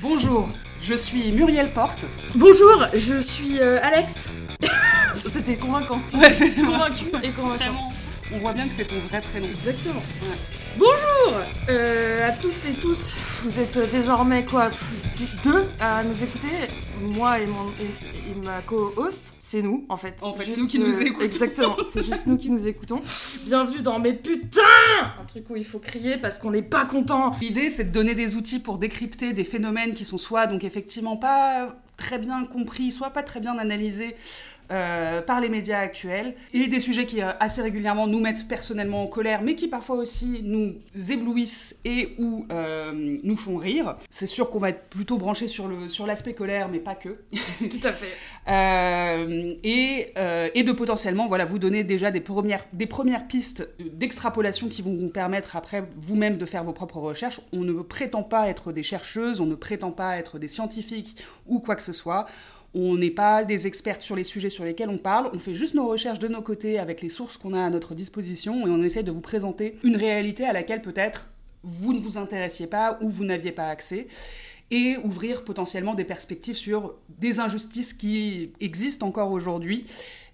Bonjour, je suis Muriel Porte. Bonjour, je suis euh, Alex. C'était convaincant. Ouais, c'était convaincu et convaincant. Vraiment, on voit bien que c'est ton vrai prénom. Exactement. Bonjour euh, à toutes et tous. Vous êtes désormais quoi Deux à nous écouter. Moi et, mon, et, et ma co-host, c'est nous en fait. En fait, c'est nous qui nous euh, écoutons. Exactement, c'est juste nous qui nous écoutons. Bienvenue dans mes putains Un truc où il faut crier parce qu'on n'est pas content. L'idée, c'est de donner des outils pour décrypter des phénomènes qui sont soit donc effectivement pas très bien compris, soit pas très bien analysés euh, par les médias actuels, et des sujets qui euh, assez régulièrement nous mettent personnellement en colère, mais qui parfois aussi nous éblouissent et ou euh, nous font rire. C'est sûr qu'on va être plutôt branché sur le sur l'aspect colère, mais pas que. Tout à fait. Et, et de potentiellement voilà, vous donner déjà des premières, des premières pistes d'extrapolation qui vont vous permettre après vous-même de faire vos propres recherches. On ne prétend pas être des chercheuses, on ne prétend pas être des scientifiques ou quoi que ce soit. On n'est pas des experts sur les sujets sur lesquels on parle, on fait juste nos recherches de nos côtés avec les sources qu'on a à notre disposition et on essaie de vous présenter une réalité à laquelle peut-être vous ne vous intéressiez pas ou vous n'aviez pas accès et ouvrir potentiellement des perspectives sur des injustices qui existent encore aujourd'hui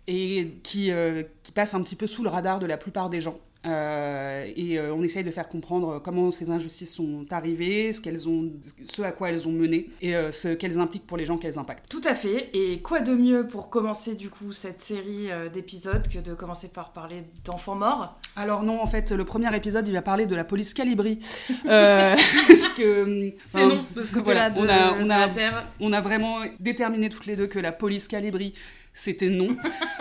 et qui, euh, qui passent un petit peu sous le radar de la plupart des gens. Euh, et euh, on essaye de faire comprendre comment ces injustices sont arrivées, ce, qu'elles ont, ce à quoi elles ont mené et euh, ce qu'elles impliquent pour les gens qu'elles impactent. Tout à fait. Et quoi de mieux pour commencer du coup cette série d'épisodes que de commencer par parler d'enfants morts? Alors non, en fait, le premier épisode, il va parler de la police Calibri. Parce que, C'est non de ce côté-là voilà, de, on a, on de a la Terre. on a vraiment déterminé toutes les deux que la police Calibri, c'était non.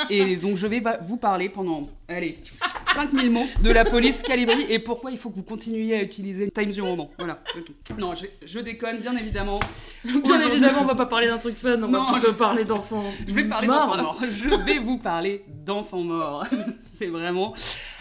Et donc je vais va- vous parler pendant, allez, 5000 mots de la police Calibri et pourquoi il faut que vous continuiez à utiliser Times New Roman. Voilà. Non, je, je déconne, bien évidemment. Bien évidemment, on va pas parler d'un truc fun, on Non, va plutôt je- parler d'enfants Je vais parler d'enfants morts. Je vais vous parler d'enfants morts. C'est vraiment.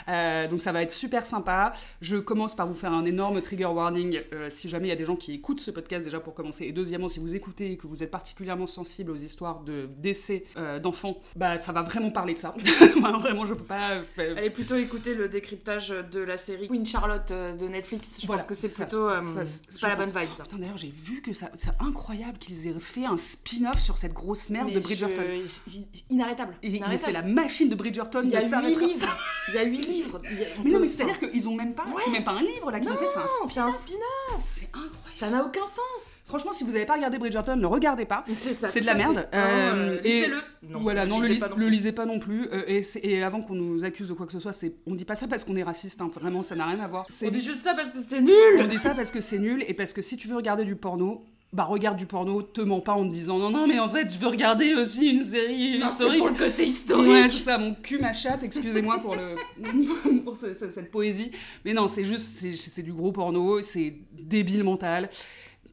Euh, donc ça va être super sympa. Je commence par vous faire un énorme trigger warning euh, si jamais il y a des gens qui écoutent ce podcast déjà pour commencer. Et deuxièmement, si vous écoutez et que vous êtes particulièrement sensible aux histoires de décès euh, d'enfants, bah ça va vraiment parler de ça. Vraiment, je peux pas. Allez plutôt écouter le décryptage de la série Queen Charlotte de Netflix. Je Voilà, pense que c'est plutôt. c'est pas la pense- bonne vibe. Putain, d'ailleurs, j'ai vu que ça, c'est incroyable qu'ils aient fait un spin-off sur cette grosse merde Mais de Bridgerton. je- Inarrêtable. Inarrêtable. c'est la machine de Bridgerton. Il y a ne huit s'arrêtera livres. Il y a huit livres. On Mais non, mais c'est-à-dire qu'ils ont même pas. Ouais. C'est même pas un livre là qu'ils ont fait, c'est un spin-off. C'est incroyable. Ça n'a aucun sens. Franchement, si vous n'avez pas regardé Bridgerton, ne regardez pas. C'est ça. C'est de la merde. Euh, euh, et- lisez-le. Non, voilà, non, le, lisez li- pas non le plus. lisez pas non plus. Euh, et, avant qu'on nous accuse de quoi que ce soit, on dit pas ça parce qu'on est raciste. hein, vraiment, ça n'a rien à voir. C'est- On dit juste ça parce que c'est on nul. dit ça parce que c'est nul et parce que si tu veux regarder du porno. Bah regarde du porno, te mens pas en te disant non non mais en fait je veux regarder aussi une série Non, historique. pour le côté historique. Ouais, c'est ça, mon cul ma chatte, excusez-moi pour, le... pour ce- ce- cette poésie. Mais non, c'est juste, c'est- c'est du gros porno, c'est débile mental.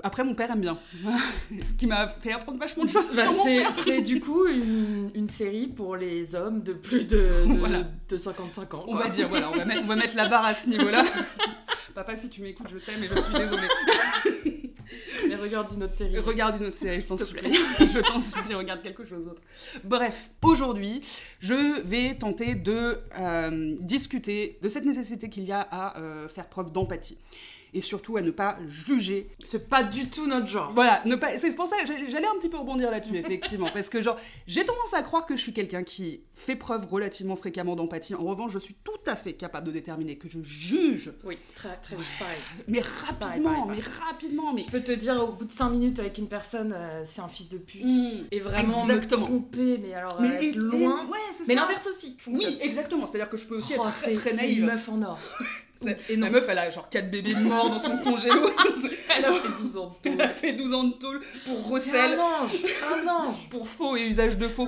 Après, mon père aime bien. Ce qui m'a fait apprendre vachement de choses Bah, c'est, du coup une, une série pour les hommes de plus de, de, Voilà. de 55 ans. On va dire, voilà, on va, mettre, on va mettre la barre à ce niveau-là. Papa, si tu m'écoutes, je t'aime et je suis désolée. Regarde une autre série. Regarde une autre série, je t'en supplie. Je t'en supplie, regarde quelque chose d'autre. Bref, aujourd'hui, je vais tenter de euh, discuter de cette nécessité qu'il y a à euh, faire preuve d'empathie. Et surtout à ne pas juger C'est pas du tout notre genre. Voilà, ne pas... c'est pour ça que j'allais- un petit peu rebondir là-dessus, effectivement. parce que, genre, j'ai tendance à croire que je suis quelqu'un qui fait preuve relativement fréquemment d'empathie. En revanche, je suis tout à fait capable de déterminer que je juge, Oui, très, très vite, pareil. mais Pareil, rapidement, pareil, mais rapidement, mais. Je peux te dire, au bout de 5 minutes avec une personne, euh, c'est un fils de pute. Mm. Et vraiment Exactement. me tromper, mais alors Mais euh, et- loin. et- ouais, mais l'inverse aussi. fonctionne. Oui, exactement. C'est-à-dire que je peux aussi Oh, être très, très c'est une naïve. meuf en or. Et non. La meuf, elle a genre 4 bébés morts dans son congélo. Elle a fait 12 ans de elle a fait 12 ans de tôle pour recel, un ange, un ange. pour faux et usage de faux.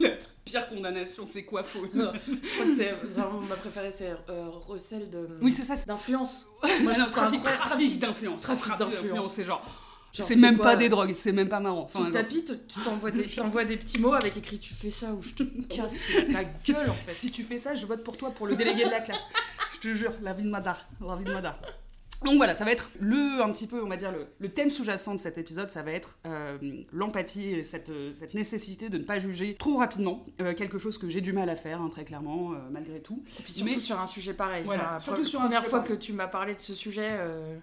La pire condamnation, c'est quoi faux? Non, je crois que c'est vraiment ma préférée, c'est euh, recel de Oui, c'est ça. c'est- d'influence. Moi, je non, trafic, incroyable. trafic d'influence. Trafic d'influence. C'est genre. C'est même quoi, pas des drogues, c'est même pas marrant. Sous le tapis, tu t'envoies des, des petits mots avec écrit tu fais ça ou je te casse la gueule en fait. si tu fais ça, je vote pour toi pour le délégué de la classe. Je te jure, la vie de Madar. La vie de Madar. Donc voilà, ça va être le, un petit peu, on va dire, le, le thème sous-jacent de cet épisode, ça va être euh, l'empathie et cette, euh, cette nécessité de ne pas juger trop rapidement, euh, quelque chose que j'ai du mal à faire, hein, très clairement, euh, malgré tout. Et puis surtout Mais- sur un sujet pareil. Voilà, Enfin, surtout sur un première fois pareil. que tu m'as parlé de ce sujet,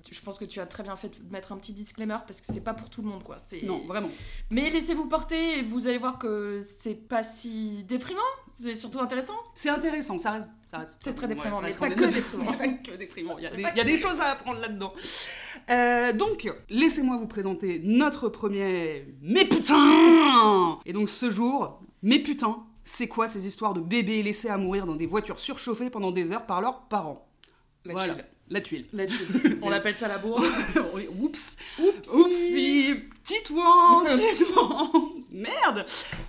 je pense que tu as très bien fait de mettre un petit disclaimer parce que c'est pas pour tout le monde quoi. Non, vraiment. Mais laissez-vous porter et vous allez voir que c'est pas si déprimant. C'est surtout intéressant. C'est intéressant, ça reste. C'est très déprimant, mais pas que déprimant. C'est pas que déprimant, il y a, des, pas il y a que des choses à apprendre là-dedans. Euh, donc, laissez-moi vous présenter notre premier. Mais putain Et donc ce jour, mais putain, c'est quoi ces histoires de bébés laissés à mourir dans des voitures surchauffées pendant des heures par leurs parents? La Voilà. La tuile. La tuile. On appelle ça la bourre. Oups Oups. Oupsie Titouan Titouan Merde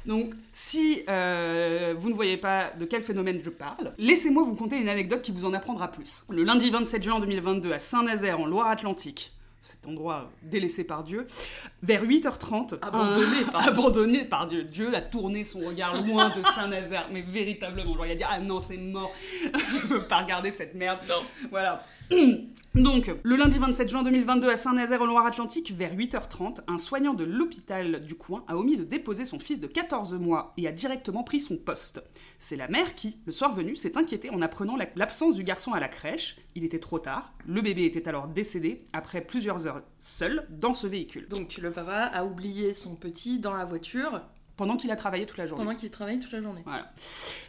Donc, si euh, vous ne voyez pas de quel phénomène je parle, laissez-moi vous conter une anecdote qui vous en apprendra plus. Le lundi 27 juin 2022 à Saint-Nazaire, en Loire-Atlantique, cet endroit délaissé par Dieu, vers 8h30... Abandonné un- par Dieu. Abandonné par Dieu. Dieu a tourné son regard loin de Saint-Nazaire, mais véritablement. Genre, il a dit « Ah non, c'est mort, je peux pas regarder cette merde. » Voilà. Donc, le lundi 27 juin 2022 à Saint-Nazaire en Loire-Atlantique, vers 8h30, un soignant de l'hôpital du coin a omis de déposer son fils de 14 mois et a directement pris son poste. C'est la mère qui, le soir venu, s'est inquiétée en apprenant la- l'absence du garçon à la crèche. Il était trop tard. Le bébé était alors décédé après plusieurs heures seul dans ce véhicule, Donc le papa a oublié son petit dans la voiture pendant qu'il a travaillé toute la journée. pendant qu'il travaille toute la journée. Voilà.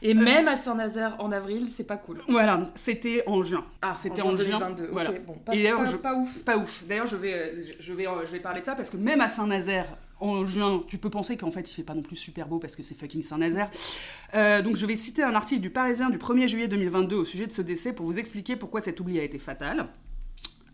Et même à Saint-Nazaire en avril, c'est pas cool. Voilà, c'était en juin. Ah, C'était en en juin juin, 2022. voilà. Ok, bon, pas, Et d'ailleurs, pas- je- pas ouf. Pas ouf. D'ailleurs, je vais, euh, je, je vais, euh, je vais parler de ça parce que même à Saint-Nazaire, en juin, tu peux penser qu'en fait, il fait pas non plus super beau parce que c'est fucking Saint-Nazaire. Euh, donc, je vais citer un article du Parisien du 1er juillet 2022 au sujet de ce décès pour vous expliquer pourquoi cet oubli a été fatal.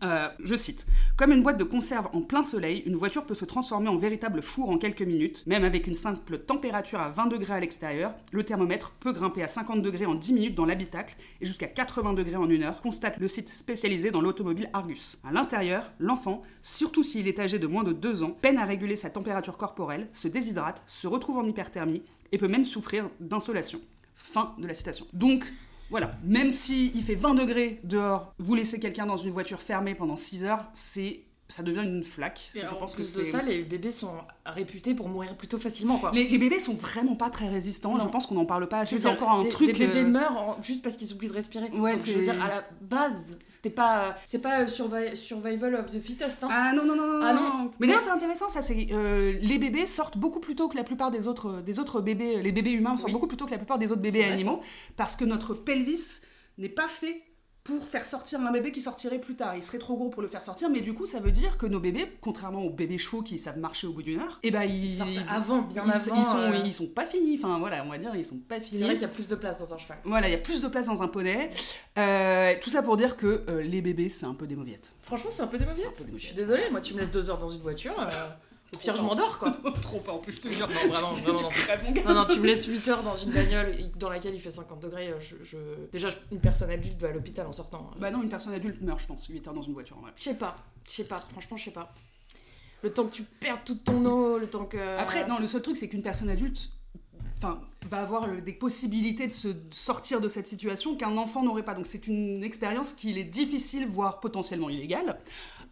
Euh, je cite Comme une boîte de conserve en plein soleil, une voiture peut se transformer en véritable four en quelques minutes. Même avec une simple température à 20 degrés à l'extérieur, le thermomètre peut grimper à 50 degrés en 10 minutes dans l'habitacle et jusqu'à 80 degrés en une heure, constate le site spécialisé dans l'automobile Argus. À l'intérieur, l'enfant, surtout s'il est âgé de moins de 2 ans, peine à réguler sa température corporelle, se déshydrate, se retrouve en hyperthermie et peut même souffrir d'insolation. Fin de la citation. Donc, voilà, même si il fait 20 degrés dehors, vous laissez quelqu'un dans une voiture fermée pendant 6 heures, c'est ça devient une flaque. Et je que plus de ça, les bébés sont réputés pour mourir plutôt facilement, quoi. les, les bébés sont vraiment pas très résistants. Non. Je pense qu'on n'en parle pas assez. C'est encore un des, truc. Des bébés euh, meurent en- juste parce qu'ils oublient de respirer. Ouais, Donc, je veux dire, à la base, c'était pas, c'est pas euh, survi- survival of the fittest. Hein. Ah non, non, non, Ah non. Mais d'ailleurs, c'est intéressant, ça, c'est. euh, les bébés sortent beaucoup plus tôt que la plupart des autres, des autres bébés. Les bébés humains sortent Oui. beaucoup plus tôt que la plupart des autres bébés vrai, animaux. Parce que notre pelvis n'est pas fait pour faire sortir un bébé qui sortirait plus tard. Il serait trop gros pour le faire sortir, mais du coup, ça veut dire que nos bébés, contrairement aux bébés chevaux qui savent marcher au bout d'une heure, et ben ils. Ils sortent avant, bien ils, avant. ils sont, euh, ils sont pas finis. Enfin, voilà, on va dire, ils sont pas C'est finis. vrai qu'il y a plus de place dans un cheval. Voilà, il y a plus de place dans un poney. Euh, tout ça pour dire que euh, les bébés, c'est un peu des mauviettes. Franchement, c'est un peu des C'est mauviettes. Je suis désolée, moi, tu me laisses deux heures dans une voiture. Au pire, je m'endors, quoi. Trop pas en plus, je te jure. Non, vraiment, vraiment, non. crèves, mon gars. Non, non, tu me laisses 8 heures dans une bagnole dans laquelle il fait 50 degrés. euh, Je, je- Déjà, une personne adulte va à l'hôpital en sortant. Bah non, une personne adulte meurt, je pense, 8 heures dans une voiture. en vrai. Je sais pas, je sais pas, franchement, je sais pas. Le temps que tu perds toute ton eau, le temps que. Après, non, le seul truc, c'est qu'une personne adulte enfin, va avoir le- des possibilités de se sortir de cette situation qu'un enfant n'aurait pas. Donc c'est une expérience qu'il est difficile, voire potentiellement illégale.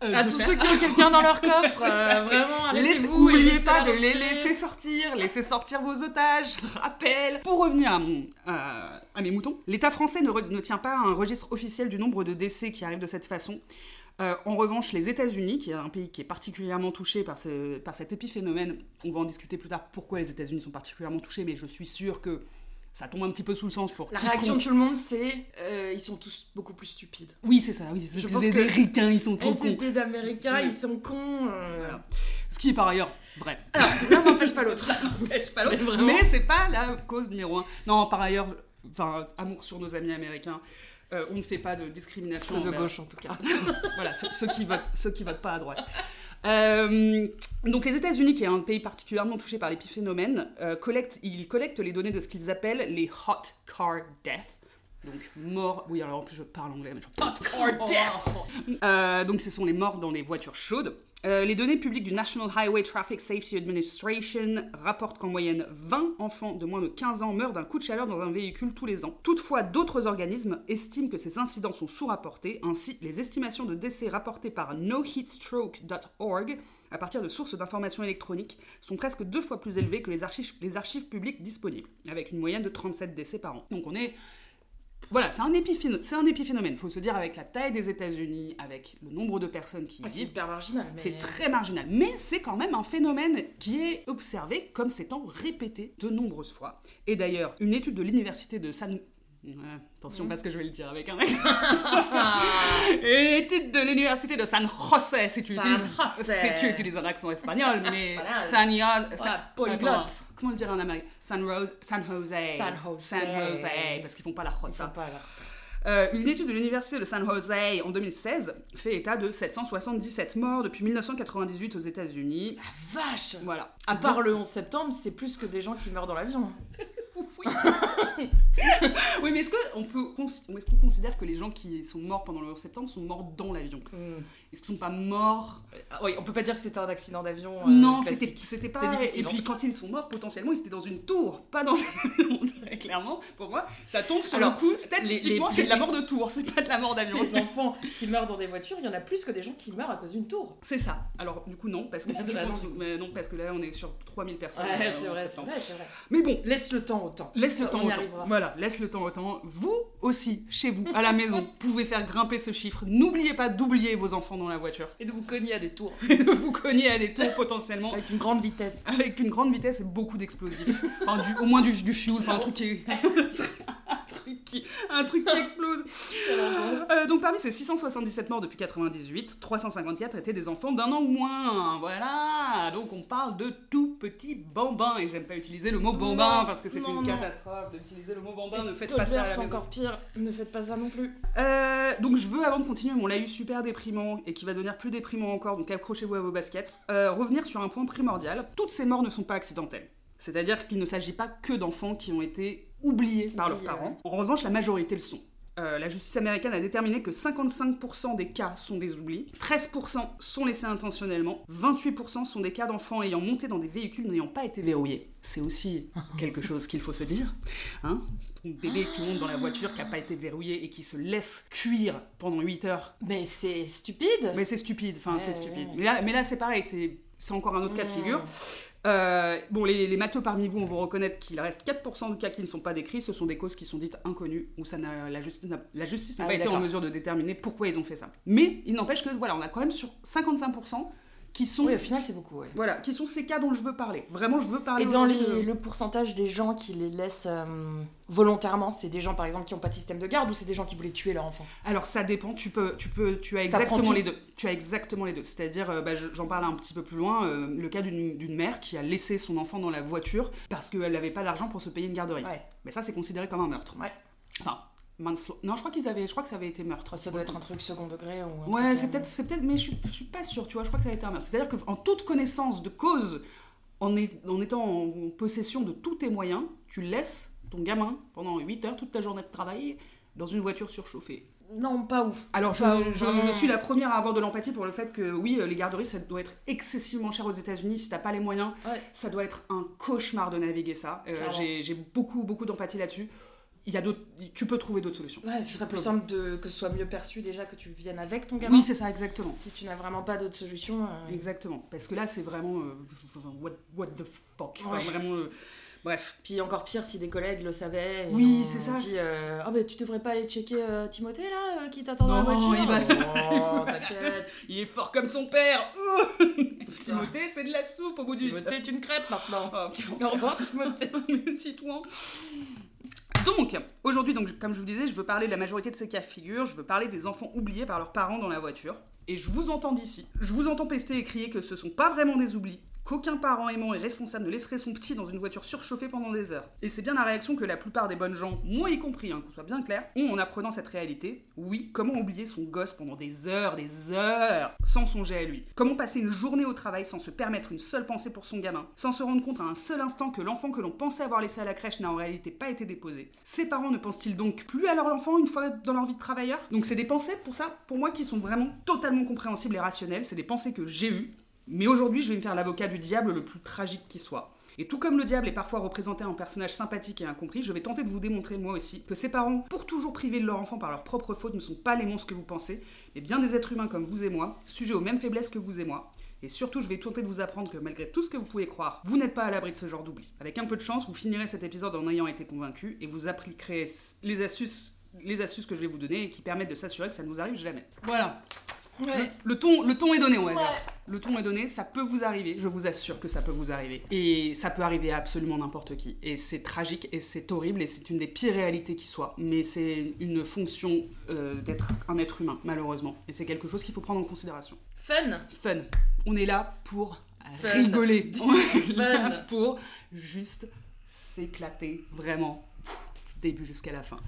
Euh, À tous faire. ceux qui ont quelqu'un dans leur coffre, C'est ça, euh, vraiment, et Oubliez pas de les laisser sortir, laissez sortir vos otages, rappel. Pour revenir à, mon, à, mes moutons, l'État français ne, tient pas un registre officiel du nombre de décès qui arrivent de cette façon. Euh, en revanche, les États-Unis, qui est un pays qui est particulièrement touché par, ce- par cet épiphénomène, on va en discuter plus tard pourquoi les États-Unis sont particulièrement touchés, mais je suis sûr que ça tombe un petit peu sous le sens pour La quiconque. réaction de tout le monde, c'est euh, ils sont tous beaucoup plus stupides. Oui, c'est ça, oui, c'est Je des pense que- Américains, ils sont trop cons. étés d'américains, Ouais. ils sont cons. euh. Voilà. Ce qui est par ailleurs vrai. Alors, l'un n'empêche pas l'autre. n'empêche pas l'autre. Mais vraiment. Mais c'est pas la cause numéro un. Non, par ailleurs, enfin, amour sur nos amis américains. euh, on ne fait pas de discrimination. Ceux de envers- gauche, en tout cas. voilà, ceux, ceux qui votent, ceux qui votent pas à droite. Euh, donc les États-Unis, qui est un pays particulièrement touché par l'épiphénomène, euh, collectent, ils collectent les données de ce qu'ils appellent les hot car death. Donc morts. Oui, alors en plus je parle anglais. Mais je... Hot car death. Euh, donc ce sont les morts dans les voitures chaudes. Euh, les données publiques du National Highway Traffic Safety Administration rapportent qu'en moyenne 20 enfants de moins de 15 ans meurent d'un coup de chaleur dans un véhicule tous les ans. Toutefois, d'autres organismes estiment que ces incidents sont sous-rapportés. Ainsi, les estimations de décès rapportées par noheatstroke.org à partir de sources d'informations électroniques sont presque deux fois plus élevées que les archives, les archives publiques disponibles, avec une moyenne de 37 décès par an. Donc on est voilà, c'est un, épiphénomène. Un épiphénomène. Faut se dire avec la taille des États-Unis, avec le nombre de personnes qui y Ah, c'est hyper marginal. mais- c'est très marginal. Mais c'est quand même un phénomène qui est observé comme s'étant répété de nombreuses fois. Et d'ailleurs, une étude de l'université de San... Ouais, attention parce que je vais le dire avec un accent. Une étude de l'université de San José, si tu, San utilises, José. si tu utilises un accent espagnol, mais. San, Ouais, polyglotte. Comment le dire en américain San, Rose, San José. San José. San José, parce qu'ils font pas la Ils jota. font pas là. Euh, une étude de l'université de San Jose en 2016 fait état de 777 morts depuis 1998 aux États-Unis. La vache Voilà. À part le 11 septembre, c'est plus que des gens qui meurent dans l'avion. Oui, mais est-ce qu'on peut est-ce qu'on considère que les gens qui sont morts pendant le 11 septembre sont morts dans l'avion? Est-ce qu'ils sont pas morts Ah oui, on peut pas dire que c'était un accident d'avion. euh, Non, c'était c'était pas. Difficile, Et puis quand ils sont morts, potentiellement, ils étaient dans une tour, pas dans un avion. Très clairement, pour moi, ça tombe sur Alors, le coup. Statistiquement, c'est de la mort de tour, c'est pas de la mort d'avion. Les enfants qui meurent dans des voitures, il y en a plus que des gens qui meurent à cause d'une tour. C'est ça. Alors, du coup, non, parce que mais non, parce que là, on est sur 3000 personnes. Ouais, euh, c'est vrai, c'est vrai, c'est vrai. Mais bon, Laisse le temps au temps. Laisse le temps au temps. Voilà, laisse le temps au temps. Vous aussi, chez vous, à la maison, pouvez faire grimper ce chiffre. N'oubliez pas d'oublier vos enfants dans la voiture. Et de vous cogner à des tours Et de vous cogner à des tours potentiellement avec une grande vitesse. avec une grande vitesse et beaucoup d'explosifs. Enfin, du, au moins du, du fuel, enfin un truc qui un truc qui, un truc qui explose. Euh, donc parmi ces 677 morts depuis 98, 354 étaient des enfants d'un an ou moins. Voilà. Donc on parle de tout petits bambins et j'aime pas utiliser le mot bambin Non, parce que c'est une non. catastrophe d'utiliser le mot bambin. Ne faites pas ça c'est encore pire. Ne faites pas ça non plus. Euh, donc je veux, avant de continuer mon laïus super déprimant et qui va devenir plus déprimant encore, donc accrochez-vous à vos baskets, euh, revenir sur un point primordial. Toutes ces morts ne sont pas accidentelles. C'est-à-dire qu'il ne s'agit pas que d'enfants qui ont été oubliés par leurs parents. En revanche, la majorité le sont. Euh, la justice américaine a déterminé que 55% des cas sont des oublis, 13% sont laissés intentionnellement, 28% sont des cas d'enfants ayant monté dans des véhicules n'ayant pas été verrouillés. C'est aussi quelque chose qu'il faut se dire. Hein Ton bébé qui monte dans la voiture, qui n'a pas été verrouillé et qui se laisse cuire pendant 8 heures. Mais c'est stupide. Mais c'est stupide, enfin Ouais, c'est stupide. ouais. Mais là, mais là c'est pareil, c'est encore un autre cas de Mm. figure. Euh, bon, les, les matheux parmi vous, on vous reconnaître qu'il reste 4% de cas qui ne sont pas décrits. Ce sont des causes qui sont dites inconnues, où ça la justice n'a la justice n'a Ah pas oui, été en mesure de déterminer pourquoi ils ont fait ça. Mais il n'empêche que, voilà, on a quand même sur 55% qui sont, Oui, au final, c'est beaucoup. ouais. voilà, qui sont ces cas dont je veux parler. Vraiment, je veux parler Et dans les- de- le pourcentage des gens qui les laissent euh, volontairement, c'est des gens par exemple qui n'ont pas de système de garde ou c'est des gens qui voulaient tuer leur enfant? Alors ça dépend, tu peux, tu peux, tu as exactement les deux. Tu as exactement les deux. C'est-à-dire, euh, bah, je- j'en parle un petit peu plus loin, euh, le cas d'une mère qui a laissé son enfant dans la voiture parce qu'elle n'avait pas d'argent pour se payer une garderie. Ouais. Mais ça, c'est considéré comme un meurtre. Ouais. Enfin, Non, je crois qu'ils avaient, je crois que ça avait été meurtre. Ça doit être un truc second degré ou Ouais, c'est euh, peut-être, c'est peut-être, mais je suis, je suis pas sûre. Tu vois, je crois que ça a été un meurtre. C'est-à-dire qu'en toute connaissance de cause, en, est- en étant en possession de tous tes moyens, tu laisses ton gamin pendant 8 heures toute ta journée de travail dans une voiture surchauffée. Non, pas ouf. Alors, je, suis la première à avoir de l'empathie pour le fait que, oui, euh, les garderies, ça doit être excessivement cher aux États-Unis. Si t'as pas les moyens, Ouais. ça doit être un cauchemar de naviguer ça. Euh, j'ai beaucoup, beaucoup d'empathie là-dessus. Il y a d'autres, tu peux trouver d'autres solutions. Ouais, ce serait plus simple de, que ce soit mieux perçu déjà que tu viennes avec ton gamin. Oui, c'est ça, exactement. si tu n'as vraiment pas d'autre solution. euh, Exactement. Parce que là, c'est vraiment. euh, what, what the fuck. Enfin, vraiment. euh, bref. Puis encore pire si des collègues le savaient. Oui, c'est ça, dit, bah tu devrais pas aller checker Timothée là, qui t'attend dans la Non, voiture. il va- Oh, t'inquiète. Il est fort comme son père. Timothée, c'est de la soupe au bout du. Timothée est une crêpe maintenant. Oh, Au revoir Timothée. titouan. Donc, aujourd'hui, comme je vous disais, je veux parler de la majorité de ces cas de figure, je veux parler des enfants oubliés par leurs parents dans la voiture. Et je vous entends d'ici. Je vous entends pester et crier que ce sont pas vraiment des oublis, qu'aucun parent aimant et responsable ne laisserait son petit dans une voiture surchauffée pendant des heures. Et c'est bien la réaction que la plupart des bonnes gens, moi y compris, hein, qu'on soit bien clair, ont en apprenant cette réalité. Oui, comment oublier son gosse pendant des heures, des heures, sans songer à lui? Comment passer une journée au travail sans se permettre une seule pensée pour son gamin? Sans se rendre compte à un seul instant que l'enfant que l'on pensait avoir laissé à la crèche n'a en réalité pas été déposé? Ces parents ne pensent-ils donc plus à leur enfant une fois dans leur vie de travailleur? Donc c'est des pensées pour ça, pour moi, qui sont vraiment totalement compréhensibles et rationnelles, c'est des pensées que j'ai eues, mais aujourd'hui je vais me faire l'avocat du diable le plus tragique qui soit. Et tout comme le diable est parfois représenté en personnage sympathique et incompris, je vais tenter de vous démontrer moi aussi que ces parents, pour toujours privés de leur enfant par leur propre faute, ne sont pas les monstres que vous pensez, mais bien des êtres humains comme vous et moi, sujets aux mêmes faiblesses que vous et moi. Et surtout, je vais tenter de vous apprendre que malgré tout ce que vous pouvez croire, vous n'êtes pas à l'abri de ce genre d'oubli. Avec un peu de chance, vous finirez cet épisode en ayant été convaincu et vous appliquerez les astuces les astuces que je vais vous donner et qui permettent de s'assurer que ça ne vous arrive jamais. Voilà. Ouais. Le, le ton, le ton est donné, on va dire. Ouais. Le ton est donné, ça peut vous arriver, je vous assure que ça peut vous arriver. Et ça peut arriver à absolument n'importe qui. Et c'est tragique, et c'est horrible, et c'est une des pires réalités qui soit. Mais c'est une fonction euh, d'être un être humain, malheureusement. Et c'est quelque chose qu'il faut prendre en considération. Fun. Fun. On est là pour Fun. rigoler. On est là Fun. pour juste s'éclater, vraiment, du début jusqu'à la fin.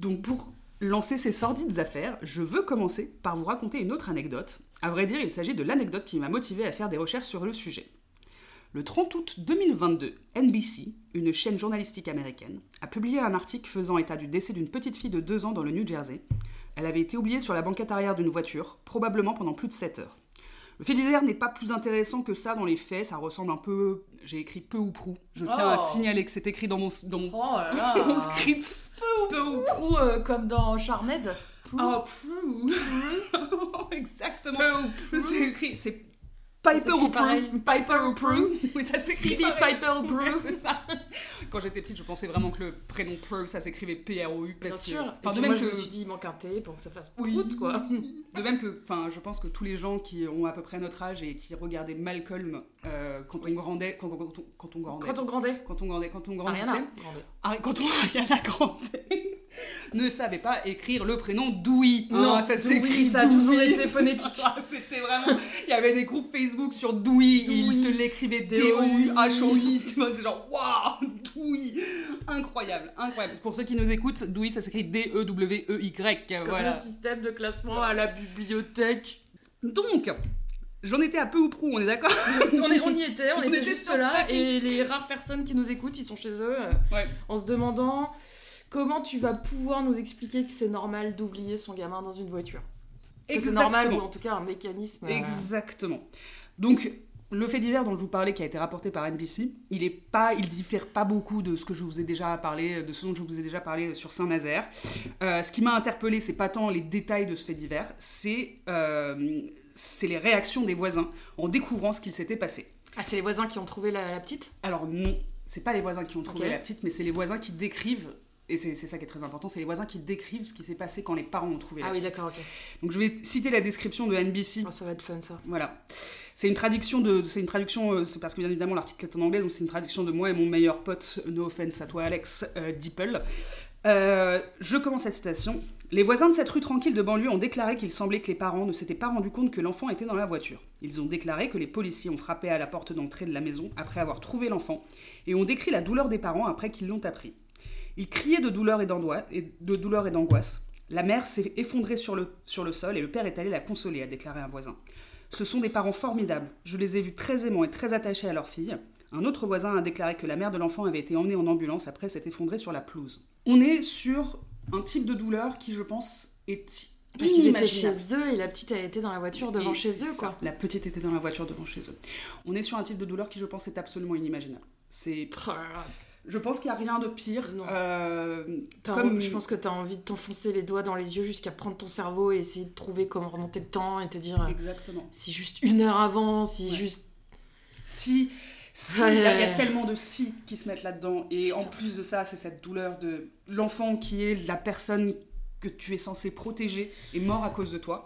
Donc pour lancer ces sordides affaires, je veux commencer par vous raconter une autre anecdote. À vrai dire, il s'agit de l'anecdote qui m'a motivé à faire des recherches sur le sujet. Le 30 août 2022, NBC, une chaîne journalistique américaine, a publié un article faisant état du décès d'une petite fille de 2 ans dans le New Jersey. Elle avait été oubliée sur la banquette arrière d'une voiture, probablement pendant plus de 7 heures. Le fait divers n'est pas plus intéressant que ça dans les faits, ça ressemble un peu... J'ai écrit peu ou prou. Je tiens à Oh. signaler que c'est écrit dans mon, dans mon, Oh là là. mon script. Peu ou prou euh, comme dans Charmed. Prou. Oh, prou Exactement. Peu ou prou. C'est écrit, c'est Piper ou pareil. Piper ou prou. Oui, ça s'écrit Phoebe. Piper ça. Quand j'étais petite, je pensais vraiment que le prénom Prue, ça s'écrivait P-R-O-U. Bien parce que- sûr. Enfin, de même moi, je que, me suis dit, il manque un T pour que ça fasse Oui. prout, quoi. de même que, enfin, je pense que tous les gens qui ont à peu près notre âge et qui regardaient Malcolm euh, quand on grandait, quand, quand on, quand on grandait, Quand on grandait. quand on grandait, quand on grandissait, Ariana. grandait. Quand on Ariana Grande ne savait pas écrire le prénom hein, Non, ça Dewey, s'écrit ça a toujours été phonétique. Ah, C'était vraiment. Il y avait des groupes Facebook sur et ils te l'écrivaient D-O-U-H-O-I. C'est genre, waouh, Dewey. Incroyable, incroyable. Pour ceux qui nous écoutent, Dewey, ça s'écrit D-E-W-E-Y. Comme Voilà. le système de classement à la bibliothèque. Donc, j'en étais à peu ou prou, on est d'accord on, est- on y était, on, On était, était juste là, et les rares personnes qui nous écoutent, ils sont chez eux, euh, Ouais. en se demandant comment tu vas pouvoir nous expliquer que c'est normal d'oublier son gamin dans une voiture? Que c'est normal, ou en tout cas un mécanisme. euh, Exactement. Donc, le fait divers dont je vous parlais, qui a été rapporté par NBC, il est pas, il diffère pas beaucoup de ce que je vous ai déjà parlé, de ce dont je vous ai déjà parlé sur Saint-Nazaire. Euh, ce qui m'a interpellé, c'est pas tant les détails de ce fait divers, c'est euh, c'est les réactions des voisins en découvrant ce qu'il s'était passé. Ah, c'est les voisins qui ont trouvé la, la petite? Alors non, c'est pas les voisins qui ont trouvé la petite, mais c'est les voisins qui décrivent. Et c'est ça qui est très important, c'est les voisins qui décrivent ce qui s'est passé quand les parents ont trouvé la Ah oui, d'accord, ok. Donc je vais citer la description de NBC Oh, ça va être fun, ça. Voilà. C'est une traduction de, c'est une traduction, euh, c'est parce que bien évidemment l'article est en anglais, donc c'est une traduction de moi et mon meilleur pote, no offense à toi Alex, euh, Dipple. Euh, je commence la citation. Les voisins de cette rue tranquille de banlieue ont déclaré qu'il semblait que les parents ne s'étaient pas rendus compte que l'enfant était dans la voiture. Ils ont déclaré que les policiers ont frappé à la porte d'entrée de la maison après avoir trouvé l'enfant et ont décrit la douleur des parents après qu'ils l'ont appris. Ils criaient de douleur et d'angoisse. La mère s'est effondrée sur le, sur le sol et le père est allé la consoler, a déclaré un voisin. Ce sont des parents formidables. Je les ai vus très aimants et très attachés à leur fille. Un autre voisin a déclaré que la mère de l'enfant avait été emmenée en ambulance après s'être effondrée sur la pelouse. On est sur un type de douleur qui, je pense, est Parce qu'ils étaient chez eux et la petite, elle était dans la voiture devant Et chez eux, ça. quoi. La petite était dans la voiture devant chez eux. On est sur un type de douleur qui, je pense, est absolument inimaginable. C'est. Je pense qu'il n'y a rien de pire. Non. euh, Comme- Je pense que t'as envie de t'enfoncer les doigts dans les yeux jusqu'à prendre ton cerveau et essayer de trouver comment remonter le temps et te dire euh, Exactement. si juste une heure avant, si Ouais. juste. Si, si, Ouais. il y, a- il y a tellement de si qui se mettent là-dedans. Et en plus de ça, c'est cette douleur de l'enfant qui est la personne que tu es censé protéger est mort à cause de toi.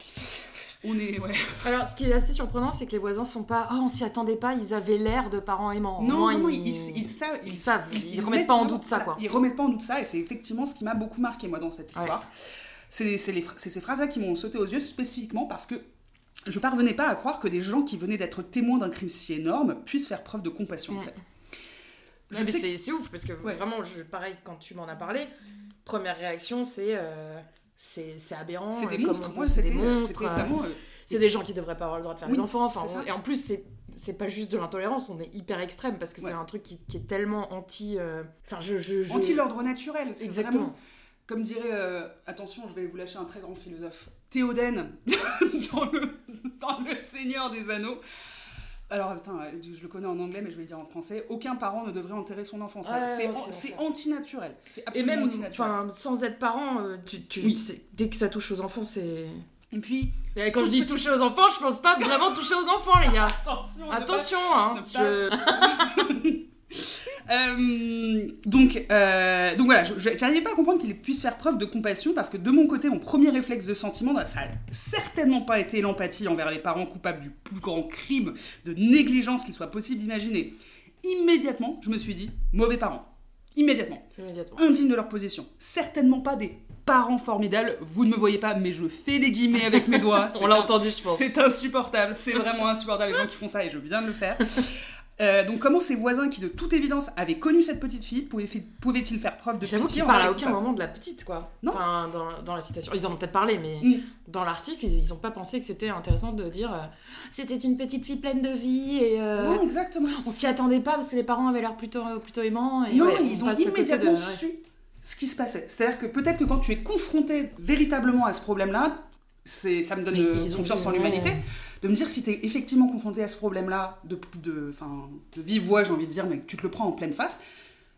On est, ouais. Alors, ce qui est assez surprenant, c'est que les voisins sont pas. Oh, on s'y attendait pas, ils avaient l'air de parents aimants. Non, moins, non, non, ils... ils, ils savent. ils savent, ils remettent pas en doute ça, quoi. Ils remettent pas en doute ça, et c'est effectivement ce qui m'a beaucoup marqué, moi, dans cette histoire. C'est ces phrases-là qui m'ont sauté aux yeux spécifiquement parce que je parvenais pas à croire que des gens qui venaient d'être témoins d'un crime si énorme puissent faire preuve de compassion, en fait. Ouais, c'est ouf parce que Ouais. vraiment, je, pareil, quand tu m'en as parlé, première réaction, c'est. euh, c'est aberrant. c'est euh, des monstres. c'est des monstres. euh, euh, C'est des gens qui devraient pas avoir le droit de faire des enfants. Enfin, et en plus, c'est c'est pas juste de l'intolérance, on est hyper extrême parce que Ouais. c'est un truc qui, qui est tellement anti. euh, Enfin, je. je, je- Anti l'ordre naturel. C'est Exactement. vraiment, comme dirait, euh, attention, je vais vous lâcher un très grand philosophe. Théoden dans, le, dans Le Seigneur des Anneaux. Alors, putain, je le connais en anglais, mais je vais le dire en français. Aucun parent ne devrait enterrer son enfant. Ouais, c'est ouais, an- c'est c'est l'enfer. antinaturel. C'est Et absolument même, antinaturel. sans être parent, euh, tu, tu- Oui. c'est- dès que ça touche aux enfants, c'est. Et puis, Et quand je dis toucher aux enfants, je pense pas vraiment toucher aux enfants, les gars. attention, Attention, hein. ne pas- Je... Euh, donc, euh, donc voilà, j'arrivais pas à comprendre qu'il puisse faire preuve de compassion parce que de mon côté, mon premier réflexe de sentiment, ça a certainement pas été l'empathie envers les parents coupables du plus grand crime de négligence qu'il soit possible d'imaginer. Immédiatement, je me suis dit, mauvais parents. Immédiatement. Immédiatement. Indignes de leur position. Certainement pas des parents formidables. Vous ne me voyez pas, mais je fais les guillemets avec mes doigts. On l'a entendu, je pense. c'est insupportable, c'est vraiment insupportable les gens qui font ça et je viens de le faire. Euh, donc comment ces voisins qui de toute évidence avaient connu cette petite fille pouvaient- pouvaient-ils faire preuve de J'avoue qu'ils parlent à aucun moment de la petite, quoi. Non. Enfin, dans, dans la citation. Ils en ont peut-être parlé, mais Mm. dans l'article, ils, ils ont pas pensé que c'était intéressant de dire euh, c'était une petite fille pleine de vie et euh, Non, exactement. on s'y attendait pas parce que les parents avaient l'air plutôt, plutôt aimants. Et non, ouais, on ils ont immédiatement de- ouais. su ce qui se passait. C'est-à-dire que peut-être que quand tu es confronté véritablement à ce problème-là, c'est ça me donne confiance en l'humanité. De me dire si tu es effectivement confronté à ce problème-là, de, de, de vive voix, j'ai envie de dire, mais tu te le prends en pleine face,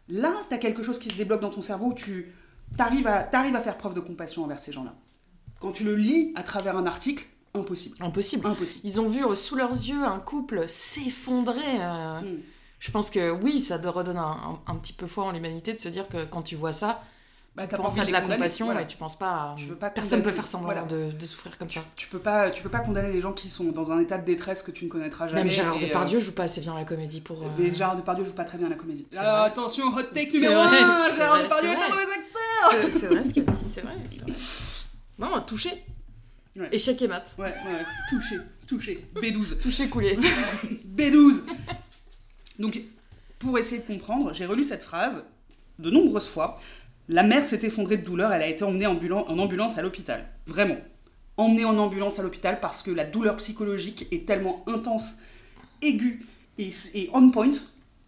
là, tu as quelque chose qui se débloque dans ton cerveau où tu arrives à, t'arrives à faire preuve de compassion envers ces gens-là. Quand tu le lis à travers un article, impossible. Impossible. Impossible. Ils ont vu euh, sous leurs yeux un couple s'effondrer. euh, Mm. Je pense que oui, ça doit redonner un, un- un petit peu foi en l'humanité de se dire que quand tu vois ça, Bah, tu penses à de la compassion voilà. et tu penses pas à... Tu veux pas Personne peut faire semblant voilà. de, de souffrir comme ça. Tu peux pas, tu peux pas condamner des gens qui sont dans un état de détresse que tu ne connaîtras jamais. Même Gérard euh, Depardieu joue pas assez bien la comédie pour... euh, Mais Gérard Depardieu joue pas très bien la comédie. Vrai. attention, hot take numéro vrai, 1 c'est Gérard vrai, Depardieu c'est est un mauvais acteur C'est vrai ce qu'elle dit, c'est vrai, vrai. Non, touché. Ouais. Échec et mat. Ouais, ouais, touché, touché. B12. Touché, coulé. B12 Donc, pour essayer de comprendre, j'ai relu cette phrase de nombreuses fois. La mère s'est effondrée de douleur, elle a été emmenée en ambulan- en ambulance à l'hôpital. Vraiment. Emmenée en ambulance à l'hôpital parce que la douleur psychologique est tellement intense, aiguë et, et on point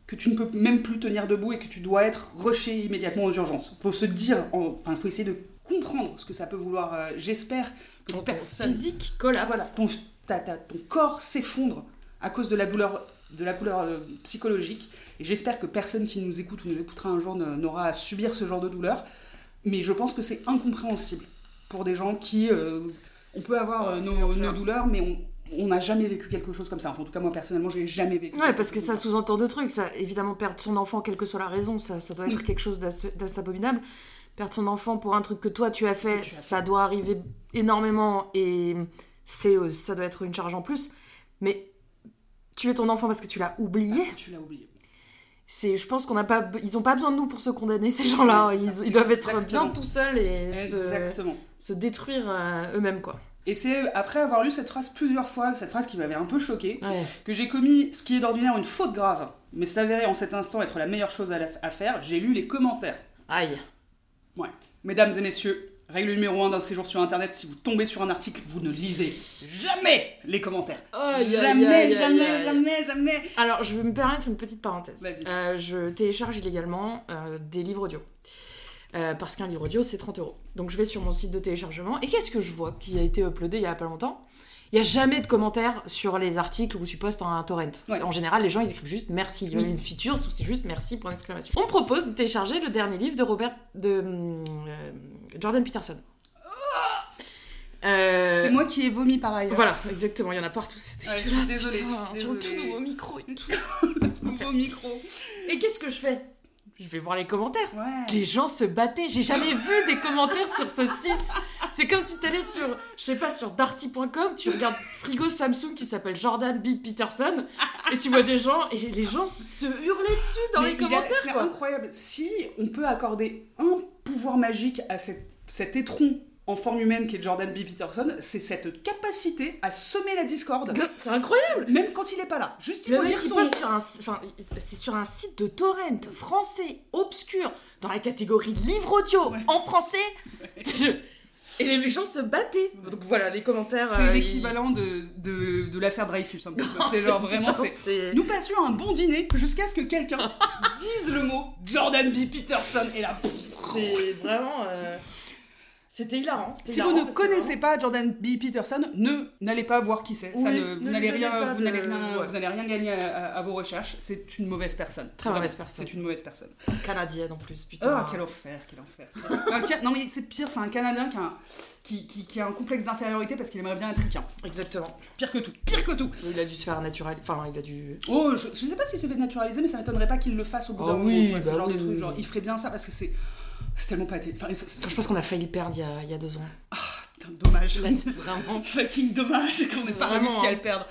que tu ne peux même plus tenir debout et que tu dois être rushé immédiatement aux urgences. Faut se dire, en- enfin, faut essayer de comprendre ce que ça peut vouloir. euh, J'espère que Ton personne physique collapse. voilà, ton, ta- ta- ton corps s'effondre à cause de la douleur, de la douleur euh, psychologique. Et j'espère que personne qui nous écoute ou nous écoutera un jour n'aura à subir ce genre de douleur. Mais je pense que c'est incompréhensible pour des gens qui. euh, on peut avoir euh, nos, douleurs, mais on on n'a jamais vécu quelque chose comme ça. Enfin, en tout cas, moi personnellement, j'ai jamais vécu. Ouais, parce que ça sous-entend deux trucs. Ça, évidemment, perdre son enfant, quelle que soit la raison, ça, ça doit être quelque chose d'assez abominable. Perdre son enfant pour un truc que toi tu as fait, Que tu as ça doit arriver énormément et c'est ça doit être une charge en plus. Mais tuer ton enfant parce que tu l'as oublié, Parce que tu l'as oublié. c'est, je pense qu'on n'a pas, ils ont pas besoin de nous pour se condamner ces gens-là. Ouais, c'est ils, doivent être bien tout seuls et se, détruire euh, eux-mêmes quoi. Et c'est après avoir lu cette phrase plusieurs fois, cette phrase qui m'avait un peu choqué, Ouais. que j'ai commis ce qui est d'ordinaire une faute grave, mais s'est avéré en cet instant être la meilleure chose à, la- à faire. J'ai lu les commentaires. Aïe. Mesdames et messieurs, règle numéro 1 d'un séjour sur internet, si vous tombez sur un article, vous ne lisez jamais les commentaires. Jamais, jamais, jamais, jamais. Alors, je vais me permettre une petite parenthèse. Vas-y. Euh, je télécharge illégalement euh, des livres audio. Euh, parce qu'un livre audio, c'est 30 euros. Donc, je vais sur mon site de téléchargement. Et qu'est-ce que je vois qui a été uploadé il y a pas longtemps? Il n'y a jamais de commentaires sur les articles où tu postes un torrent. Ouais. En général, les gens, ils écrivent juste merci. Il y a une feature où c'est juste merci pour l'exclamation. On propose de télécharger le dernier livre de Robert... de euh, Jordan Peterson. Euh, C'est moi qui ai vomi par ailleurs. Voilà, exactement, il y en a partout, c'était Ouais, désolée, sur le tout nouveau micro et tout. Nouveau micro. Et qu'est-ce que je fais? Je vais voir les commentaires. Ouais. Les gens se battaient. J'ai jamais vu des commentaires sur ce site. C'est comme si t'allais sur, je sais pas, sur darty.com, tu regardes frigo Samsung qui s'appelle Jordan B. Peterson, et tu vois des gens, et les gens se hurlaient dessus dans Mais les commentaires, C'est incroyable. Si on peut accorder un pouvoir magique à cette- cet étron en forme humaine qu'est Jordan B. Peterson, c'est cette capacité à semer la discorde. C'est incroyable. Même quand il est pas là. Juste, il Le faut dire qui son passe sur un, enfin, c'est sur un site de torrent français obscur dans la catégorie livre audio Ouais. en français. Et les gens se battaient. Donc voilà, les commentaires. C'est euh, l'équivalent de, de, de l'affaire Dreyfus. peu. ils- C'est genre Oh, vraiment. putain, Nous passions un bon dîner jusqu'à ce que quelqu'un dise le mot Jordan B. Peterson. Et là, C'est vraiment. euh, C'était hilarant. Si vous ne connaissez pas Jordan B. Peterson, ne n'allez pas voir qui c'est. Oui, ne vous n'allez rien, vous de- n'allez rien, ouais. vous n'allez rien gagner à, à- à vos recherches. C'est une mauvaise personne. Très Vraiment, mauvaise personne. C'est une mauvaise personne. Canadienne en plus, putain. Ah, quel enfer, quel enfer. Un non mais c'est pire, c'est un Canadien qui a, un, qui, qui- qui a un complexe d'infériorité parce qu'il aimerait bien être ricain. Exactement. Pire que tout, pire que tout. Il a dû se faire naturel. Enfin, il a dû. Oh, je, je sais pas si c'est fait naturaliser, mais ça m'étonnerait pas qu'il le fasse au bout Ah d'un oui, moment. vois, ce bah genre de truc, genre, il ferait bien ça parce que c'est c'est tellement pas. Enfin, Je pense qu'on a failli le perdre il y a, il y a deux ans. putain, dommage. Là, vraiment. Fucking dommage qu'on n'ait pas réussi à le perdre.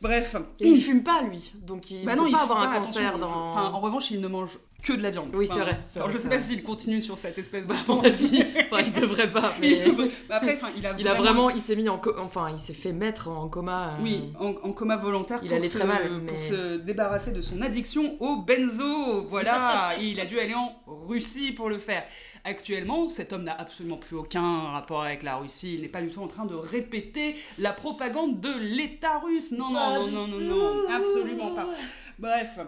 Bref. Et il fume pas, lui. Donc il Bah peut non, il pas avoir un pas, cancer attention, dans. Enfin, en revanche, il ne mange que de la viande. Oui, c'est vrai, Alors, vrai, je sais pas s'il continue sur cette espèce de. Bah, à mon avis, enfin, il devrait pas. Mais... Il Mais après, il a Il a vraiment, il s'est mis en, co- enfin, il s'est fait mettre en coma. euh, Oui, en, en coma volontaire Il pour, allait se, très mal, pour se débarrasser de son addiction au benzo. Voilà, il a dû aller en Russie pour le faire. Actuellement, cet homme n'a absolument plus aucun rapport avec la Russie. Il n'est pas du tout en train de répéter la propagande de l'État russe. Non, non, non, non, non, non, absolument pas. Bref,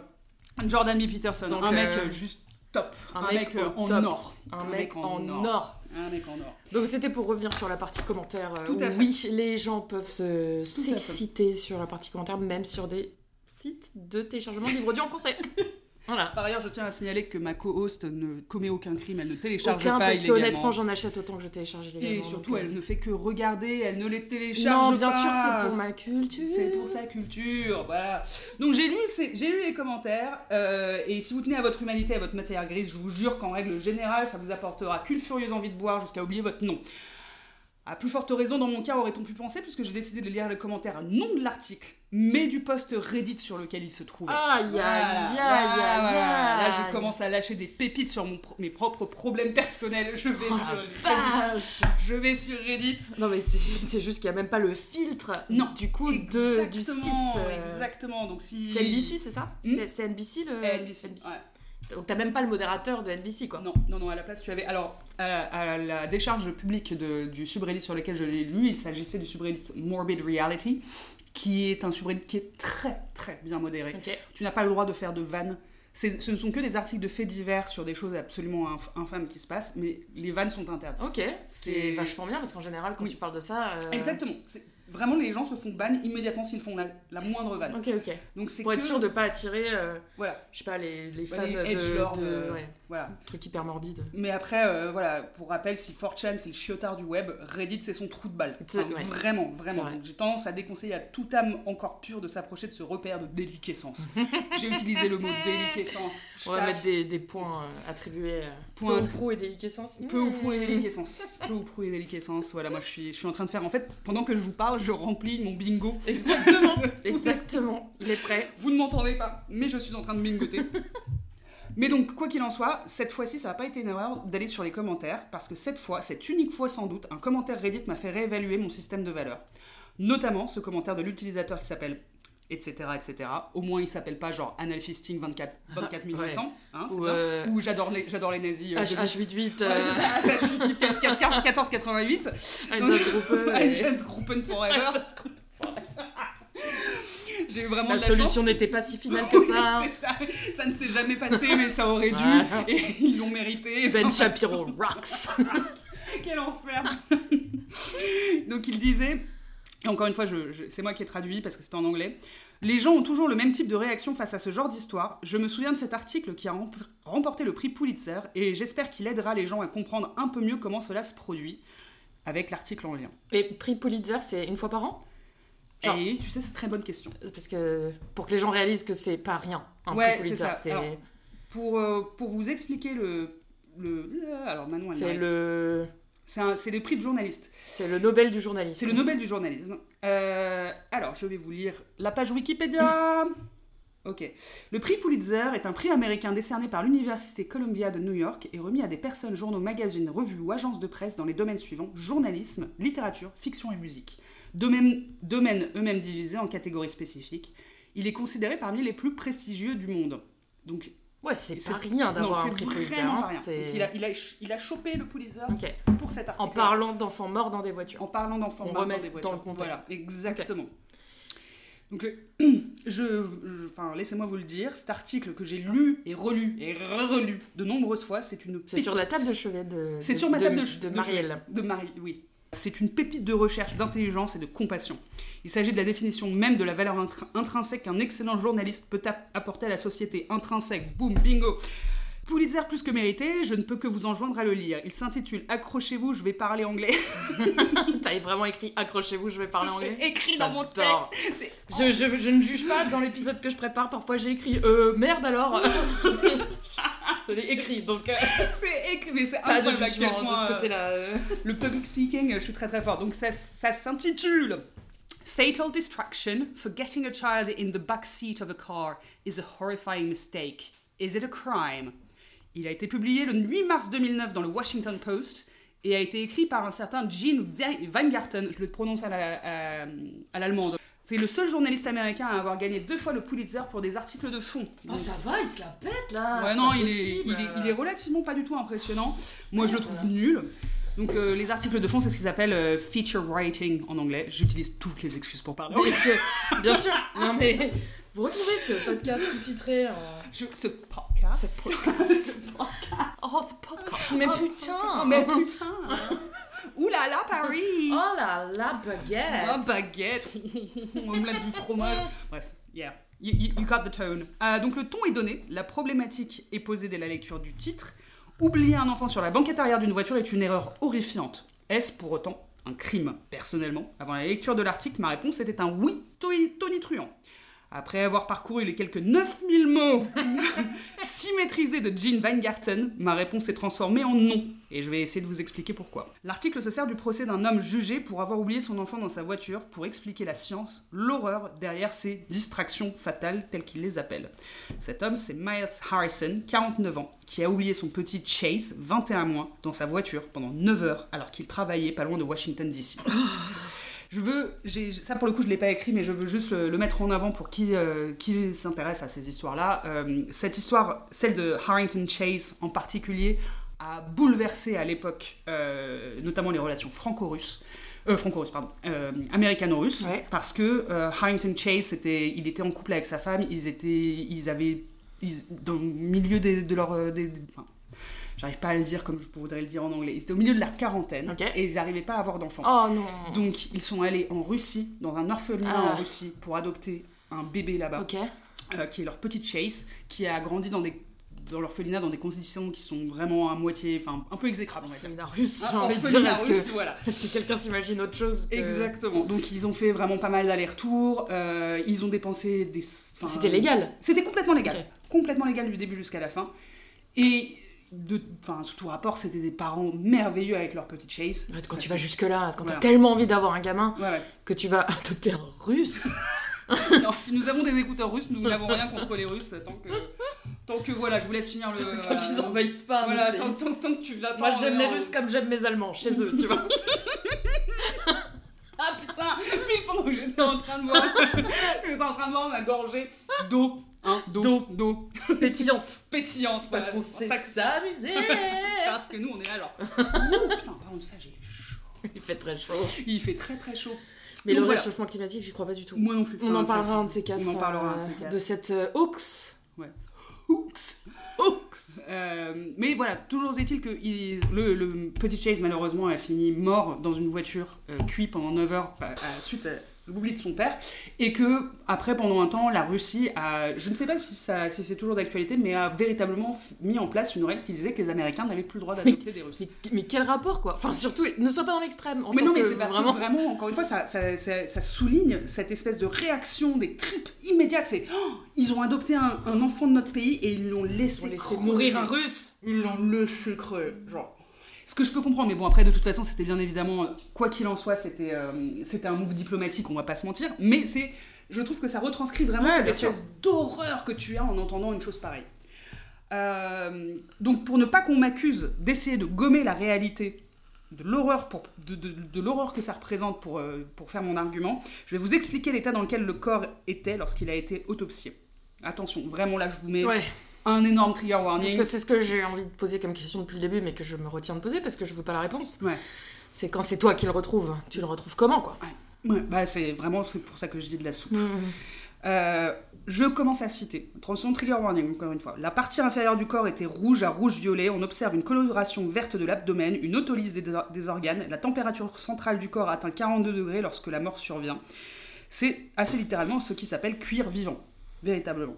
Jordan B. Peterson, Donc, un mec euh, euh, juste top. un Un, mec en top. or. Un mec en or. Un mec en or. Donc c'était pour revenir sur la partie commentaire. euh, Tout à fait. Oui, les gens peuvent se s'exciter sur la partie commentaire, même sur des sites de téléchargement de livres audio en français. voilà. Par ailleurs, je tiens à signaler que ma co-host ne commet aucun crime, elle ne télécharge Aucun, pas parce illégalement. honnêtement, j'en achète autant que je télécharge illégalement. Et surtout, euh, elle ne fait que regarder, elle ne les télécharge Non, pas. bien sûr, c'est pour ma culture. C'est pour sa culture, voilà. Donc j'ai lu, j'ai lu les commentaires, euh, et si vous tenez à votre humanité, à votre matière grise, je vous jure qu'en règle générale, ça vous apportera qu'une furieuse envie de boire jusqu'à oublier votre nom. À plus forte raison, dans mon cas, aurait-on pu penser, puisque j'ai décidé de lire le commentaire non de l'article, mais du post Reddit sur lequel il se trouvait. Aïe, aïe, aïe. Là, je commence à lâcher des pépites sur mon pro- mes propres problèmes personnels. Je vais Oh, sur Reddit. Je vais sur Reddit. Non mais c'est juste qu'il n'y a même pas le filtre Non, du coup de, du site. Exactement, euh, exactement. Donc si C'est NBC, c'est ça? Hmm C'est NBC le NBC, ouais. Donc t'as même pas le modérateur de NBC quoi. Non, non, non, à la place, tu avais. Alors, à, à la décharge publique de- du subreddit sur lequel je l'ai lu, il s'agissait du subreddit Morbid Reality, qui est un subreddit qui est très, très bien modéré. Tu n'as pas le droit de faire de vannes. Ce ne sont que des articles de faits divers sur des choses absolument inf- infâmes qui se passent, mais les vannes sont interdites. Ok, c'est C'est- vachement bien parce qu'en général quand Oui. tu parles de ça. euh, Exactement. Vraiment, les gens se font ban immédiatement s'ils font la, la moindre vanne. Ok, ok. Donc c'est Pour que... être sûr de pas attirer, euh, Voilà, je sais pas, les, les fans les de, de- euh, ouais, voilà. trucs hyper morbides. Mais après, euh, voilà, pour rappel, si 4chan c'est le chiotard du web, Reddit c'est son trou de balle. Enfin, ouais. Vraiment, vraiment. Vrai. J'ai tendance à déconseiller à toute âme encore pure de s'approcher de ce repère de déliquescence. J'ai utilisé le mot déliquescence. On va mettre des, des points attribués Point peu ou prou et déliquescence. Peu ou prou et déliquescence. Peu ou prou et déliquescence. Voilà, moi je suis, je suis en train de faire. En fait, pendant que je vous parle, je remplis mon bingo. Exactement, exactement. Il est prêt. Vous ne m'entendez pas, mais je suis en train de bingoter. Mais donc, quoi qu'il en soit, cette fois-ci, ça n'a pas été une erreur d'aller sur les commentaires, parce que cette fois, cette unique fois sans doute, un commentaire Reddit m'a fait réévaluer mon système de valeurs. Notamment ce commentaire de l'utilisateur qui s'appelle etc etc au moins il s'appelle pas genre analfisting 24 24 800 hein, c'est Ou, euh, j'adore les j'adore les nazis euh, de- HH88, Ouais, c'est ça, HH 1488 Einsatzgruppe. et- Einsatzgruppen Forever. J'ai eu vraiment La de la solution n'était pas si finale que ça. ça. Ça ne s'est jamais passé mais ça aurait dû. Voilà. et ils l'ont mérité. Ben Shapiro rocks. Quel enfer. Donc il disait, et encore une fois, je- je- c'est moi qui ai traduit parce que c'était en anglais, les gens ont toujours le même type de réaction face à ce genre d'histoire. Je me souviens de cet article qui a rem- remporté le prix Pulitzer et j'espère qu'il aidera les gens à comprendre un peu mieux comment cela se produit avec l'article en lien. Et prix Pulitzer, c'est une fois par an? Genre- Et tu sais, c'est très bonne question. Parce que pour que les gens réalisent que c'est pas rien. Un Ouais, prix Pulitzer, c'est Pour, euh, pour vous expliquer le... le alors Manon, c'est le c'est le prix de journaliste. c'est le Nobel du journalisme. C'est le Nobel du journalisme. Euh, alors, je vais vous lire la page Wikipédia. Ok. Le prix Pulitzer est un prix américain décerné par l'Université Columbia de New York et remis à des personnes, journaux, magazines, revues ou agences de presse dans les domaines suivants journalisme, littérature, fiction et musique. Domaines, domaines eux-mêmes divisés en catégories spécifiques. Il est considéré parmi les plus prestigieux du monde. Donc, Ouais, c'est pas rien d'avoir un prix Pulitzer. pas rien. il, a, il, a, il a chopé le Pulitzer Ok. pour cet article. En parlant d'enfants morts dans des voitures. En parlant d'enfants morts dans des voitures. dans le contexte. Voilà, exactement. Donc, euh, je, je- enfin, laissez-moi vous le dire, cet article que j'ai lu et relu et relu de nombreuses fois, c'est une. C'est sur la table de chevet de. C'est de- sur ma table de, de, de- Marielle. De Marie, oui. C'est une pépite de recherche, d'intelligence et de compassion. Il s'agit de la définition même de la valeur intr- intrinsèque qu'un excellent journaliste peut ap- apporter à la société. Intrinsèque, boum, bingo. Pulitzer plus que mérité, je ne peux que vous enjoindre à le lire. Il s'intitule Accrochez-vous, je vais parler anglais. T'avais vraiment écrit accrochez-vous, je vais parler anglais. écrit dans mon texte. Je, je, je ne juge pas dans l'épisode que je prépare. Parfois j'ai écrit euh, merde alors. je l'ai écrit donc euh, c'est écrit, mais c'est incroyable à quel point, de ce euh, côté-là. euh. Le public speaking, je suis très très fort. Donc ça, ça s'intitule Fatal Distraction Forgetting a child in the back seat of a car is a horrifying mistake. Is it a crime? Il a été publié le 8 mars 2009 dans le Washington Post et a été écrit par un certain Gene Weingarten, je le prononce à la- à- à l'allemande. C'est le seul journaliste américain à avoir gagné deux fois le Pulitzer pour des articles de fond. Oh ça va, il se la pète là. Ouais, non, il est, il, est, il est relativement pas du tout impressionnant. Moi, je le trouve nul. Donc, euh, les articles de fond, c'est ce qu'ils appellent euh, feature writing en anglais. J'utilise toutes les excuses pour parler. Bien sûr. Non mais vous retrouvez ce podcast sous-titré en. Je- ce podcast. Ce podcast. Oh, the podcast. Mais Oh, putain. Oh, mais putain Ouh là là, Paris Oh là là, baguette. Oh, baguette Omelette du fromage Bref, yeah. You, you- got the tone. Euh, donc le ton est donné, la problématique est posée dès la lecture du titre. Oublier un enfant sur la banquette arrière d'une voiture est une erreur horrifiante. Est-ce pour autant un crime Personnellement, avant la lecture de l'article, ma réponse était un oui toni- tonitruant. Après avoir parcouru les quelques 9000 mots si maîtrisés de Jean Weingarten, ma réponse s'est transformée en non. Et je vais essayer de vous expliquer pourquoi. L'article se sert du procès d'un homme jugé pour avoir oublié son enfant dans sa voiture pour expliquer la science, l'horreur derrière ces distractions fatales telles qu'il les appelle. Cet homme, c'est Miles Harrison, 49 ans, qui a oublié son petit Chase, 21 mois, dans sa voiture pendant 9 heures alors qu'il travaillait pas loin de Washington DC. Je veux, ça pour le coup je l'ai pas écrit, mais je veux juste le, le mettre en avant pour qui, euh, qui s'intéresse à ces histoires-là. Euh, cette histoire, celle de Harrington Chase en particulier, a bouleversé à l'époque euh, notamment les relations franco-russes. Euh, franco-russes, pardon, euh, américano-russes, Ouais. parce que Harrington Chase, était, il était en couple avec sa femme, ils étaient, ils avaient, ils- dans le milieu des- de leur, des- des- enfin, j'arrive pas à le dire comme je voudrais le dire en anglais, ils étaient au milieu de leur quarantaine et ils n'arrivaient pas à avoir d'enfants. Oh non. Donc ils sont allés en Russie, dans un orphelinat Ah. en Russie, pour adopter un bébé là-bas, euh, qui est leur petite Chase, qui a grandi dans des dans l'orphelinat dans des conditions qui sont vraiment à moitié, enfin un peu exécrables. Orphelinat russe, j'ai Un envie de dire. russe, que, voilà. est-ce que quelqu'un s'imagine autre chose que- Exactement. Donc ils ont fait vraiment pas mal d'allers-retours. euh, ils ont dépensé des. C'était légal. C'était complètement légal. Complètement légal du début jusqu'à la fin. Et de, enfin, sous tout rapport, c'était des parents merveilleux avec leur petite Chase. Ouais, Quand Ça, tu vas jusque-là, quand Voilà. t'as tellement envie d'avoir un gamin Ouais, que tu vas adopter un russe. Alors, si nous avons des écouteurs russes, nous n'avons rien contre les Russes. Tant que, tant que voilà, je vous laisse finir le. Tant qu'ils euh, envahissent pas. Voilà, tant, tant- tant que tu. Moi j'aime les Russes comme j'aime mes Allemands, chez eux, tu vois. Ah putain, pile pendant que j'étais en train de boire, j'étais en train de boire ma gorgée d'eau, hein, d'eau, D'eau. Pétillante. pétillante. Parce qu'on sait ça s'amuser. Parce que nous, on est là, genre. Ouh, putain, pardon, ça, j'ai chaud. Il fait très chaud. Il fait très très chaud. Mais Donc le voilà. réchauffement climatique, j'y crois pas du tout. Moi non plus. On en Enfin, ça, parlera un de c'est- ces quatre. On en parlera un euh, de ces quatre. De cette euh, Hawks. Hooks. Hawks. Euh, mais voilà, toujours est-il que il- le, le petit Chase, malheureusement, a fini mort dans une voiture, euh, cuit pendant 9 heures suite à l'oubli de son père. Et que, après, pendant un temps, la Russie a. Je ne sais pas si, ça, si c'est toujours d'actualité, mais a véritablement mis en place une règle qui disait que les Américains n'avaient plus le droit d'adopter des Russes. Mais, mais quel rapport quoi? Enfin surtout, ne sois pas dans l'extrême. Mais non, mais c'est parce vraiment. que vraiment, encore une fois, ça, ça, ça- ça souligne cette espèce de réaction des tripes immédiates. C'est oh, ils ont adopté un, un enfant de notre pays et ils l'ont laissé, Ils laissé mourir un russe. Ils l'ont laissé crever. Genre. Ce que je peux comprendre, mais bon, après, de toute façon, c'était bien évidemment, quoi qu'il en soit, c'était euh, c'était un move diplomatique, on va pas se mentir. Mais c'est. Je trouve que ça retranscrit vraiment Ouais, cette espèce d'horreur que tu as en entendant une chose pareille. Euh, donc, pour ne pas qu'on m'accuse d'essayer de gommer la réalité de l'horreur pour de, de- de l'horreur que ça représente pour, euh, pour faire mon argument, je vais vous expliquer l'état dans lequel le corps était lorsqu'il a été autopsié. Attention, vraiment là je vous mets Ouais. Un énorme trigger Parce warning. que c'est ce que j'ai envie de poser comme question depuis le début, mais que je me retiens de poser parce que je veux pas la réponse. Ouais. C'est quand c'est toi qui le retrouves. Tu le retrouves comment quoi? Ouais, bah c'est vraiment c'est pour ça que je dis de la soupe. Mhm. Euh, je commence à citer. Attention, trigger warning, encore une fois. La partie inférieure du corps était rouge à rouge-violet. On observe une coloration verte de l'abdomen, une autolyse des, des organes. La température centrale du corps atteint 42 degrés lorsque la mort survient. C'est assez littéralement ce qui s'appelle cuir vivant, véritablement.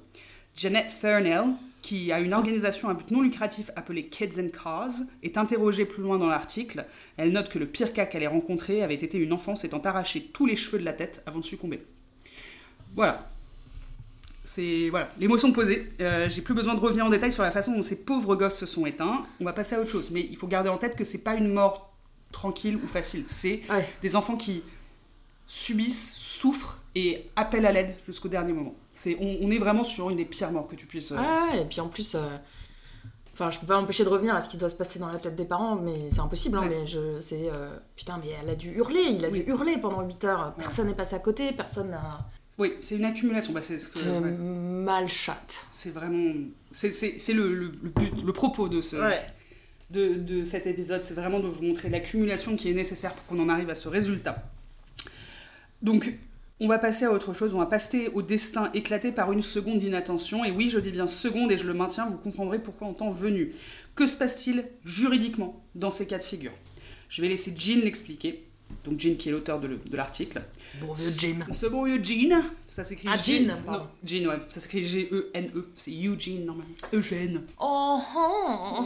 Janet Fernell, qui a une organisation à but non lucratif appelée Kids and Cars, est interrogée plus loin dans l'article. Elle note que le pire cas qu'elle ait rencontré avait été une enfant s'étant arraché tous les cheveux de la tête avant de succomber. Voilà. C'est voilà, l'émotion posée. Euh, J'ai plus besoin de revenir en détail sur la façon dont ces pauvres gosses se sont éteints. On va passer à autre chose, mais il faut garder en tête que c'est pas une mort tranquille ou facile. C'est Ouais. des enfants qui subissent, souffrent et appellent à l'aide jusqu'au dernier moment. C'est, on, on est vraiment sur une des pires morts que tu puisses. euh, Ouais, et puis en plus, euh, enfin, je peux pas m'empêcher de revenir à ce qui doit se passer dans la tête des parents, mais c'est impossible. Hein, Ouais. mais je, c'est euh, putain, mais elle a dû hurler, il a Oui. dû hurler pendant 8 heures. Personne n'est passé à côté, personne n'a. Oui, c'est une accumulation. Bah, c'est, ce que- ouais. mal chatte. C'est vraiment. C'est, c'est- c'est le, le- le but, le propos de, ce, de, de cet épisode. C'est vraiment de vous montrer l'accumulation qui est nécessaire pour qu'on en arrive à ce résultat. Donc, on va passer à autre chose. On va passer au destin éclaté par une seconde d'inattention. Et oui, je dis bien seconde et je le maintiens. Vous comprendrez pourquoi en temps venu. Que se passe-t-il juridiquement dans ces cas de figure? Je vais laisser Jean l'expliquer. Donc, Jean qui est l'auteur de, le- de l'article. Bon vieux Jim. Ce bon vieux Jean, ça s'écrit Ah, Jean, pardon. Non, Jean, ouais, ça s'écrit G-E-N-E. C'est Eugene normalement. Eugène. Oh, oh.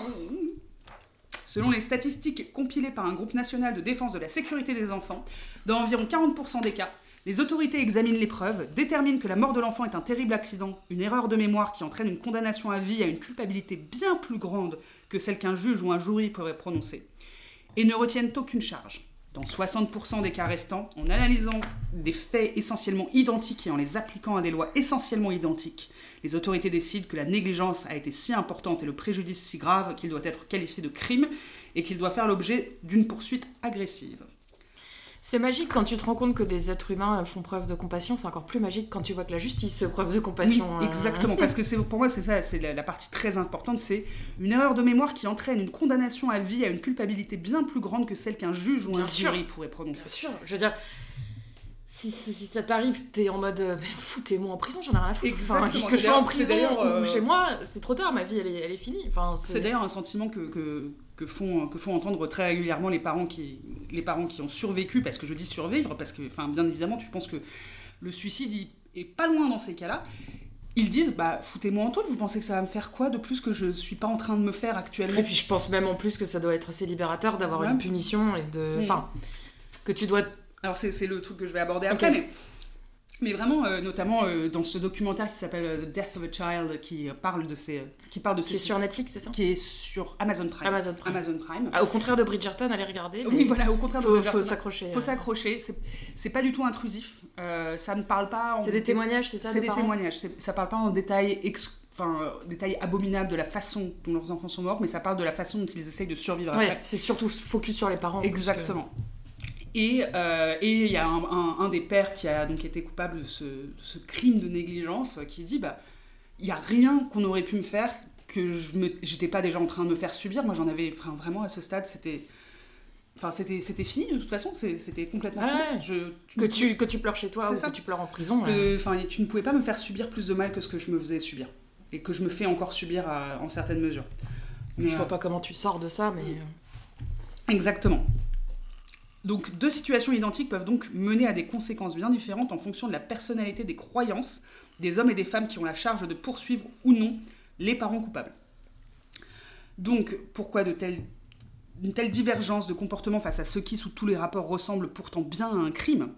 Selon les statistiques compilées par un groupe national de défense de la sécurité des enfants, dans environ 40% des cas, les autorités examinent les preuves, déterminent que la mort de l'enfant est un terrible accident, une erreur de mémoire qui entraîne une condamnation à vie à une culpabilité bien plus grande que celle qu'un juge ou un jury pourrait prononcer, et ne retiennent aucune charge. Dans 60% des cas restants, en analysant des faits essentiellement identiques et en les appliquant à des lois essentiellement identiques, les autorités décident que la négligence a été si importante et le préjudice si grave qu'il doit être qualifié de crime et qu'il doit faire l'objet d'une poursuite agressive. C'est magique quand tu te rends compte que des êtres humains font preuve de compassion, c'est encore plus magique quand tu vois que la justice fait preuve de Oui, compassion. euh. exactement, parce que c'est pour moi c'est ça, c'est la, la partie très importante, c'est une erreur de mémoire qui entraîne une condamnation à vie à une culpabilité bien plus grande que celle qu'un juge ou Bien un sûr. jury pourrait prononcer. Bien sûr, je veux dire, si, si- si ça t'arrive, t'es en mode euh, foutez-moi en prison, j'en ai rien à foutre. Enfin, que je sois en prison euh, ou chez moi, c'est trop tard, ma vie elle est, elle est finie. Enfin, C'est d'ailleurs un sentiment que, que, que font, que font entendre très régulièrement les parents, qui, les parents qui ont survécu, parce que je dis survivre, parce que, enfin, bien évidemment, tu penses que le suicide il est pas loin dans ces cas-là. Ils disent, bah, foutez-moi en taule, vous pensez que ça va me faire quoi de plus que je suis pas en train de me faire actuellement? Et puis je pense même en plus que ça doit être assez libérateur d'avoir Ouais. une punition et de. Enfin, que tu dois. Alors c'est le truc que je vais aborder après, mais, mais vraiment, euh, notamment euh, dans ce documentaire qui s'appelle euh, The Death of a Child, qui euh, parle de ces, qui parle de Qui ces est sur Netflix, c'est ça qui est sur Amazon Prime. Amazon Prime. Amazon Prime. Ah, Au contraire de Bridgerton, allez regarder. oui, voilà, au contraire de Faut, Bridgerton. faut s'accrocher. Faut euh. s'accrocher, c'est pas du tout intrusif, euh, ça ne parle pas en C'est des témoignages, c'est ça C'est des témoignages, ça parle pas en détail, ex- enfin, euh, détail abominable de la façon dont leurs enfants sont morts, mais ça parle de la façon dont ils essayent de survivre Ouais, c'est surtout focus sur les parents. Exactement. Et euh, et il y a un, un- un des pères qui a donc été coupable de ce, de ce crime de négligence euh, qui dit bah il y a rien qu'on aurait pu me faire que je me j'étais pas déjà en train de me faire subir. Moi j'en avais enfin, vraiment à ce stade c'était enfin c'était c'était fini de toute façon c'était complètement Ouais. fini. Je, Que tu, que tu pleures chez toi ou ça. que tu pleures en prison. euh, que enfin tu ne pouvais pas me faire subir plus de mal que ce que je me faisais subir et que je me fais encore subir à- en certaines mesures. Mais, Je euh, vois pas comment tu sors de ça, mais. euh, Exactement. Donc deux situations identiques peuvent donc mener à des conséquences bien différentes en fonction de la personnalité des croyances des hommes et des femmes qui ont la charge de poursuivre ou non les parents coupables. Donc pourquoi de telles, une telle divergence de comportement face à ceux qui, sous tous les rapports, ressemblent pourtant bien à un crime?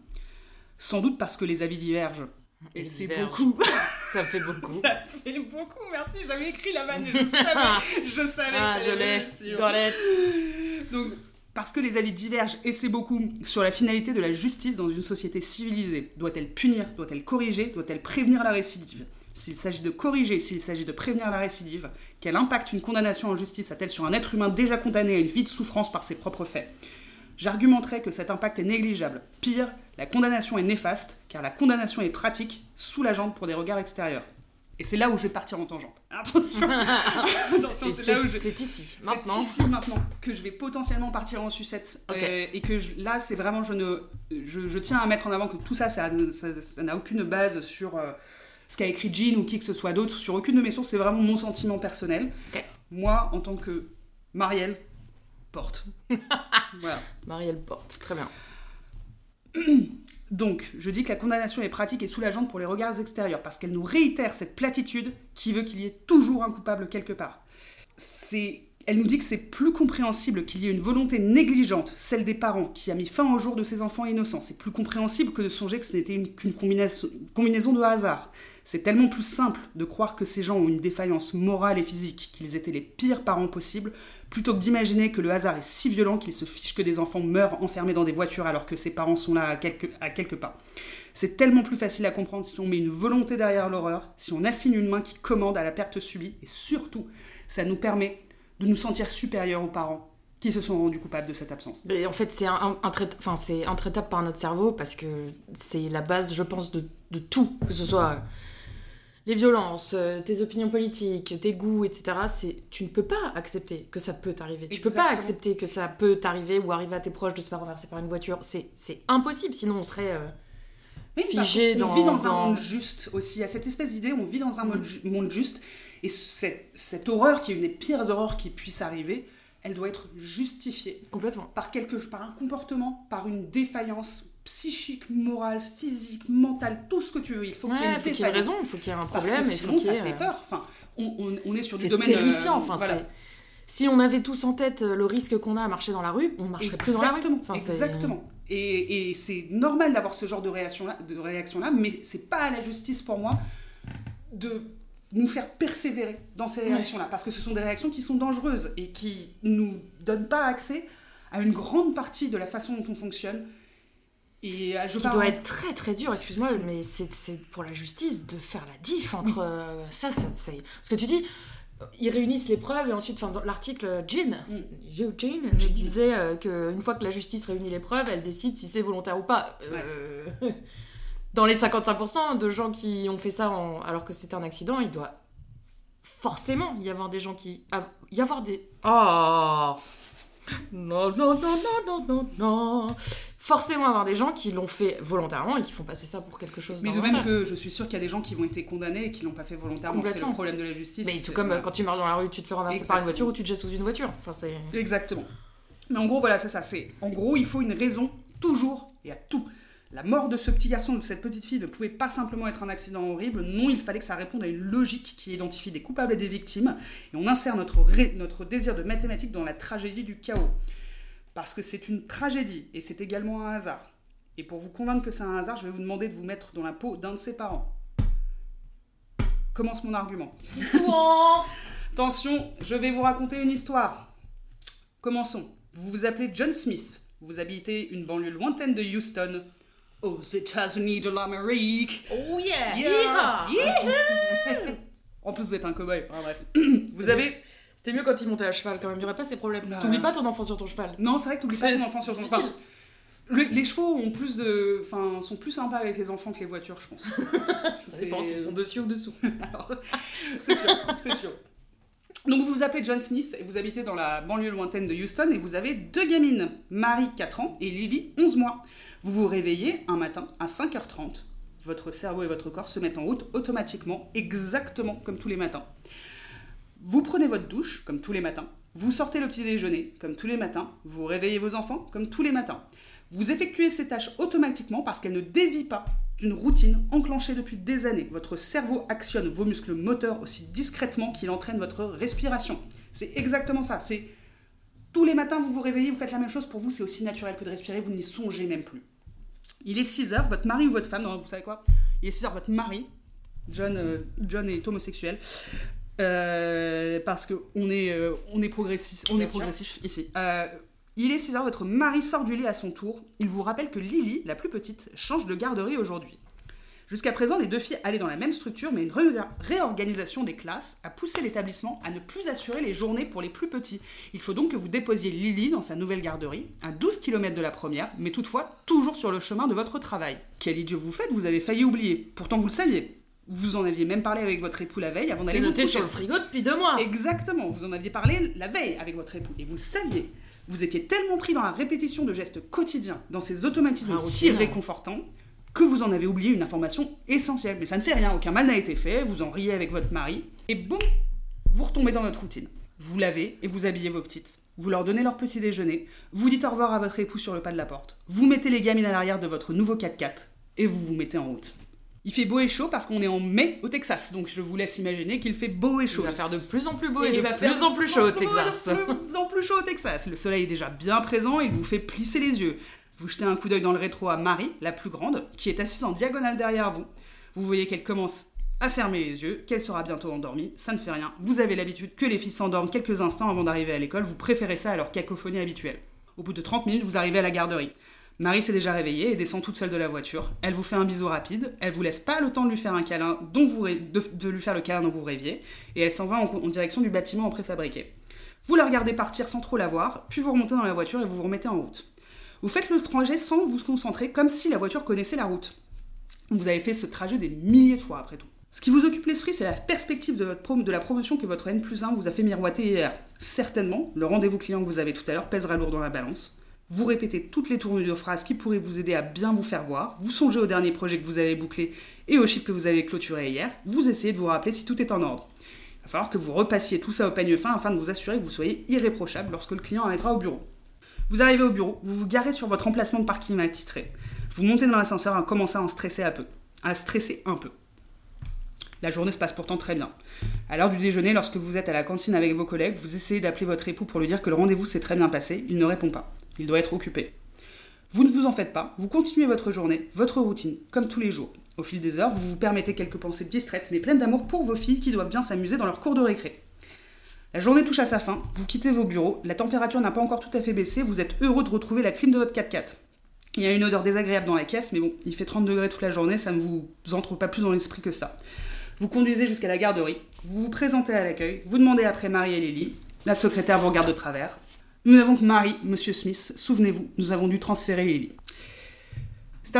Sans doute parce que les avis divergent. Et c'est beaucoup. Ça fait beaucoup. Ça fait beaucoup, merci. J'avais écrit la vanne, je savais. Je savais. ah, que je l'ai. Dans. Donc, parce que les avis divergent, et c'est beaucoup, sur la finalité de la justice dans une société civilisée. Doit-elle punir Doit-elle corriger Doit-elle prévenir la récidive? S'il s'agit de corriger, s'il s'agit de prévenir la récidive, quel impact une condamnation en justice a-t-elle sur un être humain déjà condamné à une vie de souffrance par ses propres faits? J'argumenterai que cet impact est négligeable. Pire, la condamnation est néfaste, car la condamnation est pratique, soulageante pour des regards extérieurs. Et c'est là où je vais partir en tangente. Attention, Attention c'est là où je... C'est ici, C'est maintenant. ici maintenant que je vais potentiellement partir en sucette. Euh, et que je- là, c'est vraiment, je, ne, je, je tiens à mettre en avant que tout ça, ça n'a aucune base sur euh, ce qu'a écrit Jean ou qui que ce soit d'autre. Sur aucune de mes sources, c'est vraiment mon sentiment personnel. Moi, en tant que Marielle, porte. voilà. Marielle Porte, très bien. Donc, je dis que la condamnation est pratique et soulageante pour les regards extérieurs, parce qu'elle nous réitère cette platitude qui veut qu'il y ait toujours un coupable quelque part. Elle nous dit que c'est plus compréhensible qu'il y ait une volonté négligente, celle des parents, qui a mis fin au jour de ces enfants innocents. C'est plus compréhensible que de songer que ce n'était une- qu'une combinaison de hasard. C'est tellement plus simple de croire que ces gens ont une défaillance morale et physique, qu'ils étaient les pires parents possibles, plutôt que d'imaginer que le hasard est si violent qu'il se fiche que des enfants meurent enfermés dans des voitures alors que ses parents sont là à quelques, à quelques pas. C'est tellement plus facile à comprendre si on met une volonté derrière l'horreur, si on assigne une main qui commande à la perte subie, et surtout, ça nous permet de nous sentir supérieurs aux parents qui se sont rendus coupables de cette absence. En fait, c'est un, par notre cerveau parce que c'est la base, je pense, de, de tout. Que ce soit les violences, euh, tes opinions politiques, tes goûts, etc. C'est, tu ne peux pas accepter que ça peut t'arriver. Tu peux pas accepter que ça peut t'arriver ou arriver à tes proches de se faire renverser par une voiture. C'est, impossible, sinon on serait... euh, Oui, Figé qu'on dans- vit dans, dans- un monde juste aussi. À cette espèce d'idée, on vit dans un Mm. monde juste. Et cette, cette horreur, qui est une des pires horreurs qui puisse arriver, elle doit être justifiée complètement. par, quelque, par un comportement, par une défaillance psychique, morale, physique, mentale, tout ce que tu veux. Il faut qu'il y ait une faut y ait défaillance. raison, il faut qu'il y ait un Parce problème. que et faut sinon, ça ait, fait euh, peur. Enfin, on, on- on est sur du C'est domaine... euh, terrifiant. Enfin, voilà. c'est- Si on avait tous en tête euh, le risque qu'on a à marcher dans la rue, on marcherait plus dans la rue. Exactement, Enfin, c'est- exactement. Et, et c'est normal d'avoir ce genre de réaction-là, de réaction-là, mais c'est pas à la justice pour moi de nous faire persévérer dans ces Ouais. réactions-là, parce que ce sont des réactions qui sont dangereuses et qui nous donnent pas accès à une grande partie de la façon dont on fonctionne. Et euh, je Ce qui doit être très très dur, excuse-moi, mais c'est pour la justice de faire la diff entre euh, ça, ça, c'est... Ce que tu dis, euh, ils réunissent les preuves et ensuite, enfin, dans l'article, Jean, Mm. Eugene, disait euh, qu'une fois que la justice réunit les preuves, elle décide si c'est volontaire ou pas. Euh, dans les 55% de gens qui ont fait ça en- alors que c'était un accident, il doit forcément y avoir des gens qui... y avoir des... Oh non, non, non, non, non, non, non. Forcément avoir des gens qui l'ont fait volontairement et qui font passer ça pour quelque chose Mais de même que je suis sûre qu'il y a des gens qui ont été condamnés et qui l'ont pas fait volontairement. C'est le problème de la justice. Mais tout comme euh, quand tu marches dans la rue, tu te fais renverser par une voiture ou tu te jettes sous une voiture. Enfin. Exactement. Mais en gros, voilà, c'est ça. C'est en gros, il faut une raison toujours et à tout. La mort de ce petit garçon ou de cette petite fille ne pouvait pas simplement être un accident horrible. Non, il fallait que ça réponde à une logique qui identifie des coupables et des victimes. Et on insère notre, ré- notre désir de mathématiques dans la tragédie du chaos. Parce que c'est une tragédie et c'est également un hasard. Et pour vous convaincre que c'est un hasard, je vais vous demander de vous mettre dans la peau d'un de ses parents. Commence mon argument. Attention, je vais vous raconter une histoire. Commençons. Vous vous appelez John Smith. Vous habitez une banlieue lointaine de Houston, aux États-Unis de l'Amérique. Oh yeah, Yeah. Yeehaw En plus, vous êtes un cow-boy. Enfin, bref. vous avez. C'était mieux quand il montait à cheval quand même, il n'y aurait pas ces problèmes. Bah. T'oublies pas ton enfant sur ton cheval. Non, c'est vrai que t'oublies pas ton enfant sur ton. difficile. Le- les chevaux ont plus de, enfin, sont plus sympas avec les enfants que les voitures, je pense. Ça dépend s'ils sont dessus ou dessous. C'est sûr, c'est sûr. Donc vous vous appelez John Smith et vous habitez dans la banlieue lointaine de Houston et vous avez deux gamines, Marie 4 ans et Lily 11 mois. Vous vous réveillez un matin à 5h30. Votre cerveau et votre corps se mettent en route automatiquement, exactement comme tous les matins. Vous prenez votre douche, comme tous les matins. Vous sortez le petit déjeuner, comme tous les matins. Vous réveillez vos enfants, comme tous les matins. Vous effectuez ces tâches automatiquement parce qu'elles ne dévient pas d'une routine enclenchée depuis des années. Votre cerveau actionne vos muscles moteurs aussi discrètement qu'il entraîne votre respiration. C'est exactement ça. C'est tous les matins, vous vous réveillez, vous faites la même chose. Pour vous, c'est aussi naturel que de respirer. Vous n'y songez même plus. Il est 6 heures. Votre mari ou votre femme, non, vous savez quoi? Il est 6 heures. Votre mari, John, euh, John est homosexuel. Euh, parce que on est, euh, on est progressif, on Bien est sûr. progressif ici. Euh, il est 6 heures, votre mari sort du lit à son tour. Il vous rappelle que Lily, la plus petite, change de garderie aujourd'hui. Jusqu'à présent, les deux filles allaient dans la même structure, mais une ré- réorganisation des classes a poussé l'établissement à ne plus assurer les journées pour les plus petits. Il faut donc que vous déposiez Lily dans sa nouvelle garderie, à 12 km de la première, mais toutefois toujours sur le chemin de votre travail. Quel idiot vous faites, vous avez failli oublier. Pourtant vous le saviez. Vous en aviez même parlé avec votre époux la veille avant d'aller vous coucher. sur le frigo depuis deux mois. Exactement, vous en aviez parlé la veille avec votre époux et vous le saviez. Vous étiez tellement pris dans la répétition de gestes quotidiens, dans ces automatismes La si réconfortants, que vous en avez oublié une information essentielle. Mais ça ne fait rien, aucun mal n'a été fait, vous en riez avec votre mari, et boum, vous retombez dans votre routine. Vous lavez et vous habillez vos petites. Vous leur donnez leur petit déjeuner, vous dites au revoir à votre époux sur le pas de la porte, vous mettez les gamines à l'arrière de votre nouveau 4x4 et vous vous mettez en route. Il fait beau et chaud parce qu'on est en mai au Texas, donc je vous laisse imaginer qu'il fait beau et Il chaud. va faire de plus en plus beau Et et, il de plus en plus chaud au Texas. De plus en plus chaud au Texas. Le soleil est déjà bien présent, il vous fait plisser les yeux. Vous jetez un coup d'œil dans le rétro à Marie, la plus grande, qui est assise en diagonale derrière vous. Vous voyez qu'elle commence à fermer les yeux, qu'elle sera bientôt endormie, ça ne fait rien. Vous avez l'habitude que les filles s'endorment quelques instants avant d'arriver à l'école, vous préférez ça à leur cacophonie habituelle. Au bout de 30 minutes, vous arrivez à la garderie. Marie s'est déjà réveillée et descend toute seule de la voiture. Elle vous fait un bisou rapide, elle vous laisse pas le temps de lui faire un câlin le câlin dont vous rêviez, et elle s'en va en, direction du bâtiment en préfabriqué. Vous la regardez partir sans trop la voir, puis vous remontez dans la voiture et vous vous remettez en route. Vous faites le trajet sans vous concentrer, comme si la voiture connaissait la route. Vous avez fait ce trajet des milliers de fois après tout. Ce qui vous occupe l'esprit, c'est la perspective de la promotion que votre N plus 1 vous a fait miroiter hier. Certainement, le rendez-vous client que vous avez tout à l'heure pèsera lourd dans la balance. Vous répétez toutes les tournures de phrases qui pourraient vous aider à bien vous faire voir. Vous songez au dernier projet que vous avez bouclé et aux chiffres que vous avez clôturés hier. Vous essayez de vous rappeler si tout est en ordre. Il va falloir que vous repassiez tout ça au peigne fin afin de vous assurer que vous soyez irréprochable lorsque le client arrivera au bureau. Vous arrivez au bureau, vous vous garez sur votre emplacement de parking attitré. Vous montez dans l'ascenseur et commencez à en stresser un peu. À stresser un peu. La journée se passe pourtant très bien. À l'heure du déjeuner, lorsque vous êtes à la cantine avec vos collègues, vous essayez d'appeler votre époux pour lui dire que le rendez-vous s'est très bien passé. Il ne répond pas. Il doit être occupé. Vous ne vous en faites pas, vous continuez votre journée, votre routine, comme tous les jours. Au fil des heures, vous vous permettez quelques pensées distraites mais pleines d'amour pour vos filles qui doivent bien s'amuser dans leur cours de récré. La journée touche à sa fin, vous quittez vos bureaux, la température n'a pas encore tout à fait baissé, vous êtes heureux de retrouver la clim de votre 4x4. Il y a une odeur désagréable dans la caisse, mais bon, il fait 30 degrés toute la journée, ça ne vous entre pas plus dans l'esprit que ça. Vous conduisez jusqu'à la garderie, vous vous présentez à l'accueil, vous demandez après Marie et Lily, la secrétaire vous regarde de travers. Nous n'avons que Marie, Monsieur Smith, souvenez-vous, nous avons dû transférer Lily. C'est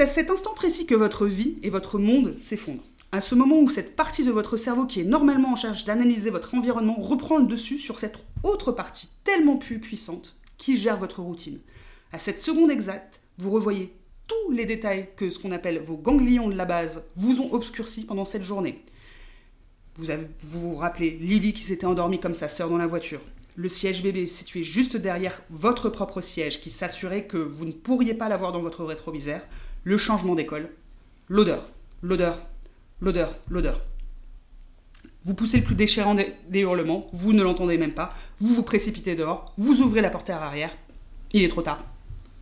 à cet instant précis que votre vie et votre monde s'effondrent. À ce moment où cette partie de votre cerveau qui est normalement en charge d'analyser votre environnement reprend le dessus sur cette autre partie tellement plus puissante qui gère votre routine. À cette seconde exacte, vous revoyez tous les détails que ce qu'on appelle vos ganglions de la base vous ont obscurcis pendant cette journée. Vous vous, vous rappelez Lily qui s'était endormie comme sa sœur dans la voiture. Le siège bébé situé juste derrière votre propre siège qui s'assurait que vous ne pourriez pas l'avoir dans votre rétroviseur. Le changement d'école. L'odeur. L'odeur. L'odeur. L'odeur. Vous poussez le plus déchirant des, hurlements. Vous ne l'entendez même pas. Vous vous précipitez dehors. Vous ouvrez la portière arrière. Il est trop tard.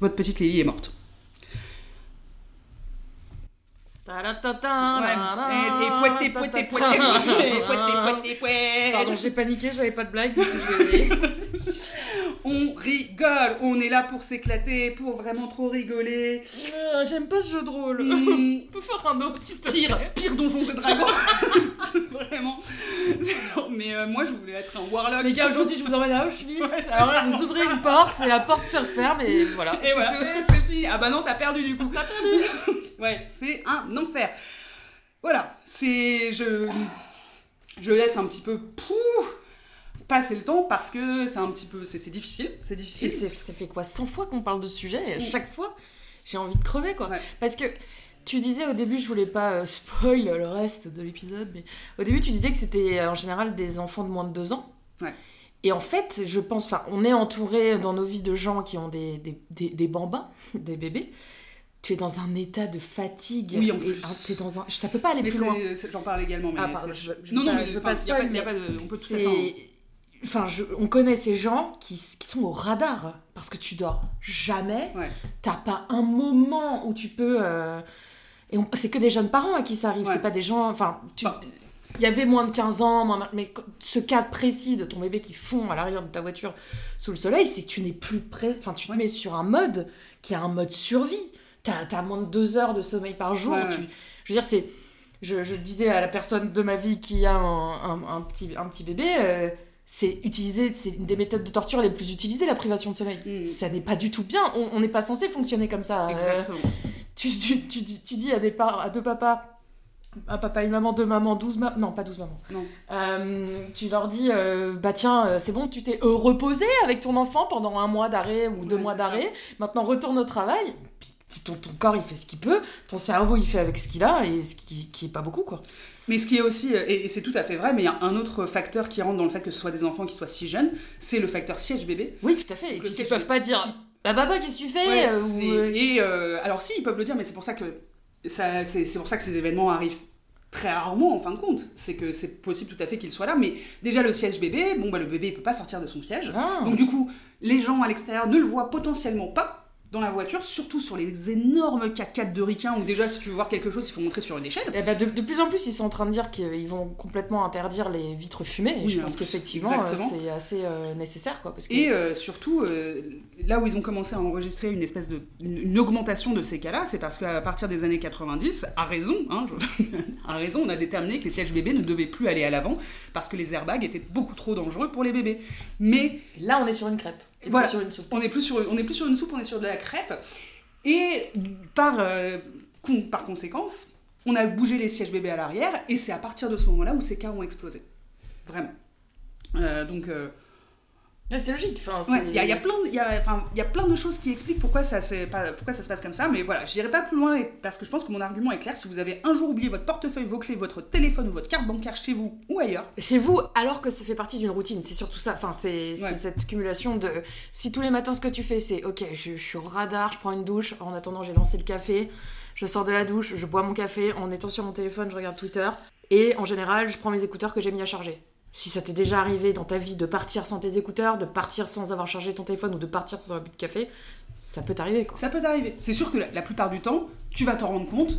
Votre petite Lily est morte. Ta-da-ta-ta, Et, et poêté, poêté, poêté, poêté, poêté, poêté. Pardon, j'ai paniqué, j'avais pas de blague. On rigole, on est là pour s'éclater, pour vraiment trop rigoler. Euh, J'aime pas ce jeu de rôle. Hmm, On peut faire un autre, pire, pire donjon et dragons. vraiment. Mais euh, moi je voulais être un warlock. Les gars, aujourd'hui, je vous emmène à Auschwitz. Ouais, Alors là, vous ouvrez une porte et la porte se referme et voilà. Et voilà, c'est fini. Ah bah non, t'as perdu du coup. T'as perdu. ouais, c'est un enfer. Voilà, c'est je je laisse un petit peu passer le temps parce que c'est un petit peu c'est difficile, c'est difficile. ça fait quoi 100 fois qu'on parle de ce sujet et à chaque fois, j'ai envie de crever quoi. Ouais. Parce que tu disais au début, je voulais pas euh, spoil le reste de l'épisode, mais au début, tu disais que c'était euh, en général des enfants de moins de 2 ans. Ouais. Et en fait, je pense, enfin, on est entouré dans nos vies de gens qui ont des, des, des, des bambins, des bébés. Tu es dans un état de fatigue. Oui, en et plus. un- t'es dans un... Ça peut pas aller Mais plus loin. c'est- j'en parle également mais Ah, pardon, je je non non mais je veux enfin, pas y a pas, de on peut tout. Enfin, je- on connaît ces gens qui, qui sont au radar parce que tu dors jamais. Ouais. T'as pas un moment où tu peux. euh, Et on- c'est que des jeunes parents à qui ça arrive. Ouais. C'est pas des gens. Enfin, tu- il y avait moins de 15 ans, moins- mais ce cas précis de ton bébé qui fond à l'arrière de ta voiture sous le soleil, c'est que tu n'es plus prêt. Enfin, tu te Ouais. mets sur un mode qui est un mode survie. T'as as moins de deux heures de sommeil par jour. Ouais, ouais. tu- Je veux dire, c'est. Je, je disais à la personne de ma vie qui a un, un- un petit, un petit bébé, euh, c'est utiliser, c'est une des méthodes de torture les plus utilisées, la privation de sommeil. Mm. Ça n'est pas du tout bien. On n'est pas censé fonctionner comme ça. Euh, Exactement. tu, tu, tu, dis- tu dis à, des par- à deux papas un papa, une maman, deux mamans, douze mamans. Non, pas douze mamans. Non. Euh, tu leur dis euh, Bah tiens, c'est bon, tu t'es reposé avec ton enfant pendant un mois d'arrêt ou deux Ouais, mois d'arrêt. Maintenant, retourne au travail. Ton, ton corps, il fait ce qu'il peut. Ton cerveau, il fait avec ce qu'il a. Et ce qui, qui est pas beaucoup, quoi. Mais ce qui est aussi, euh, et c'est tout à fait vrai, mais il y a un autre facteur qui rentre dans le fait que ce soit des enfants qui soient si jeunes, c'est le facteur siège bébé. Oui, tout à fait. Et puis, ils peuvent pas dire Bah, papa, qu'est-ce que tu fais Ouais, euh, ou, euh, Et euh, alors si, ils peuvent le dire, mais c'est pour ça que ça, c'est pour ça que ces événements arrivent très rarement en fin de compte. C'est que c'est possible tout à fait qu'ils soient là, mais déjà le siège bébé, bon bah le bébé il peut pas sortir de son siège, ah. donc du coup les gens à l'extérieur ne le voient potentiellement pas dans la voiture, surtout sur les énormes 4x4 de ricain où déjà si tu veux voir quelque chose il faut montrer sur une échelle. Eh ben, de, de plus en plus, ils sont en train de dire qu'ils vont complètement interdire les vitres fumées. Et Oui, je en pense qu'effectivement, euh, c'est assez euh, nécessaire. Quoi, parce que... Et euh, surtout, euh, là où ils ont commencé à enregistrer une espèce de une, une augmentation de ces cas-là, c'est parce qu'à partir des années 90, à raison, hein, je- à raison, on a déterminé que les sièges bébés ne devaient plus aller à l'avant parce que les airbags étaient beaucoup trop dangereux pour les bébés. Mais Là, on est sur une crêpe. Voilà. pas sur une soupe. on n'est plus sur on n'est plus sur une soupe, on est sur de la crêpe. Et par euh, con- par conséquence, on a bougé les sièges bébés à l'arrière et c'est à partir de ce moment-là où ces cas ont explosé. Vraiment. Euh, donc euh, Ouais, c'est logique. Enfin, Ouais, c'est- il y, a- il y a plein de- il y a- enfin, il y a plein de choses qui expliquent pourquoi ça, c'est pas- pourquoi ça se passe comme ça, mais voilà, j'irai pas plus loin parce que je pense que mon argument est clair. Si vous avez un jour oublié votre portefeuille, vos clés, votre téléphone ou votre carte bancaire chez vous ou ailleurs, Chez vous, alors que ça fait partie d'une routine, c'est surtout ça. Enfin, c'est c'est Ouais. cette cumulation de. Si tous les matins, ce que tu fais, c'est OK, je, je suis au radar, je prends une douche. En attendant, j'ai lancé le café. Je sors de la douche, je bois mon café. En étant sur mon téléphone, je regarde Twitter. Et en général, je prends mes écouteurs que j'ai mis à charger. Si ça t'est déjà arrivé dans ta vie de partir sans tes écouteurs, de partir sans avoir chargé ton téléphone ou de partir sans un but de café, ça peut t'arriver quoi. ça peut t'arriver. C'est sûr que la, la plupart du temps, tu vas t'en rendre compte.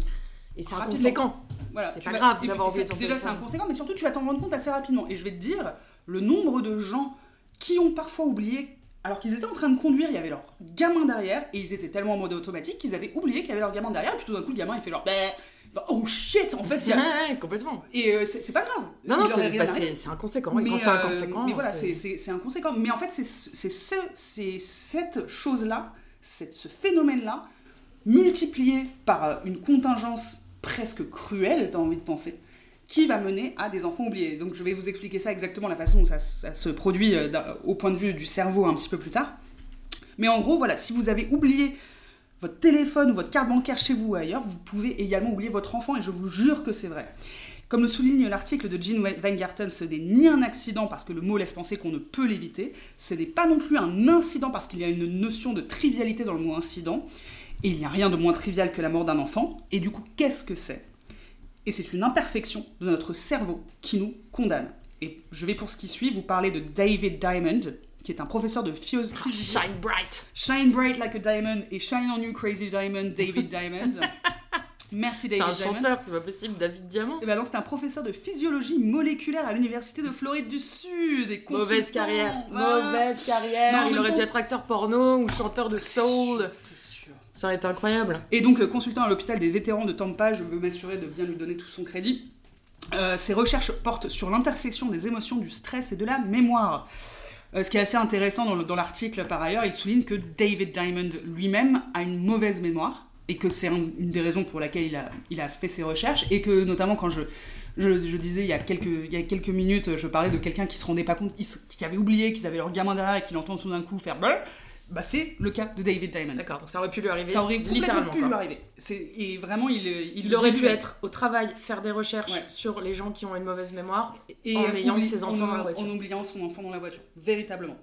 Et c'est inconséquent. Voilà, C'est pas vas- grave d'avoir oublié ton Déjà, c'est inconséquent, mais surtout, tu vas t'en rendre compte assez rapidement. Et je vais te dire, le nombre de gens qui ont parfois oublié, alors qu'ils étaient en train de conduire, il y avait leur gamin derrière, et ils étaient tellement en mode automatique qu'ils avaient oublié qu'il y avait leur gamin derrière, et puis tout d'un coup, le gamin, il fait genre, bah, oh shit, en fait, il y a... Ouais, ouais, complètement. Et euh, c'est pas grave. Non, non, c'est bah, inconséquent. Mais, quand c'est euh, inconséquent. mais voilà, c'est- inconséquent. Mais en fait, c'est ce- cette chose-là, ce phénomène-là, multiplié par euh, une contingence presque cruelle, t'as envie de penser, qui va mener à des enfants oubliés. Donc je vais vous expliquer ça exactement, la façon dont ça, ça se produit euh, au point de vue du cerveau un petit peu plus tard. Mais en gros, voilà, si vous avez oublié votre téléphone ou votre carte bancaire chez vous ou ailleurs, vous pouvez également oublier votre enfant et je vous jure que c'est vrai. Comme le souligne l'article de Jean Weingarten, ce n'est ni un accident parce que le mot laisse penser qu'on ne peut l'éviter, ce n'est pas non plus un incident parce qu'il y a une notion de trivialité dans le mot incident, et il n'y a rien de moins trivial que la mort d'un enfant, et du coup, qu'est-ce que c'est? Et c'est une imperfection de notre cerveau qui nous condamne. Et je vais pour ce qui suit vous parler de David Diamond, qui est un professeur de Ah, Shine bright. Shine bright like a diamond et shine on you crazy diamond, David Diamond. Merci C'est David un Diamond. chanteur, c'est pas possible. David Diamant. Et ben non, c'est un professeur de physiologie moléculaire à l'université de Floride du Sud. Et Mauvaise carrière. Ah. Mauvaise carrière. Non, Il aurait dû temps- être acteur porno ou chanteur de soul. C'est sûr. Ça aurait été incroyable. Et donc, euh, consultant à l'hôpital des vétérans de Tampa, je veux m'assurer de bien lui donner tout son crédit. Euh, ses recherches portent sur l'intersection des émotions, du stress et de la mémoire. Euh, ce qui est assez intéressant dans le- dans l'article, par ailleurs, il souligne que David Diamond lui-même a une mauvaise mémoire et que c'est un- une des raisons pour laquelle il a, fait ses recherches et que notamment quand je, disais il y, a quelques, minutes, je parlais de quelqu'un qui se rendait pas compte, qui avait oublié qu'ils avaient leur gamin derrière et qu'il entend tout d'un coup faire bah c'est le cas de David Diamond. D'accord, donc ça aurait pu lui arriver. Ça aurait littéralement. pu quoi. lui arriver. Et vraiment, il, il, Il aurait pu être au travail, faire des recherches Ouais. sur les gens qui ont une mauvaise mémoire. et en ayant oublie- ses enfants en, dans la voiture. En oubliant son enfant dans la voiture, véritablement.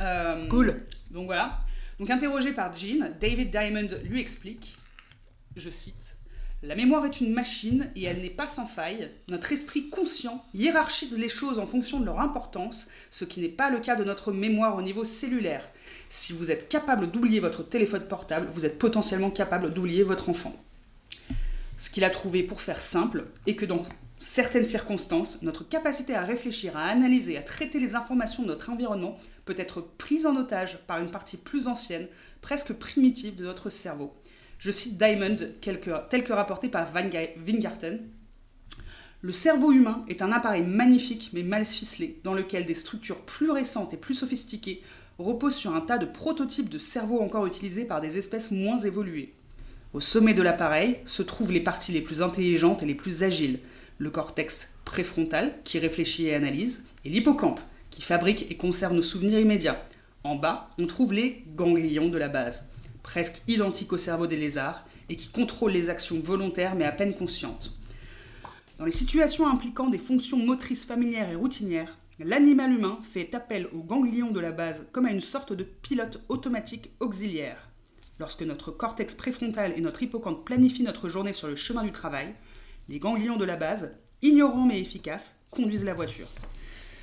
Euh, Cool. Donc voilà. Donc interrogé par Jean, David Diamond lui explique, je cite, La mémoire est une machine et elle n'est pas sans faille. Notre esprit conscient hiérarchise les choses en fonction de leur importance, ce qui n'est pas le cas de notre mémoire au niveau cellulaire. Si vous êtes capable d'oublier votre téléphone portable, vous êtes potentiellement capable d'oublier votre enfant. Ce qu'il a trouvé pour faire simple est que dans certaines circonstances, notre capacité à réfléchir, à analyser, à traiter les informations de notre environnement peut être prise en otage par une partie plus ancienne, presque primitive de notre cerveau. Je cite Diamond tel que rapporté par Van Ga- Wingarten. Le cerveau humain est un appareil magnifique mais mal ficelé, dans lequel des structures plus récentes et plus sophistiquées reposent sur un tas de prototypes de cerveau encore utilisés par des espèces moins évoluées. Au sommet de l'appareil se trouvent les parties les plus intelligentes et les plus agiles. Le cortex préfrontal, qui réfléchit et analyse, et l'hippocampe, qui fabrique et conserve nos souvenirs immédiats. En bas, on trouve les ganglions de la base, presque identiques au cerveau des lézards, et qui contrôlent les actions volontaires mais à peine conscientes. Dans les situations impliquant des fonctions motrices familières et routinières, l'animal humain fait appel aux ganglions de la base comme à une sorte de pilote automatique auxiliaire. Lorsque notre cortex préfrontal et notre hippocampe planifient notre journée sur le chemin du travail, les ganglions de la base, ignorants mais efficaces, conduisent la voiture.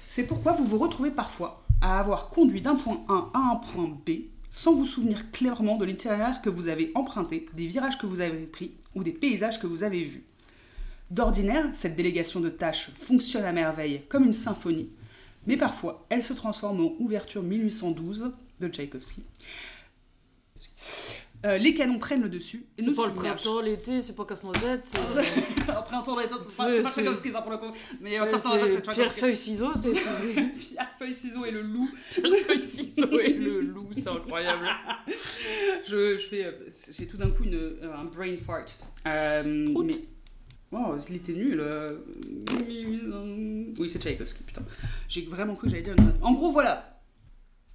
C'est pourquoi vous vous retrouvez parfois à avoir conduit d'un point A à un point B sans vous souvenir clairement de l'itinéraire que vous avez emprunté, des virages que vous avez pris ou des paysages que vous avez vus. D'ordinaire, cette délégation de tâches fonctionne à merveille comme une symphonie, mais parfois elle se transforme en ouverture 1812 de Tchaïkovski. Euh, les canons prennent le dessus et C'est pas le printemps, l'été, c'est pas casse-noisette, c'est. Après un tour d'état, c'est pas, C'est- pas c'est- Tchaïkovski ça pour le coup. Mais ça, c'est pierre, feuille, ciseaux, c'est. Pierre, feuille, ciseaux et le loup. Pierre, feuille, ciseaux et le loup, c'est incroyable. Je, je fais. euh, J'ai tout d'un coup une, euh, un brain fart. Euh, mais. Oh, il était nul. euh. Oui, c'est Tchaïkovski, putain. J'ai vraiment cru que j'allais dire. une- En gros, voilà.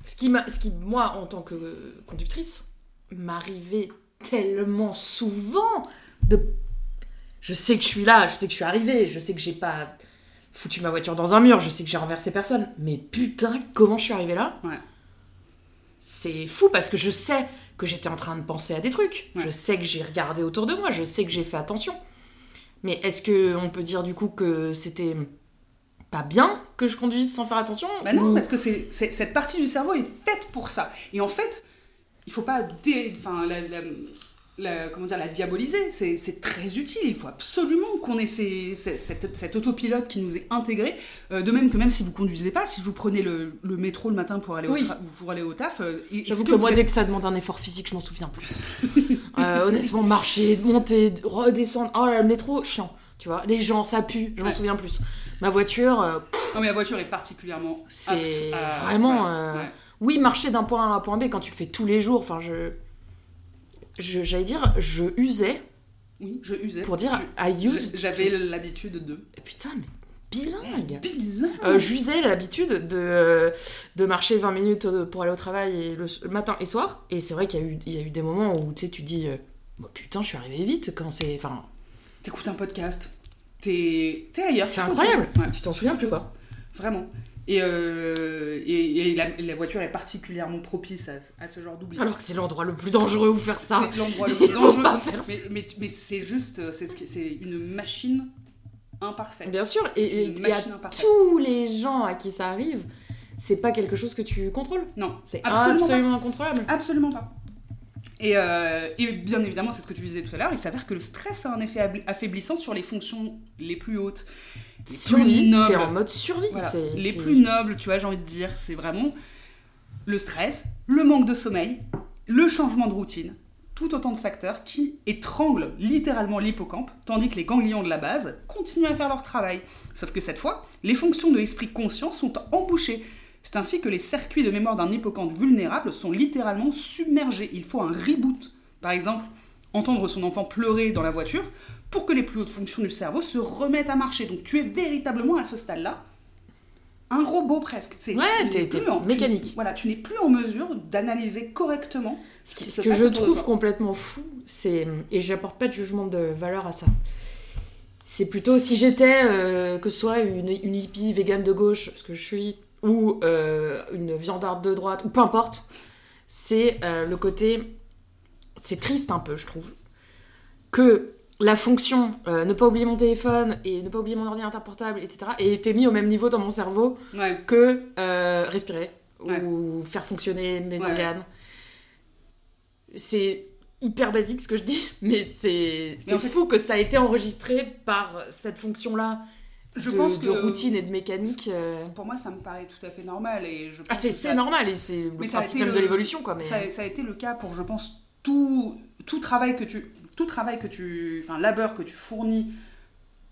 Ce qui, m'a- ce qui, moi, en tant que conductrice, m'arrivait tellement souvent de. Je sais que je suis là, je sais que je suis arrivée, je sais que j'ai pas foutu ma voiture dans un mur, je sais que j'ai renversé personne, mais putain, comment je suis arrivée là Ouais. C'est fou parce que je sais que j'étais en train de penser à des trucs, Ouais. je sais que j'ai regardé autour de moi, je sais que j'ai fait attention. Mais est-ce que on peut dire du coup que c'était pas bien que je conduise sans faire attention Bah non, Ou- parce que c'est, c'est- cette partie du cerveau est faite pour ça. Et en fait, il faut pas dé- enfin, la, la- la- comment dire, la diaboliser. C'est, très utile. Il faut absolument qu'on ait ces- ces- cette, cet autopilote qui nous est intégré. Euh, de même que même si vous conduisez pas, si vous prenez le, le métro le matin pour aller, Oui. au, tra- pour aller au taf, euh, J'avoue que, moi, dès que ça demande un effort physique, je m'en souviens plus. Euh, honnêtement, marcher, monter, redescendre, oh là, le métro, chiant. Tu vois, les gens, ça pue, je m'en Ouais. souviens plus. Ma voiture, euh, Non, mais la voiture est particulièrement. C'est vraiment, voilà, ouais. Oui, marcher d'un point A à un point B quand tu le fais tous les jours, enfin, je. J'allais dire, je usais Oui, je usais. pour dire Je- I use. J'avais l'habitude de. Putain, mais bilingue Bilingue. Euh, J'usais l'habitude de, de marcher 20 minutes euh, pour aller au travail et le, le matin et soir. Et c'est vrai qu'il y, a eu- il y a eu des moments où tu sais, tu dis euh, Bah, Putain, je suis arrivée vite quand c'est. Enfin, T'écoutes un podcast. T'es t'es ailleurs. c'est incroyable. Ouais. Tu t'en souviens plus quoi Vraiment. Et, euh, et, et la, la voiture est particulièrement propice à, à ce genre d'oubli. Alors que c'est l'endroit le plus dangereux où faire ça. c'est l'endroit le plus dangereux. pas faire ça. Mais, mais, mais c'est juste, c'est ce une machine imparfaite. Bien sûr, et, et- à tous les gens à qui ça arrive, c'est pas quelque chose que tu contrôles. Non, C'est Absolument absolument, incontrôlable. absolument pas. Et, euh, et bien évidemment, c'est ce que tu disais tout à l'heure, il s'avère que le stress a un effet affaiblissant sur les fonctions les plus hautes, les plus nobles. t'es en mode survie. Voilà. Les plus nobles, tu vois, j'ai envie de dire, c'est vraiment le stress, le manque de sommeil, le changement de routine, tout autant de facteurs qui étranglent littéralement l'hippocampe, tandis que les ganglions de la base continuent à faire leur travail. Sauf que cette fois, les fonctions de l'esprit conscient sont embouchées. C'est ainsi que les circuits de mémoire d'un hippocampe vulnérable sont littéralement submergés. Il faut un reboot. Par exemple, entendre son enfant pleurer dans la voiture pour que les plus hautes fonctions du cerveau se remettent à marcher. Donc tu es véritablement à ce stade-là un robot presque. C'est, Ouais, t'es- tu- mécanique. voilà, tu n'es plus en mesure d'analyser correctement Ce, qui- ce se que passe je trouve complètement fou, c'est. Et j'apporte pas de jugement de valeur à ça. C'est plutôt si j'étais, euh, que ce soit une, une hippie végane de gauche, ce que je suis, ou euh, une viandarde de droite, ou peu importe, c'est euh, le côté. C'est triste un peu, je trouve. Que la fonction euh, ne pas oublier mon téléphone et ne pas oublier mon ordinateur portable, etc., ait été mis au même niveau dans mon cerveau Ouais. que euh, respirer Ouais. ou faire fonctionner mes Ouais. organes. C'est hyper basique ce que je dis, mais c'est c'est en fait- fou que ça a été enregistré par cette fonction-là Je de, pense de que routine et de mécanique. euh. Pour moi, ça me paraît tout à fait normal et je Ah, pense c'est que c'est ça- normal et c'est le Mais principe même de l'évolution, quoi. Mais... Ça, ça a été le cas pour, je pense, tout, tout travail que tu, tout travail que tu, enfin, labeur que tu fournis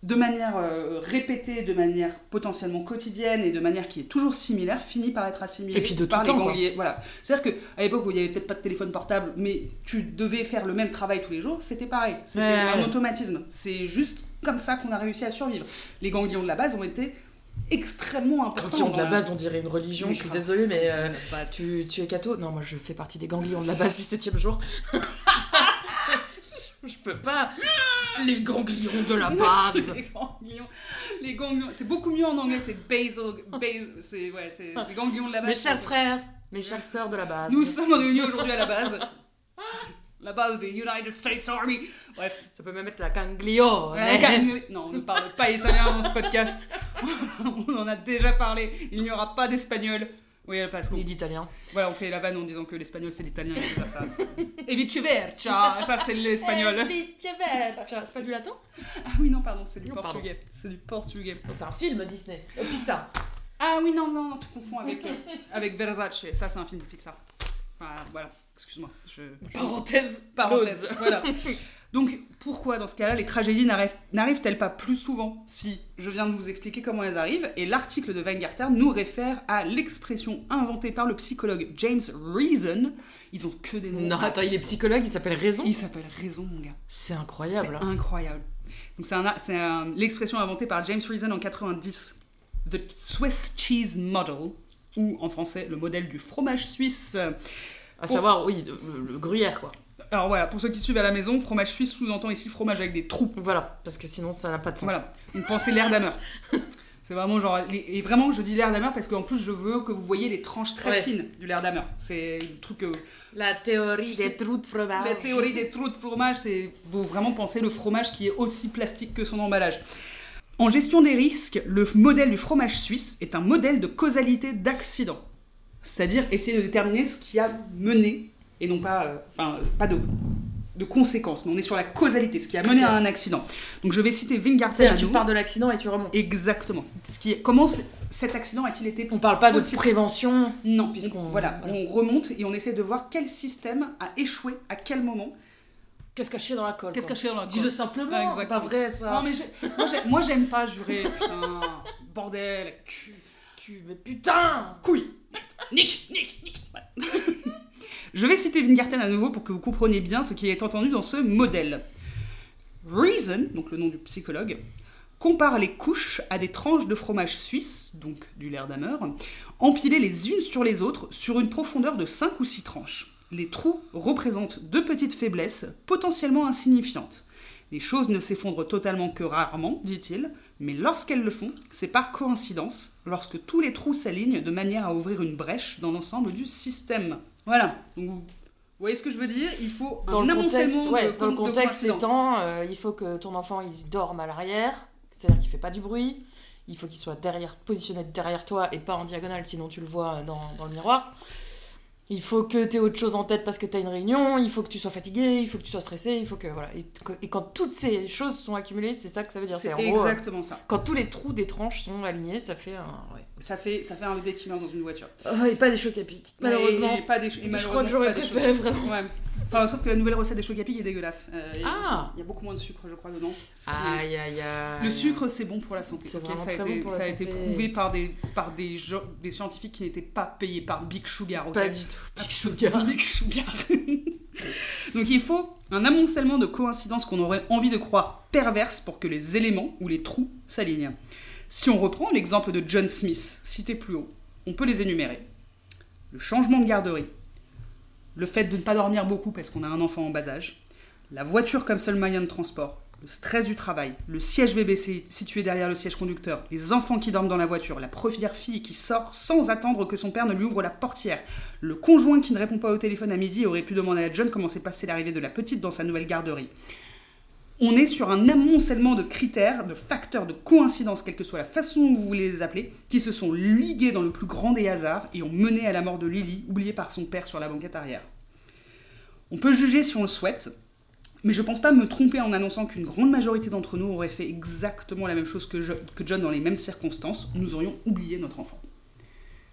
de manière euh, répétée, de manière potentiellement quotidienne et de manière qui est toujours similaire, finit par être assimilé Et puis de par tout les temps, gangliers. Voilà. C'est-à-dire qu'à l'époque où il n'y avait peut-être pas de téléphone portable, mais tu devais faire le même travail tous les jours, c'était pareil. C'était Ouais, un ouais. automatisme. C'est juste comme ça qu'on a réussi à survivre. Les ganglions de la base ont été extrêmement importants. Ganglions de la base, on dirait une religion, je suis désolée, mais euh, tu, tu es catho Non, moi je fais partie des ganglions de la base du septième jour. je, peux pas. Les ganglions de la base. les ganglions, les ganglions, c'est beaucoup mieux en anglais, c'est basal, basal c'est ouais, c'est les ganglions de la base. Mes chers frères, mes chères sœurs de la base. Nous sommes réunis aujourd'hui à la base. La base des United States Army. Bref. Ça peut même être la ganglione. Ouais, calme- Non, on ne parle pas italien dans ce podcast. on en a déjà parlé. Il n'y aura pas d'espagnol. Oui, parce qu'on d'italien. voilà, on fait la vanne en disant que l'espagnol c'est l'italien et c'est pas ça. Et viceversa, ça c'est l'espagnol. C'est pas du latin Ah oui, non, pardon, c'est du Non, portugais. C'est du portugais. C'est un film Disney. Euh, Pixar. Ah oui, non, non, non, tu confonds avec, euh, avec Versace. Ça, c'est un film de Pixar. Enfin, voilà, excuse-moi. Je... Parenthèse. Parenthèse. Voilà. Donc, pourquoi dans ce cas-là, les tragédies n'arrivent- n'arrivent-elles pas plus souvent Si je viens de vous expliquer comment elles arrivent, et l'article de Weingarten nous réfère à l'expression inventée par le psychologue James Reason. Ils ont que des noms. Non, attends, il est psychologue, il s'appelle Raison. Il s'appelle Raison, mon gars. C'est C'est incroyable. hein. incroyable. Donc c'est c'est l'expression inventée par James Reason en 90, The Swiss Cheese Model, ou en français le modèle du fromage suisse. À savoir, oui, le, le gruyère, quoi. Alors voilà, pour ceux qui suivent à la maison, fromage suisse sous-entend ici fromage avec des trous. Voilà, parce que sinon ça n'a pas de sens. Voilà, une pensée l'air d'ameur. C'est vraiment genre. Et vraiment, je dis l'air d'ameur parce qu'en plus, je veux que vous voyez les tranches très Ouais. fines du l'air d'ameur. C'est le truc que. La théorie Tu sais, des trous de fromage. La théorie des trous de fromage, c'est faut vraiment penser le fromage qui est aussi plastique que son emballage. En gestion des risques, le modèle du fromage suisse est un modèle de causalité d'accident. C'est-à-dire essayer de déterminer ce qui a mené, et non pas, euh, enfin, pas de, de conséquences, mais on est sur la causalité, ce qui a mené à un accident. Donc je vais citer Weingarten. Tu pars de l'accident et tu remontes. Exactement. Ce qui comment cet accident a-t-il été On parle pas de Possible. prévention. Non, Puisqu'on- voilà, voilà. on remonte et on essaie de voir quel système a échoué à quel moment. Qu'est-ce caché dans la colle Qu'est-ce caché dans la Dis-le simplement, Ouais, c'est pas vrai ça. Non mais moi, j'ai- moi j'aime pas jurer, putain, bordel, cul, Tu- Mais putain couille, nique, nique, nique. Je vais citer Weingarten à nouveau pour que vous compreniez bien ce qui est entendu dans ce modèle. Reason, donc le nom du psychologue, compare les couches à des tranches de fromage suisse, donc du lair d'ameur, empilées les unes sur les autres sur une profondeur de 5 ou 6 tranches. Les trous représentent deux petites faiblesses potentiellement insignifiantes. Les choses ne s'effondrent totalement que rarement, dit-il, mais lorsqu'elles le font, c'est par coïncidence, lorsque tous les trous s'alignent de manière à ouvrir une brèche dans l'ensemble du système. Voilà. Donc, vous voyez ce que je veux dire? Il faut Dans un le contexte, amoncellement ouais, de, dans le contexte étant, euh, il faut que ton enfant il dorme à l'arrière, c'est-à-dire qu'il fait pas du bruit. Il faut qu'il soit derrière, positionné derrière toi et pas en diagonale, sinon tu le vois dans, dans le miroir. Il faut que tu aies autre chose en tête parce que tu as une réunion, il faut que tu sois fatigué, il faut que tu sois stressé, il faut que voilà. Et, et quand toutes ces choses sont accumulées, c'est ça que ça veut dire. C'est en gros, euh, exactement ça. quand tous les trous des tranches sont alignés, ça fait un. Ouais. Ça fait, ça fait un bébé qui meurt dans une voiture. Oh, et pas des chocs à pic. Malheureusement. Et, pas des, et je crois malheureusement que j'aurais préféré vraiment. Ouais. Enfin, sauf que la nouvelle recette des chocs à pic est dégueulasse. Euh, il y a- Ah. Il y a beaucoup moins de sucre, je crois, dedans. Aïe aïe aïe. Le sucre, c'est bon pour la santé. C'est ok vraiment ça a, très été, bon pour la ça a été prouvé par des, par des, des scientifiques qui n'étaient pas payés par Big Sugar. ok Pas du tout. Big sugar. Big. Donc il faut un amoncellement de coïncidences qu'on aurait envie de croire perverses pour que les éléments ou les trous s'alignent. Si on reprend l'exemple de John Smith, cité plus haut, on peut les énumérer. Le changement de garderie, le fait de ne pas dormir beaucoup parce qu'on a un enfant en bas âge, la voiture comme seul moyen de transport, le stress du travail, le siège bébé si- situé derrière le siège conducteur, les enfants qui dorment dans la voiture, la première fille qui sort sans attendre que son père ne lui ouvre la portière, le conjoint qui ne répond pas au téléphone à midi aurait pu demander à John comment s'est passée l'arrivée de la petite dans sa nouvelle garderie. On est sur un amoncellement de critères, de facteurs, de coïncidences, quelle que soit la façon dont vous voulez les appeler, qui se sont ligués dans le plus grand des hasards et ont mené à la mort de Lily, oubliée par son père sur la banquette arrière. On peut juger si on le souhaite, mais je pense pas me tromper en annonçant qu'une grande majorité d'entre nous aurait fait exactement la même chose que, Jo- que John dans les mêmes circonstances, nous aurions oublié notre enfant.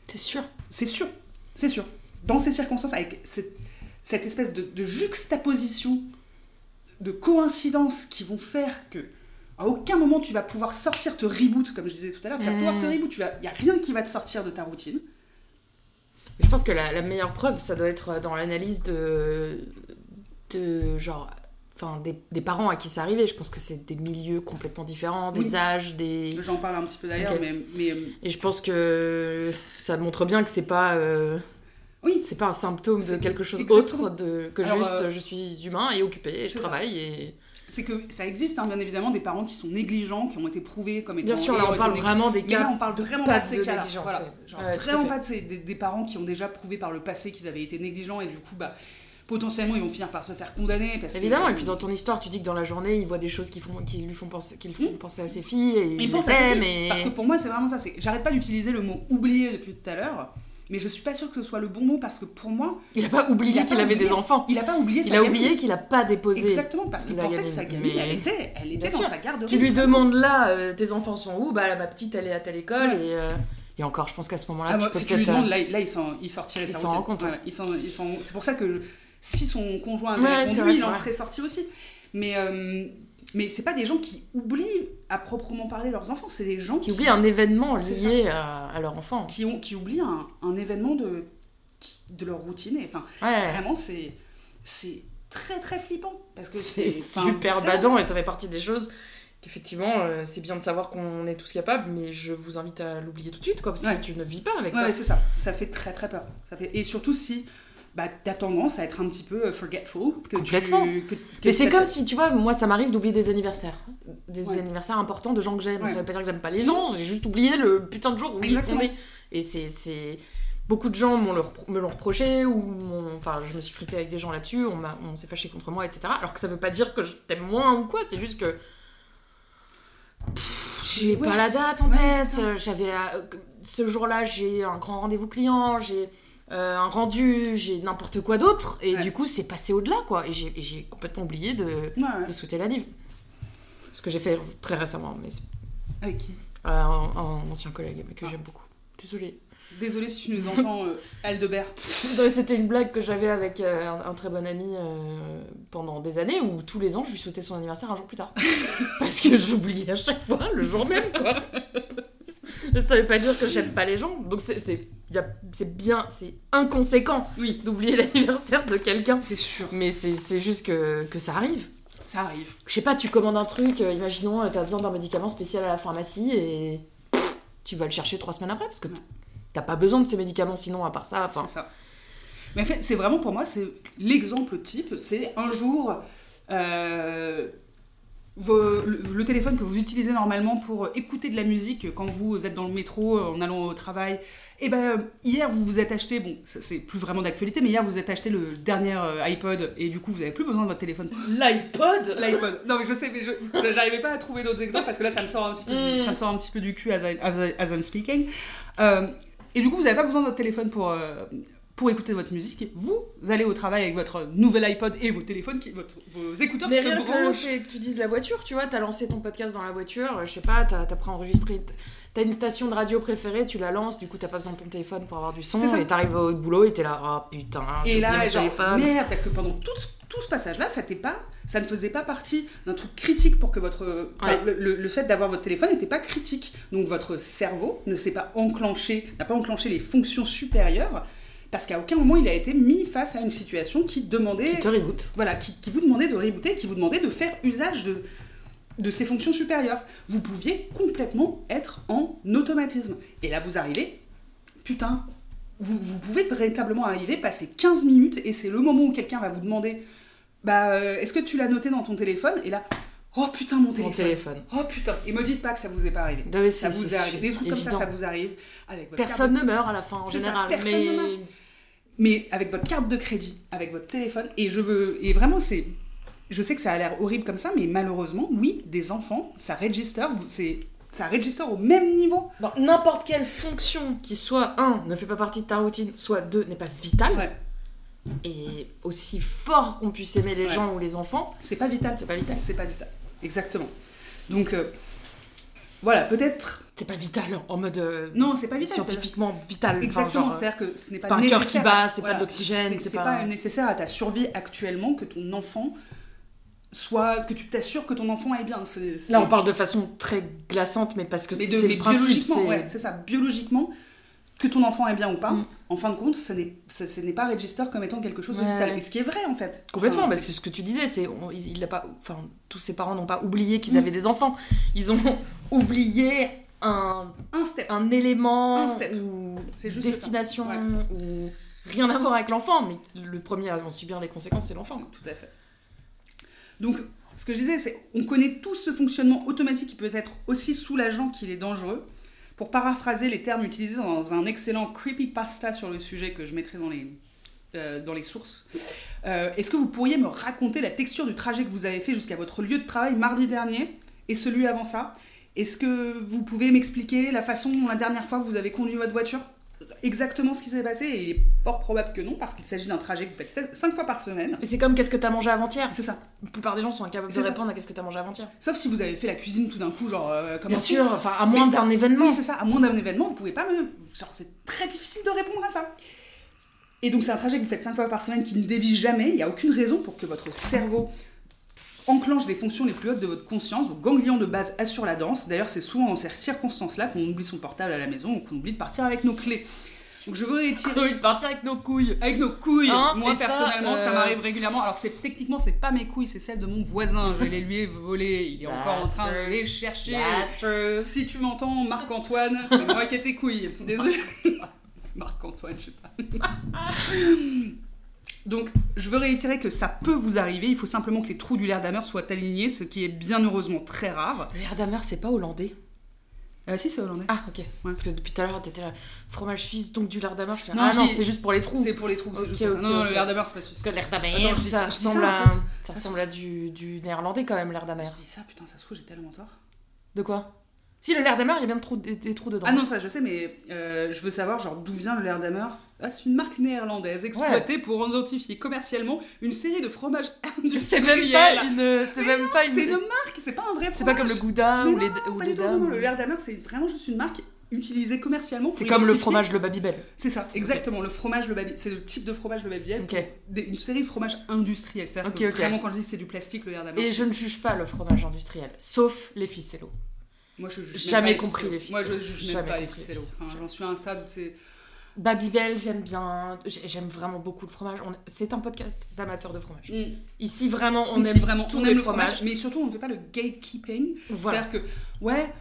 C'est sûr. C'est sûr, c'est sûr. Dans ces circonstances, avec cette, cette espèce de, de juxtaposition, de coïncidences qui vont faire que À aucun moment tu vas pouvoir sortir, te reboot, comme je disais tout à l'heure, tu vas Mhm. pouvoir te reboot, il n'y a rien qui va te sortir de ta routine. Je pense que la, la meilleure preuve, ça doit être dans l'analyse de, de genre, enfin, des, des parents à qui c'est arrivé. Je pense que c'est des milieux complètement différents, des Oui. âges, des. J'en parle un petit peu d'ailleurs, Ok. mais, mais euh, Et je pense que ça montre bien que c'est pas. euh, Oui. C'est pas un symptôme de quelque chose exactement. autre de, que Alors, juste euh, je suis humain et occupé et je ça. travaille et. c'est que ça existe, hein, bien évidemment, des parents qui sont négligents, qui ont été prouvés comme étant. Bien sûr, là on parle vraiment des Mais là, cas on parle vraiment pas pas de ces cas-là. Voilà. ouais. Vraiment pas de ces, des, des parents qui ont déjà prouvé par le passé qu'ils avaient été négligents et du coup, bah, potentiellement, ils vont finir par se faire condamner. Parce Évidemment, que, et puis dans ton histoire, tu dis que dans la journée, il voit des choses qui, font, qui lui font penser, qui font penser à ses filles et il pense à ses filles, et... Parce que pour moi, c'est vraiment ça. c'est- J'arrête pas d'utiliser le mot oublier depuis tout à l'heure, mais je suis pas sûre que ce soit le bon mot parce que pour moi, Il a pas oublié qu'il avait des enfants. il a pas oublié Il a oublié qu'il a pas déposé. Exactement, parce qu'il pensait que sa gamine, elle était, elle était dans sa garderie. Tu lui demandes là, euh, tes enfants sont où? Bah ma petite, elle est à telle école et, euh, et encore, je pense qu'à ce moment-là, Ah, tu peux si tu lui demandes, euh, là, là, il il sortirait de il sa s'en rend compte, s'en- C'est pour ça que si son conjoint avait Ouais, répondu, vrai, il en serait sorti aussi. Mais, euh, mais c'est pas des gens qui oublient à proprement parler leurs enfants, c'est des gens qui oublient un événement lié à, à leur enfant. qui, ont, qui oublient un, un événement de, qui- de leur routine. Et, enfin, Ouais. vraiment, c'est c'est très très flippant. Parce que C'est super badant et ça fait partie des choses qu'effectivement, euh, c'est bien de savoir qu'on est tous capables, mais je vous invite à l'oublier tout de suite, quoi, parce Ouais. que tu ne vis pas avec Ouais, ça. ouais, c'est ça. Ça fait très très peur. Ça fait... Et surtout si bah, t'as tendance à être un petit peu euh, forgetful. Que Complètement. Tu, que- que Mais c'est comme si, tu vois, moi ça m'arrive d'oublier des anniversaires. Des Ouais. anniversaires importants de gens que j'aime. Ouais. Ça veut pas dire que j'aime pas les gens, j'ai juste oublié le putain de jour où ils sont Exactement. nés. Et c'est. Beaucoup de gens le me l'ont reproché, ou enfin, je me suis fritée avec des gens là-dessus, on, on s'est fâché contre moi, etc. Alors que ça veut pas dire que je t'aime moins ou quoi, c'est juste que. J'ai Ouais. pas la date en tête, j'avais. euh, ce jour-là, j'ai un grand rendez-vous client, j'ai. Euh, un rendu, j'ai n'importe quoi d'autre, et Ouais. du coup c'est passé au-delà quoi, et j'ai complètement oublié de, Ouais, de souhaiter la livre. Ce que j'ai fait très récemment, mais qui euh, un, un ancien collègue mais que j'aime beaucoup. Désolée. Désolée si tu nous entends, euh, Aldebert. C'était une blague que j'avais avec euh, un, un très bon ami euh, pendant des années où tous les ans je lui souhaitais son anniversaire un jour plus tard. Parce que j'oubliais à chaque fois le jour même quoi. Ça veut pas dire que j'aime pas les gens. Donc c'est bien, c'est inconséquent Oui, d'oublier l'anniversaire de quelqu'un. c'est sûr. Mais c'est juste que, que ça arrive. Ça arrive. Je sais pas, tu commandes un truc, euh, imaginons, euh, t'as besoin d'un médicament spécial à la pharmacie et pff, tu vas le chercher trois semaines après parce que t'as pas besoin de ces médicaments sinon à part ça. Enfin, C'est ça. Mais en fait, c'est vraiment pour moi, c'est l'exemple type. C'est un jour, euh, vos- le, le téléphone que vous utilisez normalement pour écouter de la musique quand vous êtes dans le métro euh, en allant au travail. Et ben euh, hier vous vous êtes acheté, bon c'est plus vraiment d'actualité, mais hier vous êtes acheté le dernier euh, iPod et du coup vous avez plus besoin de votre téléphone. L'iPod? L'iPod. Non mais je sais, mais j'arrivais pas à trouver d'autres exemples parce que là ça me sort un petit peu, du, Mm. ça me sort un petit peu du cul as, I- as, I- as I'm speaking. Euh, et du coup vous avez pas besoin de votre téléphone pour euh, pour écouter votre musique. Vous allez au travail avec votre nouvel iPod et vos téléphones, qui, votre, vos écouteurs Mais qui se rien que, branchent. que tu dises la voiture, tu vois, t'as lancé ton podcast dans la voiture, je sais pas, t'as as préenregistré, t'as une station de radio préférée, tu la lances, du coup t'as pas besoin de ton téléphone pour avoir du son, et t'arrives au boulot et t'es là, oh putain, Et là, genre, téléphone. merde, parce que pendant tout, ce- tout ce passage-là, ça, pas, ça ne faisait pas partie d'un truc critique pour que votre. Ouais. le- le fait d'avoir votre téléphone n'était pas critique. Donc votre cerveau ne s'est pas enclenché, n'a pas enclenché les fonctions supérieures, parce qu'à aucun moment il a été mis face à une situation qui demandait. Qui te reboot. Voilà, qui, qui vous demandait de rebooter, qui vous demandait de faire usage de, de ces fonctions supérieures. Vous pouviez complètement être en automatisme. Et là, vous arrivez, putain, vous, vous pouvez véritablement arriver, passer 15 minutes, et c'est le moment où quelqu'un va vous demander, bah, euh, est-ce que tu l'as noté dans ton téléphone? Et là, oh putain, mon Mon téléphone. téléphone. Oh putain. Et me dites pas que ça vous est pas arrivé. Ça vous arrivé. Des trucs comme ça, ça vous arrive avec votre Personne ne meurt à la fin en ça, général, personne mais ne meurt. Mais avec votre carte de crédit, avec votre téléphone, et je veux, et vraiment c'est, je sais que ça a l'air horrible comme ça, mais malheureusement, oui, des enfants, ça register, c'est, ça register au même niveau. Bon, n'importe quelle fonction qui soit, un, ne fait pas partie de ta routine, soit deux, n'est pas vitale, Ouais. et aussi fort qu'on puisse aimer les Ouais. gens ou les enfants, C'est pas vital, c'est pas vital. c'est pas vital, exactement. Donc euh, voilà, peut-être, C'est pas vital en mode euh, non, c'est pas vital. c'est- scientifiquement vital. Exactement, c'est-à-dire que ce n'est pas, pas un cœur nécessaire qui bat, à- c'est pas de l'oxygène, c'est pas- pas nécessaire à ta survie actuellement que ton enfant soit que tu t'assures que ton enfant est bien. Là, on parle de façon très glaçante, mais parce que mais, c'est de, mais le principe. biologiquement, c'est- ouais, c'est ça, biologiquement, que ton enfant est bien ou pas, Mm. en fin de compte, ce n'est pas register comme étant quelque chose de Ouais. vital. Et ce qui est vrai en fait. Complètement, Enfin, bah, c'est- ce que tu disais, c'est on- il, il a pas, enfin tous ses parents n'ont pas oublié qu'ils Mm. avaient des enfants, ils ont oublié un, un step. un élément Un step. ou C'est juste ça. destination Ouais. ou rien à voir avec l'enfant, mais le premier à en subir les conséquences c'est l'enfant. Tout à fait. Donc, ce que je disais, c'est on connaît tous ce fonctionnement automatique qui peut être aussi soulageant qu'il est dangereux. Pour paraphraser les termes utilisés dans un excellent creepypasta sur le sujet que je mettrai dans les, euh, sources, euh, est-ce que vous pourriez me raconter la texture du trajet que vous avez fait jusqu'à votre lieu de travail mardi dernier et celui avant ça? Est-ce que vous pouvez m'expliquer la façon dont la dernière fois vous avez conduit votre voiture? Exactement ce qui s'est passé et il est fort probable que non parce qu'il s'agit d'un trajet que vous faites 5 fois par semaine. Et c'est comme qu'est-ce que t'as mangé avant-hier C'est ça. La plupart des gens sont incapables de ça. répondre à qu'est-ce que t'as mangé avant-hier. Sauf si vous avez fait la cuisine tout d'un coup, genre euh, comme Bien un sûr, enfin à moins Mais- d'un événement. Oui, c'est ça. À moins d'un événement, vous pouvez pas me. Genre, c'est très difficile de répondre à ça. Et donc, c'est un trajet que vous faites 5 fois par semaine qui ne dévie jamais. Il n'y a aucune raison pour que votre cerveau enclenche les fonctions les plus hautes de votre conscience. Vos ganglions de base assurent la danse. D'ailleurs, c'est souvent dans ces circonstances-là qu'on oublie son portable à la maison ou qu'on oublie de partir avec nos clés. Donc, je veux. On a envie de partir avec nos couilles. Avec nos couilles. Hein, Moi ça, personnellement, ça, euh, m'arrive régulièrement. Alors c'est techniquement c'est pas mes couilles, c'est celles de mon voisin. Je les lui ai volées. Il est encore en train de les chercher. That's true. Si tu m'entends, Marc-Antoine, c'est moi qui ai tes couilles. Désolé. Marc-Antoine, je sais pas. Donc, je veux réitérer que ça peut vous arriver. Il faut simplement que les trous du Lerdamer soient alignés, ce qui est bien heureusement très rare. Le Herdamer, c'est pas hollandais. Euh, si, c'est hollandais. Ah, ok. Parce que depuis tout à l'heure, t'étais là, fromage suisse, donc du Lerdamer. Je Non, ah non, c'est juste pour les trous. C'est pour les trous. c'est Ok, juste pour ça. ok, non, non, le Lerdamer, c'est pas suisse. Parce que l'Erdamer, Attends, ça ça, ressemble en à, fait. ça ressemble à du, du néerlandais quand même, l'Erdamer. Je dis ça, putain, ça se trouve, j'ai tellement tort. De quoi? Si, le l'Erdamer, il y a bien de trous- des, des trous dedans. Ah non, ça je sais, mais euh, je veux savoir genre d'où vient le Lerdamer. Ah, c'est une marque néerlandaise exploitée pour identifier commercialement une série de fromages industriels. C'est même pas une. C'est une marque, c'est pas un vrai fromage. C'est pas comme le Gouda Mais ou les, non, ou pas les du tout, non, non, le Lerdamer, c'est vraiment juste une marque utilisée commercialement. C'est comme le fromage le Babybel. C'est ça, exactement. Le fromage, le baby, c'est le type de fromage, le baby. Ok. Une série de fromages industriels. C'est-à-dire que vraiment, quand je dis c'est du plastique, le Lerdamer. Et je ne juge pas le fromage industriel, sauf les ficello. Moi, je juge jamais compris les ficello. Moi, je juge même Jamais pas les compris les ficello. ficello. Enfin, j'en suis à un stade où c'est. Babybel, j'aime bien. J'ai- J'aime vraiment beaucoup le fromage. On- C'est un podcast d'amateurs de fromage. Mm. Ici, vraiment, on Ici, aime vraiment, tous on les aime le fromages. fromage, mais surtout on ne fait pas le gatekeeping. Voilà. C'est-à-dire que, ouais,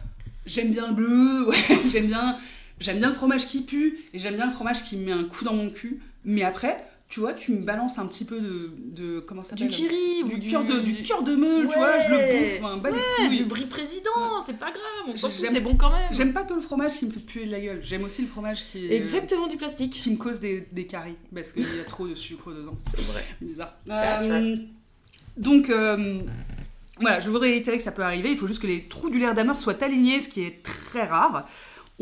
j'aime bien le bleu, ouais, j'aime bien, j'aime bien le fromage qui pue, et j'aime bien le fromage qui me met un coup dans mon cul. Mais après, tu vois, tu me balances un petit peu de, de comment ça Du s'appelle kiri du, ou du... cœur de, du cœur de meule, tu vois, je le bouffe, bas les Ouais, du brie président, c'est pas grave, on s'en fout, J'aime- c'est bon quand même. J'aime pas que le fromage qui me fait puer de la gueule. J'aime aussi le fromage qui est- Exactement du plastique. qui me cause des, des caries parce qu'il y a trop de sucre dedans. C'est vrai. Bizarre. Euh, donc, euh, voilà, je voudrais réitérer que ça peut arriver. Il faut juste que les trous du Lerdamer soient alignés, ce qui est très rare.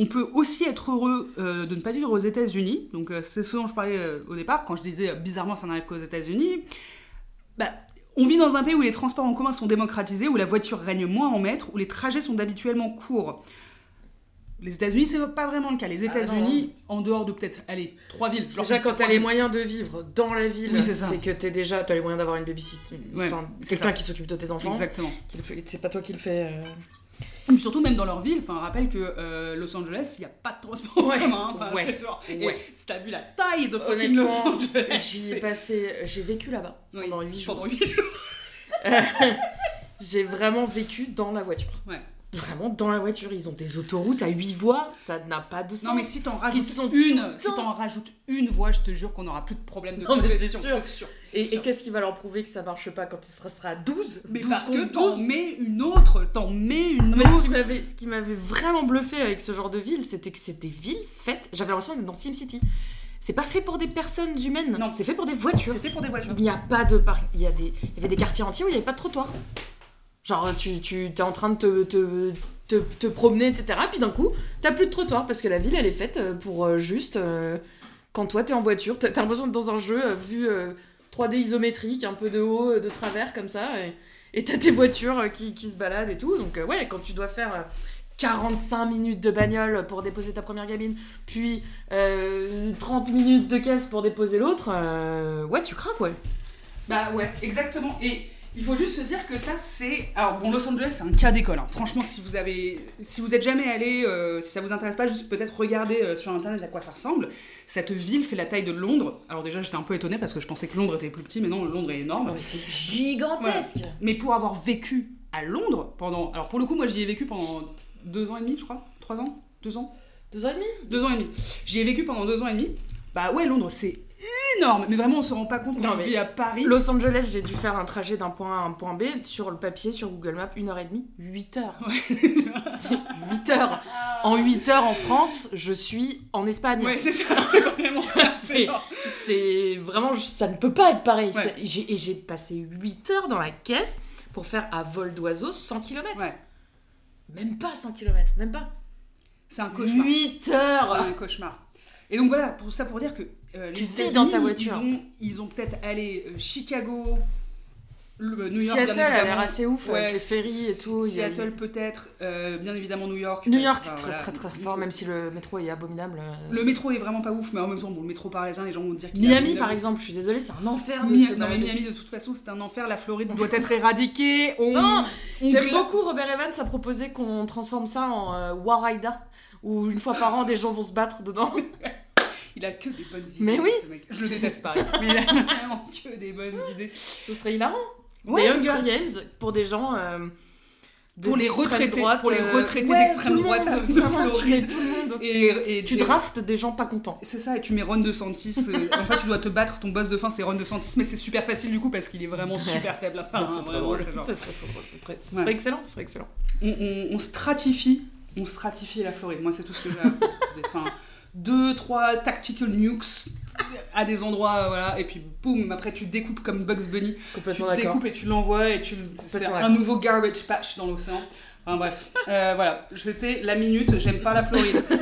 On peut aussi être heureux euh, de ne pas vivre aux États-Unis. Donc, euh, c'est ce dont je parlais euh, au départ, quand je disais bizarrement ça n'arrive qu'aux États-Unis. Bah, on vit dans un pays où les transports en commun sont démocratisés, où la voiture règne moins en maître, où les trajets sont habituellement courts. Les États-Unis, c'est pas vraiment le cas. Les Ah, États-Unis, en dehors de peut-être, allez, trois villes. genre Déjà, quand t'as les moyens de vivre dans la ville, Oui, c'est que t'es déjà, t'as les moyens d'avoir une babysit, Ouais, quelqu'un qui s'occupe de tes enfants. Exactement. C'est pas toi qui le fais. euh. Mais surtout même dans leur ville, enfin rappelle que euh, Los Angeles, il n'y a pas de transport Ouais, en commun. Enfin, ouais, c'est genre- et ouais. si t'as vu la taille de fucking Los Angeles, j'y ai c'est- passé, j'ai vécu là-bas Oui, pendant 8 jours. Pendant 8 jours. J'ai vraiment vécu dans la voiture. Ouais. Vraiment dans la voiture. Ils ont des autoroutes à 8 voies, ça n'a pas de sens. Non mais si t'en rajoutes sont une, si t'en rajoutes une voix, je te jure qu'on n'aura plus de problème de c'est congestion. sûr. C'est sûr. c'est Et, et sûr. qu'est-ce qui va leur prouver que ça marche pas quand il sera, sera à 12 Mais 12 parce que t'en 12? mets une autre, t'en mets une mais autre. ce qui m'avait vraiment bluffé avec ce genre de ville, c'était que c'est des villes faites. J'avais l'impression d'être dans SimCity. C'est pas fait pour des personnes humaines, Non. c'est fait pour des voitures. C'est fait pour des voitures. Il n'y a pas de parc. Il y, a des... il y avait des quartiers entiers où il n'y avait pas de trottoir. Genre, tu, tu es en train de te, te, te, te promener, etc. Puis d'un coup, t'as plus de trottoir parce que la ville, elle est faite euh, pour euh, juste. euh, quand toi, t'es en voiture, t'as l'impression d'être dans un jeu vu euh, 3D isométrique, un peu de haut, de travers, comme ça. Et t'as tes voitures qui, qui se baladent et tout. Donc, ouais, quand tu dois faire. euh, 45 minutes de bagnole pour déposer ta première gamine, puis euh, 30 minutes de caisse pour déposer l'autre, ouais, tu craques, ouais. Bah ouais, exactement. Et Il faut juste se dire que ça, c'est. Alors, bon, Los Angeles, c'est un cas d'école. hein. Franchement, si vous avez. Si vous êtes jamais allé, euh, si ça vous intéresse pas, juste peut-être regarder euh, sur internet à quoi ça ressemble. Cette ville fait la taille de Londres. Alors, déjà, j'étais un peu étonnée parce que je pensais que Londres était plus petit, mais non, Londres est énorme. C'est gigantesque. Mais pour avoir vécu à Londres pendant. Alors, pour le coup, moi, j'y ai vécu pendant deux ans et demi, je crois. Trois ans? Deux ans? Deux ans et demi? Deux ans et demi. J'y ai vécu pendant deux ans et demi. Bah ouais, Londres, c'est énorme. Mais vraiment, on se rend pas compte Non, quand on mais vit à Paris. Los Angeles, j'ai dû faire un trajet d'un point A à un point B. Sur le papier, sur Google Maps, 1h30, 8 heures. C'est 8 heures. En 8 heures en France, je suis en Espagne. Ouais, c'est ça, c'est vraiment ça. C'est- c'est C'est vraiment, ça ne peut pas être pareil. Ouais. C'est- Et j'ai passé 8 heures dans la caisse pour faire à vol d'oiseau 100 km. Ouais, Même pas 100 km, même pas. c'est un cauchemar. 8 C'est heures un cauchemar. Et donc voilà, pour ça pour dire que euh, Tu vis dans ta voiture. Ils ont, ils ont peut-être allé euh, Chicago, le- euh, New York, Seattle a l'air assez ouf Ouais, avec les ferries et tout. Seattle peut-être, euh, bien évidemment New York. New York, très voilà. très très fort, même si le métro est abominable. Le métro est vraiment pas ouf, mais en même temps, bon, le métro parisien, les gens vont dire qu'il est Miami, par exemple, je suis désolée, c'est un enfer de Mi- se non mais. Miami de toute façon c'est un enfer, la Floride doit être éradiquée. On, Non, on J'aime beaucoup Robert Evans a proposé qu'on transforme ça en euh, Waraida, où une fois par an des gens vont se battre dedans. Il a que des bonnes idées. Mais oui. ce mec. Je le déteste pareil. mais il a vraiment que des bonnes idées. Ce serait hilarant. Ouais, des Hunger Games pour des gens. euh, de Pour les retraités, droite, pour les euh, retraités ouais, d'extrême droite de vraiment, tu Floride. mets tout le monde. Et, et Tu draftes des gens pas contents. C'est ça, et tu mets Ron DeSantis. euh, en fait, tu dois te battre. Ton boss de fin, c'est Ron DeSantis, mais c'est super facile du coup parce qu'il est vraiment super faible. Enfin, c'est trop vraiment, drôle. c'est très, très drôle. Ce serait, ce Ouais. serait excellent. Ce serait excellent. on, on- on stratifie, on stratifie la Floride. Moi, c'est tout ce que j'ai à proposer. Enfin, deux, trois tactical nukes à des endroits, euh, voilà, et puis boum, après tu découpes comme Bugs Bunny. Tu découpes et tu l'envoies et tu c'est un nouveau garbage patch dans l'océan. Enfin bref, Euh, voilà, c'était la minute, j'aime pas la Floride.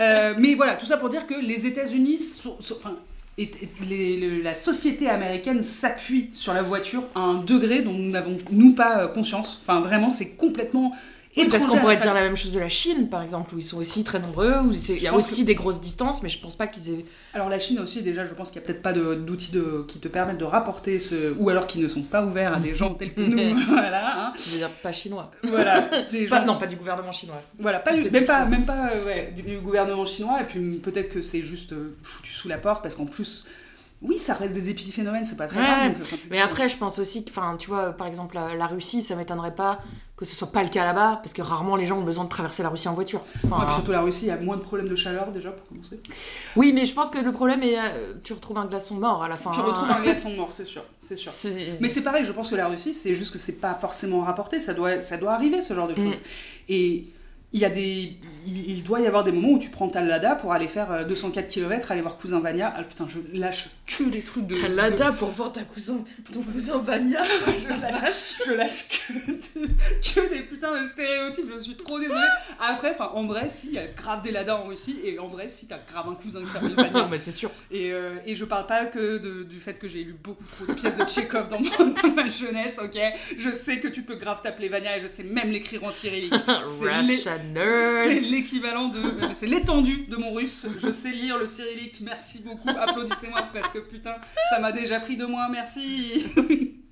Euh, mais voilà, tout ça pour dire que les États-Unis sont, sont- enfin, et- les- la société américaine s'appuie sur la voiture à un degré dont nous n'avons nous pas conscience. Enfin vraiment, c'est complètement Oui, parce qu'on pourrait dire la même chose de la Chine, par exemple, où ils sont aussi très nombreux, où il y a aussi des grosses distances, mais je pense pas qu'ils aient. Alors la Chine aussi, déjà, je pense qu'il n'y a peut-être pas d'outils qui te permettent de rapporter ce... Ou alors qui ne sont pas ouverts à des gens tels que nous. voilà, hein. Je veux dire, pas chinois. Voilà. Des Pas- non, pas du gouvernement chinois. Voilà, pas, même pas, même pas euh, ouais, du, du gouvernement chinois, et puis peut-être que c'est juste euh, foutu sous la porte, parce qu'en plus, oui, ça reste des épiphénomènes, c'est pas très Ouais, grave. donc, Mais après, je pense aussi que, enfin, tu vois, par exemple, la, la Russie, ça m'étonnerait pas que ce soit pas le cas là-bas, parce que rarement les gens ont besoin de traverser la Russie en voiture. Enfin, Ouais, surtout la Russie, il y a moins de problèmes de chaleur déjà, pour commencer. Oui, mais je pense que le problème est, euh, tu retrouves un glaçon mort à la fin. Tu hein. retrouves un glaçon mort, c'est sûr, c'est sûr. Mais c'est pareil, je pense que la Russie, c'est juste que c'est pas forcément rapporté, ça doit, ça doit arriver ce genre de choses. Et il y a des, il, doit y avoir des moments où tu prends ta Lada pour aller faire euh, 204 km, aller voir cousin Vania. Ah putain, je lâche que des trucs de. T'as de- Lada pour voir ta cousin, ton cousin Vania. je lâche, je lâche que, de- que des putains de stéréotypes, je suis trop désolée. Après, enfin, en vrai, si, il y a grave des Lada en Russie, et en vrai, si, t'as grave un cousin qui s'appelle Vania. non, mais c'est sûr. Et, euh, et je parle pas que de- du fait que j'ai lu beaucoup trop de pièces de Tchekhov dans, ma jeunesse, ok? Je sais que tu peux grave t'appeler Vania et je sais même l'écrire en cyrillique. C'est l'équivalent de. C'est l'étendue de mon russe. Je sais lire le cyrillique. Merci beaucoup. Applaudissez-moi parce que putain, ça m'a déjà pris deux mois. Merci.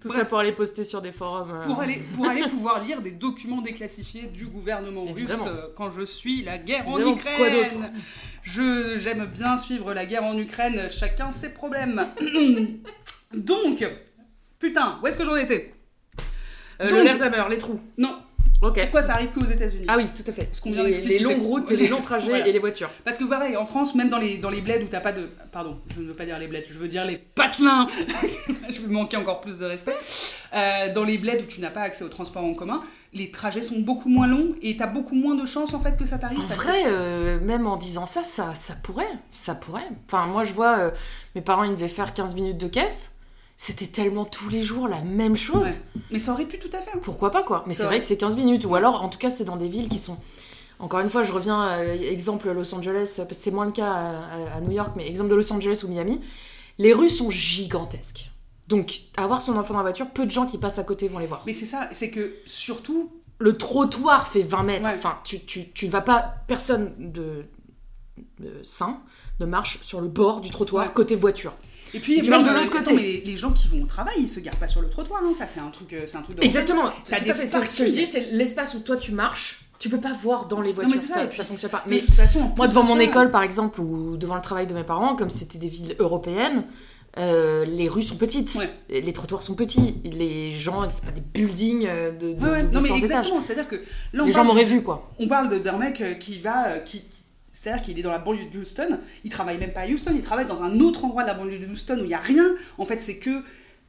Tout Bref. ça pour aller poster sur des forums. euh, Pour aller, pour aller pouvoir lire des documents déclassifiés du gouvernement Évidemment. russe euh, quand je suis la guerre en Ukraine. quoi d'autre Je j'aime bien suivre la guerre en Ukraine, chacun ses problèmes. Donc, putain, où est-ce que j'en étais? Euh, Donc- le les trous. Non, Ok. pourquoi ça arrive qu'aux États-Unis Ah oui, tout à fait. Ce qu'on vient les, les longues routes et les longs trajets Voilà. et les voitures. Parce que pareil, en France, même dans les, dans les bleds où t'as pas de... Pardon, je ne veux pas dire les bleds, je veux dire les patelins Je veux manquer encore plus de respect. Euh, dans les bleds où tu n'as pas accès au transport en commun, les trajets sont beaucoup moins longs et t'as beaucoup moins de chances en fait que ça t'arrive. En vrai, euh, même en disant ça, ça, ça pourrait. Ça pourrait. Enfin, moi, je vois, euh, mes parents, ils devaient faire 15 minutes de caisse. C'était tellement tous les jours la même chose. Ouais. Mais ça aurait pu tout à fait. hein. Pourquoi pas, quoi Mais C'est vrai. vrai que c'est 15 minutes. Ou alors, en tout cas, c'est dans des villes qui sont... Encore une fois, je reviens, euh, exemple Los Angeles, c'est moins le cas à, à- à New York, mais exemple de Los Angeles ou Miami, les rues sont gigantesques. Donc, avoir son enfant dans la voiture, peu de gens qui passent à côté vont les voir. Mais c'est ça, c'est que surtout, Le trottoir fait 20 mètres. Ouais. Enfin, tu, tu, tu ne vas pas. Personne de, de sain ne marche sur le bord du trottoir Ouais. côté voiture. Et puis, Tu même, marches de l'autre côté. mais les, gens qui vont au travail, ils se garent pas sur le trottoir, hein, ça c'est un truc, euh, c'est un truc de Exactement, tout à fait. C'est ce que je dis, c'est l'espace où toi tu marches, tu peux pas voir dans les voitures, c'est ça, ça, ça, fonctionne pas. Mais de toute façon, moi, devant de mon école, par exemple, ou devant le travail de mes parents, comme c'était des villes européennes, euh, les rues sont petites, Ouais. les trottoirs sont petits, les gens, c'est pas des buildings euh, de, de, Ouais, ouais, de non mais 200 étages. exactement, c'est-à-dire que là on Les gens m'auraient vu, quoi. on parle d'un mec qui va, qui, qui- c'est-à-dire qu'il est dans la banlieue de Houston, il travaille même pas à Houston, il travaille dans un autre endroit de la banlieue de Houston où il y a rien. En fait, c'est que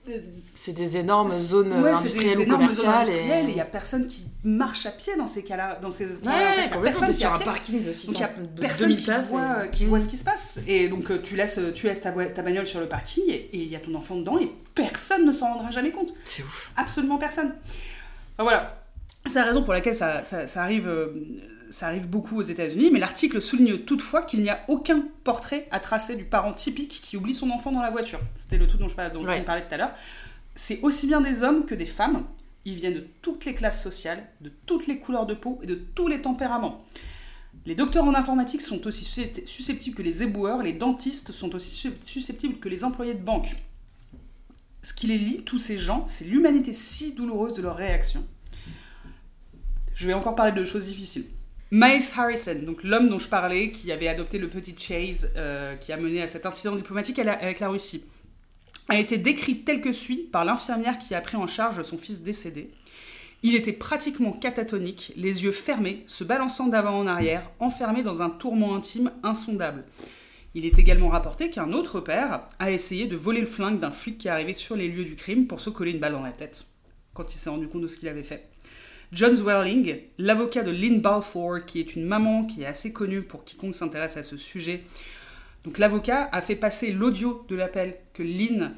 euh, C'est des énormes zones Ouais, industrielles des ou énormes zones industrielles, et il et... y a personne qui marche à pied dans ces cas-là, dans ces Ouais, en fait, il y a personne qui sur un parking de Donc 600, il y a personne 2000 qui, places. voit, et- qui voit ce qui se passe. Et donc euh, tu laisses, tu laisses ta, ta bagnole sur le parking et et il y a ton enfant dedans et personne ne s'en rendra jamais compte. C'est ouf. Absolument personne. Enfin, voilà. C'est la raison pour laquelle ça, ça- ça arrive, euh, ça arrive beaucoup aux États-Unis. Mais l'article souligne toutefois qu'il n'y a aucun portrait à tracer du parent typique qui oublie son enfant dans la voiture. C'était le truc dont je parlais, dont Ouais. je parlais tout à l'heure. C'est aussi bien des hommes que des femmes. Ils viennent de toutes les classes sociales, de toutes les couleurs de peau et de tous les tempéraments. Les docteurs en informatique sont aussi suscept- susceptibles que les éboueurs, les dentistes sont aussi su- susceptibles que les employés de banque. Ce qui les lie, tous ces gens, c'est l'humanité si douloureuse de leurs réactions. Je vais encore parler de choses difficiles. Miles Harrison, donc l'homme dont je parlais, qui avait adopté le petit Chase, euh, qui a mené à cet incident diplomatique avec la Russie, a été décrit tel que suit par l'infirmière qui a pris en charge son fils décédé. Il était pratiquement catatonique, les yeux fermés, se balançant d'avant en arrière, enfermé dans un tourment intime insondable. Il est également rapporté qu'un autre père a essayé de voler le flingue d'un flic qui est arrivé sur les lieux du crime pour se coller une balle dans la tête, quand il s'est rendu compte de ce qu'il avait fait. John Swerling, l'avocat de Lynn Balfour, qui est une maman qui est assez connue pour quiconque s'intéresse à ce sujet. Donc l'avocat a fait passer l'audio de l'appel que Lynn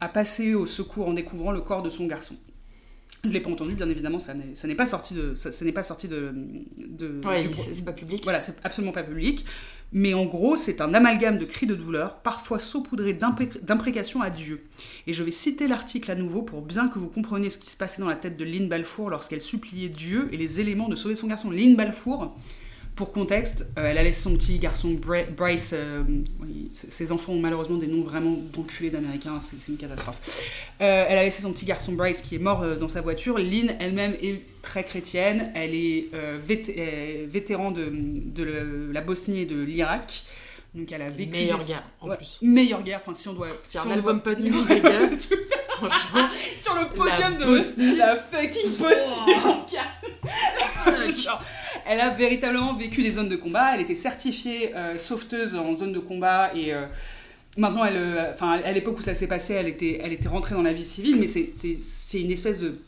a passé au secours en découvrant le corps de son garçon. Je ne l'ai pas entendu, bien évidemment, ça n'est pas sorti de, ça, ça n'est pas sorti de, Ouais, c'est pas public. voilà, c'est absolument pas public. Mais en gros, c'est un amalgame de cris de douleur, parfois saupoudré d'impré- d'imprécations à Dieu. Et je vais citer l'article à nouveau pour bien que vous compreniez ce qui se passait dans la tête de Lynn Balfour lorsqu'elle suppliait Dieu et les éléments de sauver son garçon. Lynn Balfour, pour contexte, euh, elle a laissé son petit garçon Bryce. euh, ses enfants ont malheureusement des noms vraiment d'enculés d'américains, c'est une catastrophe. Euh, elle a laissé son petit garçon Bryce qui est mort dans sa voiture. Lynn elle-même est très chrétienne. Elle est vét- vétéran de, la Bosnie et de l'Irak. Donc elle a vécu. Meilleure guerre, en Ouais, plus. Meilleure guerre, enfin si on doit. C'est si un on album doit- pas de nuit, les gars. Franchement. Sur le podium de Bosnie. la fucking Bosnie, Oh. mon gars. Genre, elle a véritablement vécu des zones de combat. Elle était certifiée euh, sauveteuse en zone de combat et euh, maintenant, elle, euh, à l'époque où ça s'est passé, elle était, elle était rentrée dans la vie civile, mais c'est, une espèce de,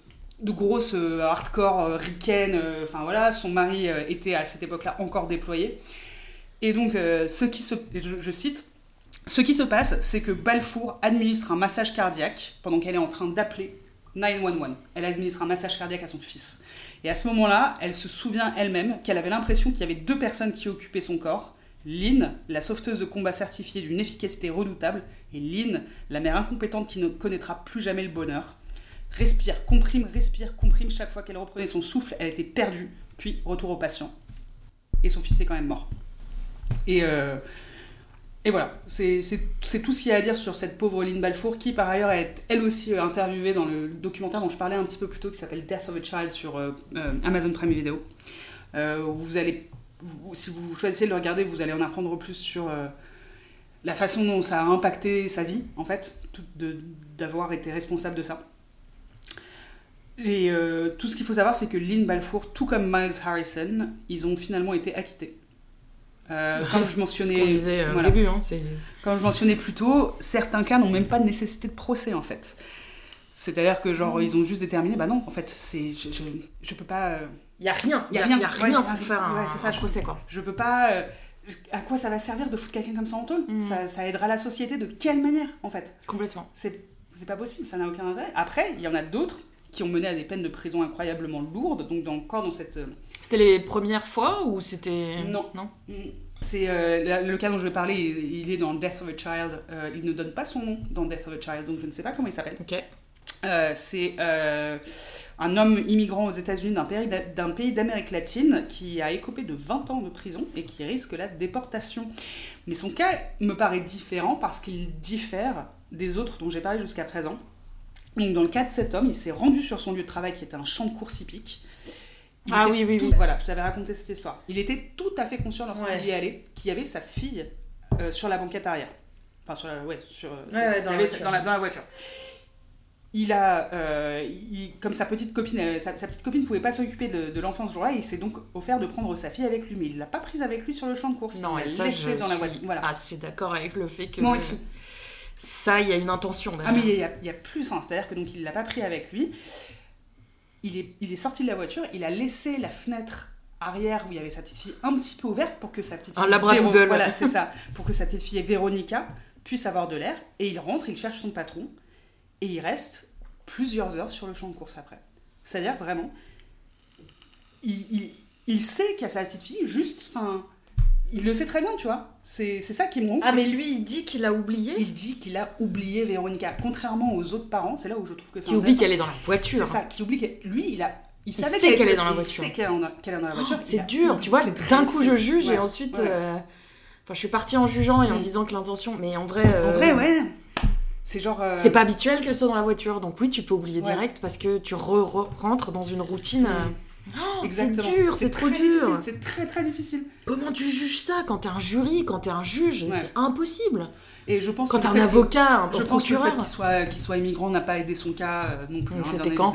de grosse hardcore ricaine. Enfin voilà, son mari était à cette époque-là encore déployé. Et donc, ce qui se, je, je cite. Ce qui se passe, c'est que Balfour administre un massage cardiaque pendant qu'elle est en train d'appeler 911. Elle administre un massage cardiaque à son fils. Et à ce moment-là, elle se souvient elle-même qu'elle avait l'impression qu'il y avait deux personnes qui occupaient son corps. Lynn, la sauveteuse de combat certifiée d'une efficacité redoutable, et Lynn, la mère incompétente qui ne connaîtra plus jamais le bonheur. Respire, comprime, respire, comprime. Chaque fois qu'elle reprenait son souffle, elle était perdue. Puis, retour au patient. Et son fils est quand même mort. Et, euh, et voilà, c'est tout ce qu'il y a à dire sur cette pauvre Lynn Balfour, qui par ailleurs est elle aussi euh, interviewée dans le documentaire dont je parlais un petit peu plus tôt, qui s'appelle Death of a Child sur euh, euh, Amazon Prime Video. Vous allez, si vous choisissez de le regarder, vous allez en apprendre plus sur la façon dont ça a impacté sa vie, en fait, d'avoir été responsable de ça. Et tout ce qu'il faut savoir, c'est que Lynn Balfour, tout comme Miles Harrison, ils ont finalement été acquittés. Euh, comme je mentionnais, disait euh, voilà. au début, hein, comme je mentionnais plus tôt, certains cas n'ont même pas de nécessité de procès en fait. C'est-à-dire que genre ils ont juste déterminé, bah non, en fait, c'est je, je, je peux pas, euh, Il y a rien. Y a Il rien. y a Ouais, rien a pour faire un, Ouais, c'est ça, un je- procès, quoi. je peux pas. euh, à quoi ça va servir de foutre quelqu'un comme ça en tôle? Mhm. ça, ça aidera la société de quelle manière en fait? Complètement. C'est c'est pas possible, ça n'a aucun intérêt. Après, il y en a d'autres qui ont mené à des peines de prison incroyablement lourdes, donc dans- encore dans cette euh, C'était les premières fois ou c'était. Non. Non. C'est euh, le cas dont je vais parler, il, il est dans Death of a Child. Euh, il ne donne pas son nom dans Death of a Child, donc je ne sais pas comment il s'appelle. Euh, c'est un homme immigrant aux États-Unis d'un pays d'a- d'un pays d'Amérique latine qui a écopé de 20 ans de prison et qui risque la déportation. Mais son cas me paraît différent parce qu'il diffère des autres dont j'ai parlé jusqu'à présent. Donc, dans le cas de cet homme, il s'est rendu sur son lieu de travail qui était un champ de course hippique. Ah oui, oui, tout- oui. Voilà, je t'avais raconté cette histoire. Il était tout à fait conscient lorsqu'il Ouais. y allait qu'il y avait sa fille euh, sur la banquette arrière. Enfin, sur la, ouais, sur, Ouais, sur- dans la dans la, dans la voiture. Il a, euh, il- comme sa petite copine, euh, sa, sa petite copine pouvait pas s'occuper de, de l'enfant ce jour-là, il s'est donc offert de prendre sa fille avec lui, mais il l'a pas prise avec lui sur le champ de course. Non, il et l'a laissée dans la voiture. Voilà. assez d'accord avec le fait que Moi aussi. ça, il y a une intention. Ah mais derrière. il y, a- il y a plus, hein. c'est-à-dire que donc il l'a pas pris avec lui. Il est, il est sorti de la voiture, il a laissé la fenêtre arrière où il y avait sa petite fille un petit peu ouverte pour que sa petite Un fille labradoodle. voilà c'est ça pour que sa petite fille Véronica puisse avoir de l'air et il rentre il cherche son patron et il reste plusieurs heures sur le champ de course après c'est à dire vraiment il, il, il sait qu'il y a sa petite fille juste enfin il le sait très bien tu vois c'est ça qui ouf, Ah, mais lui, il dit qu'il a oublié. il dit qu'il a oublié Véronica. Contrairement aux autres parents, c'est là où je trouve que c'est Qui oublie qu'elle est dans la voiture. C'est ça, qui oublie que lui, il a. Il, savait qu'elle était- est dans la il voiture. sait qu'elle est qu'elle dans la voiture. Oh, il c'est dur, tu vois. D'un coup, je juge et ensuite. ouais. euh, Enfin, je suis partie en jugeant et en Mm. disant que l'intention. Mais en vrai. euh, En vrai, ouais. C'est genre. euh, C'est pas habituel qu'elle soit dans la voiture, donc oui, tu peux oublier Ouais. direct parce que tu re- re- rentres dans une routine. euh, oh, c'est dur, c'est trop dur. C'est très très difficile. Comment tu juges ça quand t'es un jury, quand t'es un juge Ouais. C'est impossible. Et je pense Quand que t'es un que- avocat, un Je pense que le fait procureur. qu'il soit, qu'il soit immigrant n'a pas aidé son cas euh, non plus. Hein, c'était bien quand.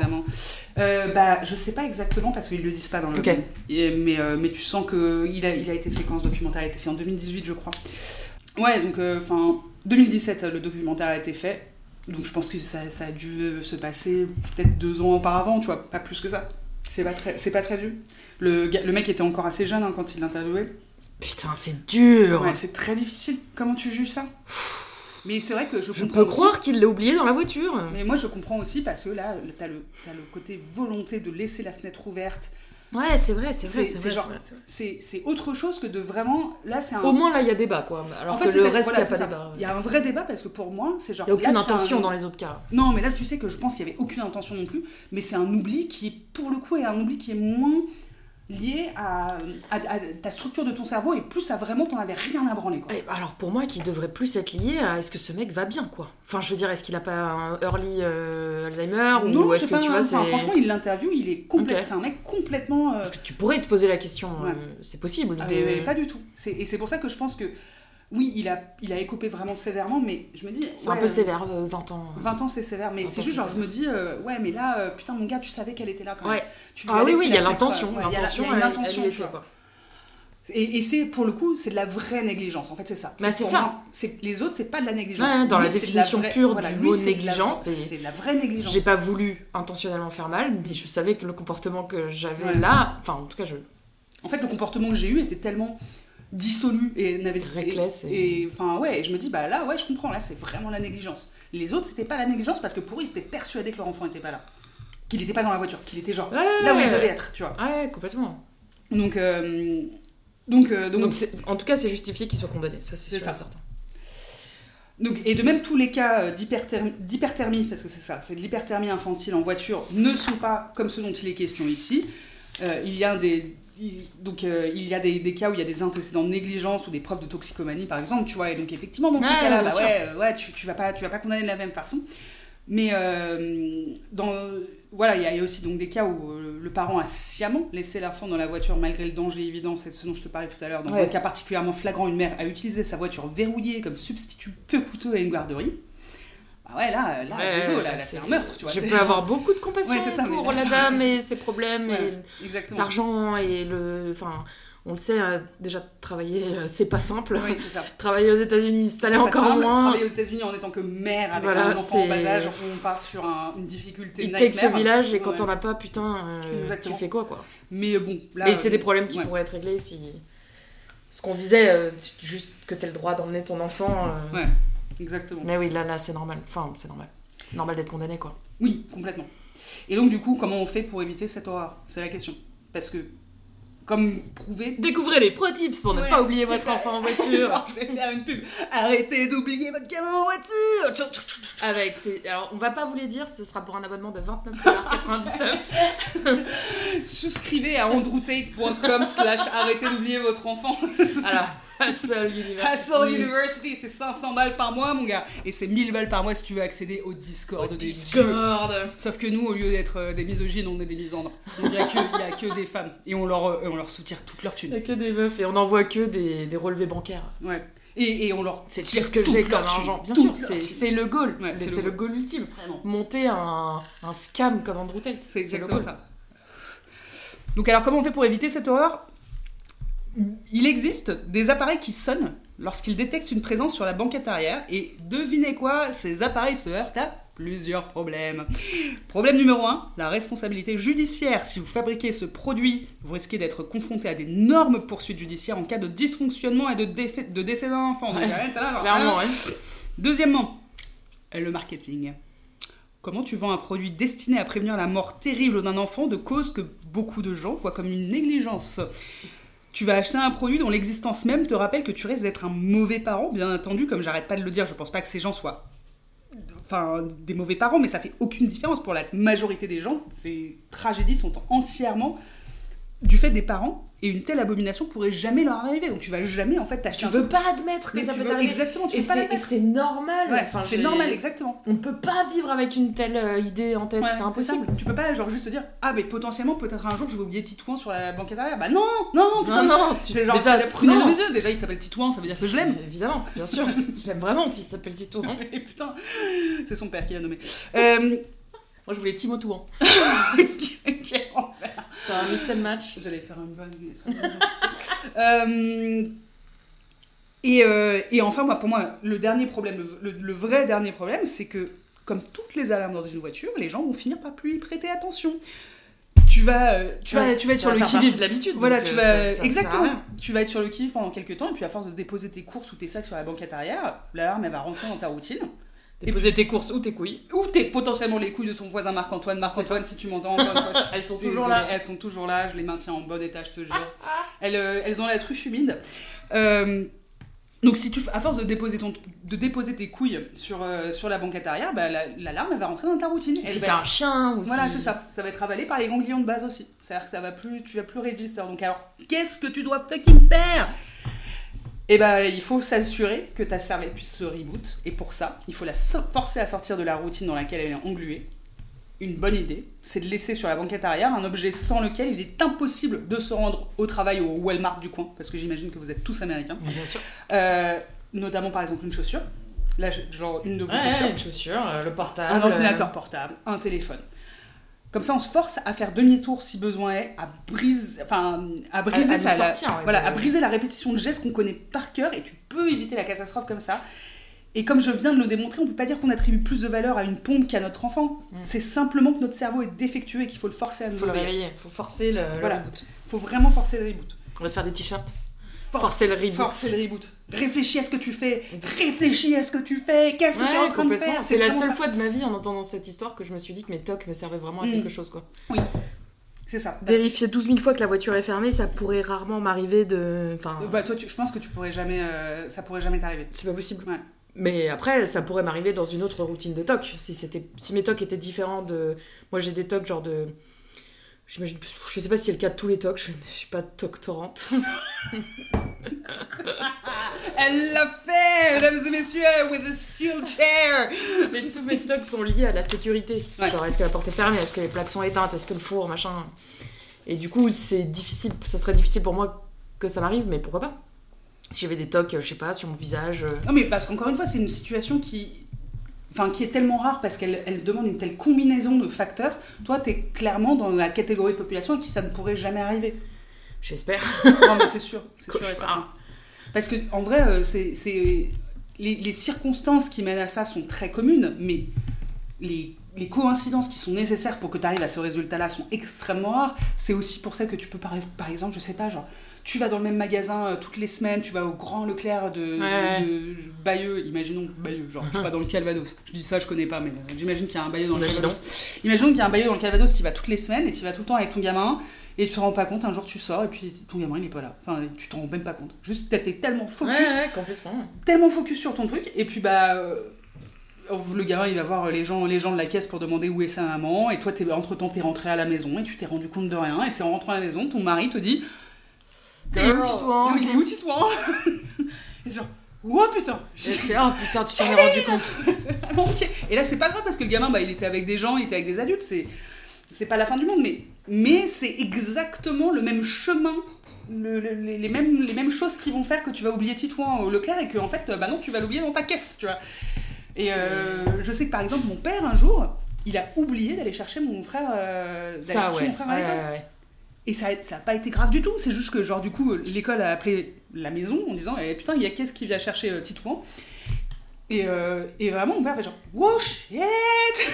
Euh, bah, Je sais pas exactement parce qu'ils le disent pas dans le Ok. Et- mais, euh, mais tu sens qu'il a, il a été fait quand ce documentaire a été fait? En 2018, je crois. Ouais, donc, enfin, 2017, euh, le documentaire a été fait. Donc je pense que ça, ça a dû euh, se passer peut-être deux ans auparavant, tu vois, pas plus que ça. C'est pas très, c'est pas très vieux. Le, gars- le mec était encore assez jeune hein, quand il l'interviewait. Putain, c'est dur. Ouais, c'est très difficile. Comment tu juges ça? Mais c'est vrai que je Je peux aussi- croire qu'il l'a oublié dans la voiture. mais moi, je comprends aussi parce que là, t'as le, t'as le côté volonté de laisser la fenêtre ouverte. Ouais, c'est vrai, c'est vrai, C'est- c'est autre chose que de vraiment. Là, c'est un. Au moins là, il y a débat quoi. Alors en fait, que le reste, il voilà, n'y a pas ça. débat. Il y a un vrai débat parce que pour moi, c'est genre. Il n'y a aucune là, c'est un- intention dans les autres cas. Non, mais là, tu sais que je pense qu'il n'y avait aucune intention non plus. Mais c'est un oubli qui, est, pour le coup, est un oubli qui est moins lié à, à- à ta structure de ton cerveau et plus à vraiment t'en avais rien à branler. Quoi. Eh, alors pour moi, qui devrait plus être lié à est-ce que ce mec va bien quoi? Enfin, je veux dire, est-ce qu'il a pas un early euh, Alzheimer non, ou est-ce que pas, tu vois, enfin, franchement, il l'interview, il est complet. Ok. C'est un mec complètement. euh, Parce que tu pourrais te poser la question. Ouais. euh, c'est possible. Ah, de- mais- mais pas du tout. Et c'est pour ça que je pense que, oui, il a, il a écopé vraiment sévèrement, mais je me dis. C'est un peu sévère, euh, 20 ans. 20 ans, c'est sévère, mais 20 c'est juste genre, je me dis, euh, ouais, mais là, euh, putain, mon gars, tu savais qu'elle était là quand même. Ouais. Tu Ah oui, oui, il y a l'intention. ouais, il y a la- L'intention, il y a une elle- intention, elle y tu était vois. quoi. Et, et c'est, pour le coup, c'est de la vraie négligence. En fait, c'est ça. Bah, c'est ça. c'est- les autres, c'est pas de la négligence. Ouais, dans la Lui, définition vraie- pure voilà, du mot négligence, c'est- la vraie négligence. J'ai pas voulu intentionnellement faire mal, mais je savais que le comportement que j'avais là, enfin en tout cas je En fait, le comportement que j'ai eu était tellement dissolu et n'avait Reckless et et- enfin ouais et je me dis bah là ouais je comprends là c'est vraiment la négligence. Les autres c'était pas la négligence parce que pour eux ils étaient persuadés que leur enfant était pas là. Qu'il était pas dans la voiture qu'il était genre Ouais, là où il devait être tu vois. Ouais, complètement. donc euh, donc euh, donc, Donc, en tout cas, c'est justifié qu'il soit condamné, ça c'est sûr certain. donc- et de même tous les cas euh, d'hyperthermie parce que c'est ça c'est de l'hyperthermie infantile en voiture ne sont pas comme ceux dont il est question ici. Euh, il y a des donc euh, il y a des, des cas où il y a des antécédents de négligence ou des preuves de toxicomanie par exemple tu vois et donc effectivement dans ces cas-là bah ouais, euh, ouais tu, tu vas pas tu vas pas condamner de la même façon. Mais euh, dans voilà il y, a- il y a aussi donc des cas où le parent a sciemment laissé l'enfant dans la voiture malgré le danger évident c'est ce dont je te parlais tout à l'heure. Dans Ouais. un cas particulièrement flagrant une mère a utilisé sa voiture verrouillée comme substitut peu coûteux à une garderie bah ouais là là Ouais, désolé, là, là, là, c'est- un meurtre tu vois Je peux avoir beaucoup de compassion Ouais, ça, pour la dame et ses problèmes Ouais, et l'argent et le. Enfin, on le sait, euh, déjà travailler, euh, c'est pas simple. oui c'est ça Travailler aux États-Unis, ça l'est encore simple. moins. Travailler aux États-unis en étant que mère avec Voilà, un enfant en bas âge, on part sur un- une difficulté Il take ce village et quand t'en as pas, putain, euh, tu fais quoi quoi? Mais bon, là. Mais c'est des problèmes qui pourraient être réglés si. Ce qu'on disait, juste que t'aies le droit d'emmener ton enfant. Ouais. Exactement. Mais oui, là, là, c'est normal. Enfin, c'est normal. C'est normal d'être condamné, quoi. Oui, complètement. Et donc, du coup, comment on fait pour éviter cette horreur? C'est la question. Parce que, comme prouvé. Découvrez les pro tips pour ne Ouais, pas oublier votre ça. enfant en voiture. Genre, je vais faire une pub. Arrêtez d'oublier votre gamin en voiture Avec ces... Alors, on va pas vous les dire, ce sera pour un abonnement de 29,99$. Souscrivez à andrewtate.com slash arrêtez d'oublier votre enfant. voilà. Hustle University. Hustle University, c'est 500 balles par mois, mon gars. Et c'est 1000 balles par mois si tu veux accéder au Discord Au des Discord. dieux. Sauf que nous, au lieu d'être euh, des misogynes, on est des misandres. Il n'y a, que- y a que des femmes. Et on leur, euh, on leur soutire toute leur Il y a thune. que des meufs et on n'envoie que des, des relevés bancaires. Ouais. Et, et on leur C'est tout ce que j'ai comme thune, argent. Bien sûr, c'est thune. c'est le goal. Ouais, c'est le goal. ultime. Vraiment. Monter un, un scam comme Andrew Tate. C'est le exactement goal. ça. Donc alors comment on fait pour éviter cette horreur? Il existe des appareils qui sonnent lorsqu'ils détectent une présence sur la banquette arrière et devinez quoi, ces appareils se heurtent à plusieurs problèmes. Problème numéro 1, la responsabilité judiciaire. Si vous fabriquez ce produit, vous risquez d'être confronté à d'énormes poursuites judiciaires en cas de dysfonctionnement et de, décès d'un enfant. Ouais, là, alors, Clairement, hein. ouais. Deuxièmement, le marketing. Comment tu vends un produit destiné à prévenir la mort terrible d'un enfant de cause que beaucoup de gens voient comme une négligence? Tu vas acheter un produit dont l'existence même te rappelle que tu risques d'être un mauvais parent, bien entendu, comme j'arrête pas de le dire, je pense pas que ces gens soient des mauvais parents, mais ça fait aucune différence pour la majorité des gens. Ces tragédies sont entièrement du fait des parents et une telle abomination pourrait jamais leur arriver. Donc tu vas jamais en fait t'acheter Tu un veux truc- pas admettre que mais ça peut t'arriver. exactement, tu Et c'est- et l'admettre. c'est normal. Ouais, Enfin, c'est normal, exactement. On peut pas vivre avec une telle euh, idée en tête, Ouais, c'est impossible. Tu peux pas genre juste te dire ah mais potentiellement peut-être un jour je vais oublier Titouan sur la banquette arrière. Bah non non non putain. Non, non, tu genre déjà, la prunelle de mes yeux. Déjà il s'appelle Titouan, ça veut dire que je l'aime. Évidemment, bien sûr. je l'aime vraiment s'il s'appelle Tito. hein. Et putain, c'est son père qui l'a nommé. Euh, Moi, je voulais Timo Touan. quel C'est un mix and match. J'allais faire une vanne, mais. Euh, et, euh, et enfin, moi, pour moi, le dernier problème, le, le- le vrai dernier problème, c'est que, comme toutes les alarmes dans une voiture, les gens vont finir par plus y prêter attention. Tu vas, euh, tu vas, tu vas être sur le qui-vive. de l'habitude. Voilà, tu vas ça- ça- exactement. Tu vas être sur le kiff pendant quelques temps et puis à force de déposer tes courses ou tes sacs sur la banquette arrière, l'alarme elle va rentrer dans ta routine. Déposer tes courses ou tes couilles. Ou t'es potentiellement les couilles de ton voisin Marc-Antoine. Marc-Antoine, si tu m'entends Elles sont désolée. toujours là. Elles sont toujours là. Je les maintiens en bon état, je te jure. Elles, euh, elles ont la truffe humide. Euh, donc si tu, à force de déposer, ton, de déposer tes couilles sur, euh, sur la banquette arrière, bah, la- elle va rentrer dans ta routine. Elle Si va t'as un chien voilà, c'est ça. Ça va être avalé par les ganglions de base aussi. C'est-à-dire que ça va plus, tu vas plus register. Donc alors, qu'est-ce que tu dois fucking faire? Eh ben, il faut s'assurer que ta cervelle puisse se reboot. Et pour ça, il faut la so- forcer à sortir de la routine dans laquelle elle est engluée. Une bonne idée, c'est de laisser sur la banquette arrière un objet sans lequel il est impossible de se rendre au travail au Walmart du coin, parce que j'imagine que vous êtes tous américains. Bien sûr. Euh, notamment par exemple une chaussure. Là, genre une de vos Ouais, chaussures une chaussure, euh, le portable. un ordinateur portable, un téléphone. Comme ça, on se force à faire demi-tour si besoin est, à briser, enfin, à briser à ça, la- sortir, ouais, voilà, à briser la répétition de gestes qu'on connaît par cœur, et tu peux éviter la catastrophe comme ça. Et comme je viens de le démontrer, on peut pas dire qu'on attribue plus de valeur à une pompe qu'à notre enfant. Mm. C'est simplement que notre cerveau est défectueux et qu'il faut le forcer à Il nous faut le réveiller, faut forcer le, le Voilà. reboot. Faut vraiment forcer le reboot. On va se faire des t-shirts. Force- Forcer le reboot. Forcer le reboot. Réfléchis à ce que tu fais. Réfléchis à ce que tu fais. Qu'est-ce que tu es en train de faire? C'est la seule ça. fois de ma vie en entendant cette histoire que je me suis dit que mes tocs me servaient vraiment à Mm. quelque chose. quoi. C'est ça. Vérifier 12 000 fois que la voiture est fermée, ça pourrait rarement m'arriver de. Enfin, Bah toi, tu- je pense que tu pourrais jamais, euh, ça pourrait jamais t'arriver. c'est pas possible. Ouais. Mais après, ça pourrait m'arriver dans une autre routine de toc. Si, c'était... si mes tocs étaient différents de. Moi, j'ai des tocs genre de. Je sais pas si c'est le cas de tous les tocs, je ne suis pas doctorante. Elle l'a fait, mesdames et messieurs, with a steel chair. Mais tous mes tocs sont liés à la sécurité. Ouais. Genre, est-ce que la porte est fermée? Est-ce que les plaques sont éteintes? Est-ce que le four, machin? Et du coup, c'est difficile. Ça serait difficile pour moi que ça m'arrive, mais pourquoi pas? Si j'avais des tocs, euh, je sais pas, sur mon visage. euh, Non mais parce qu'encore une fois, c'est une situation qui, enfin, qui est tellement rare parce qu'elle elle demande une telle combinaison de facteurs. Toi, t'es clairement dans la catégorie de population à qui ça ne pourrait jamais arriver. J'espère. Non mais c'est sûr, c'est sûr et certain. Parce que en vrai, euh, c'est c'est- les, les circonstances qui mènent à ça sont très communes, mais les, les coïncidences qui sont nécessaires pour que tu arrives à ce résultat-là sont extrêmement rares. C'est aussi pour ça que tu peux par, par exemple, je sais pas, genre tu vas dans le même magasin euh, toutes les semaines, tu vas au Grand Leclerc de, Ouais. de Bayeux, imaginons Bayeux, genre je sais pas dans le Calvados. Je dis ça, je connais pas, mais euh, j'imagine qu'il y a un Bayeux dans le. Calvados. Imaginons qu'il y a un Bayeux dans le Calvados, tu vas toutes les semaines et tu vas tout le temps avec ton gamin. Et tu te rends pas compte, un jour tu sors et puis ton gamin il est pas là. Enfin, tu t'en rends même pas compte. Juste t'es tellement focus Ouais, ouais, complètement. tellement focus sur ton truc et puis bah euh, le gamin, il va voir les gens, les gens de la caisse pour demander où est sa maman, et toi, t'es, entre-temps, t'es rentré à la maison et tu t'es rendu compte de rien, et c'est en rentrant à la maison, ton mari te dit Il est où Titouan Il est où Titouan Et genre, oh putain Et tu fais, oh putain, tu t'en es rendu compte. C'est vraiment ok. Et là, c'est pas grave parce que le gamin, bah, il était avec des gens, il était avec des adultes, c'est, c'est pas la fin du monde, mais, mais c'est exactement le même chemin. le- le- les, les mêmes, les mêmes choses qui vont faire que tu vas oublier Titouan au Leclerc et que en fait bah non tu vas l'oublier dans ta caisse tu vois et euh, je sais que par exemple mon père un jour il a oublié d'aller chercher mon frère euh, d'aller chercher ouais. mon frère à l'école ouais, ouais. Et ça a, ça a pas été grave du tout. C'est juste que, genre, du coup, l'école a appelé la maison en disant eh, Putain, il y a qu'est-ce qui vient chercher euh, Titouan et, euh, et vraiment, mon père fait genre Oh shit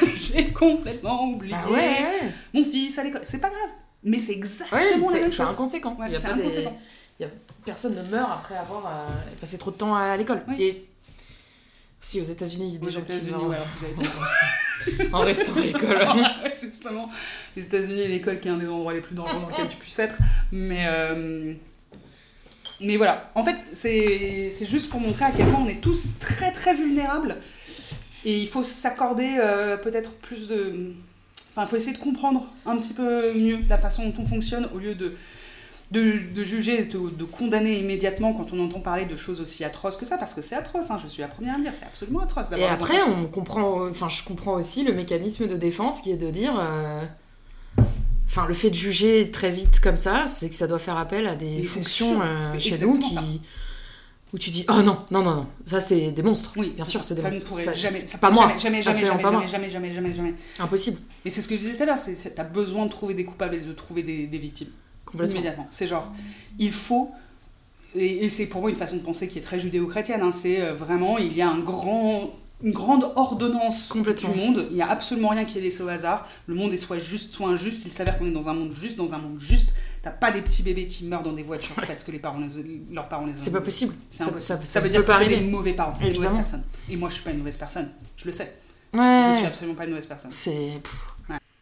J'ai complètement oublié Bah ouais, ouais. mon fils à l'école. C'est pas grave. Mais c'est Ouais, exactement la c'est même c'est chose. inconséquent. Ouais, c'est pas des- inconséquent. il y a- Personne ne meurt après avoir euh, passé trop de temps à l'école. Oui. Et si aux États-Unis, il y a des Aux gens qui meurent ouais, alors si j'avais dit. en restant à l'école. Justement, les États-Unis et l'école qui est un des endroits les plus dangereux dans lesquels tu puisses être. Mais, euh, mais voilà, en fait, c'est c'est juste pour montrer à quel point on est tous très très vulnérables. Et il faut s'accorder euh, peut-être plus de. Enfin, il faut essayer de comprendre un petit peu mieux la façon dont on fonctionne au lieu de, de, de juger, de, de condamner immédiatement quand on entend parler de choses aussi atroces que ça, parce que c'est atroce, hein, je suis la première à le dire, c'est absolument atroce. Et après, on comprend, enfin, je comprends aussi le mécanisme de défense qui est de dire, euh, enfin, le fait de juger très vite comme ça, c'est que ça doit faire appel à des Mais fonctions euh, chez nous où tu dis, oh non, non, non, non, ça c'est des monstres. Oui, bien sûr, c'est des ça monstres. ne pourrait Ça- jamais, ça pas moi. jamais, jamais, jamais, jamais, jamais, jamais, jamais, jamais, jamais. Impossible, Et c'est ce que je disais tout à l'heure, c'est, c'est- t'as besoin de trouver des coupables et de trouver des, des victimes complètement. immédiatement. C'est genre, il faut, et, c'est pour moi une façon de penser qui est très judéo-chrétienne. hein, c'est euh, vraiment, il y a un grand, une grande ordonnance du monde. Il n'y a absolument rien qui est laissé au hasard. Le monde est soit juste, soit injuste. Il s'avère qu'on est dans un monde juste, dans un monde juste. T'as pas des petits bébés qui meurent dans des voitures parce que les parents les- leurs parents les ont. C'est pas possible. Ça, veut dire que c'est des mauvais parents, c'est des mauvaises personnes. Et moi, je suis pas une mauvaise personne. Je le sais. Je Ouais. suis absolument pas une mauvaise personne. C'est.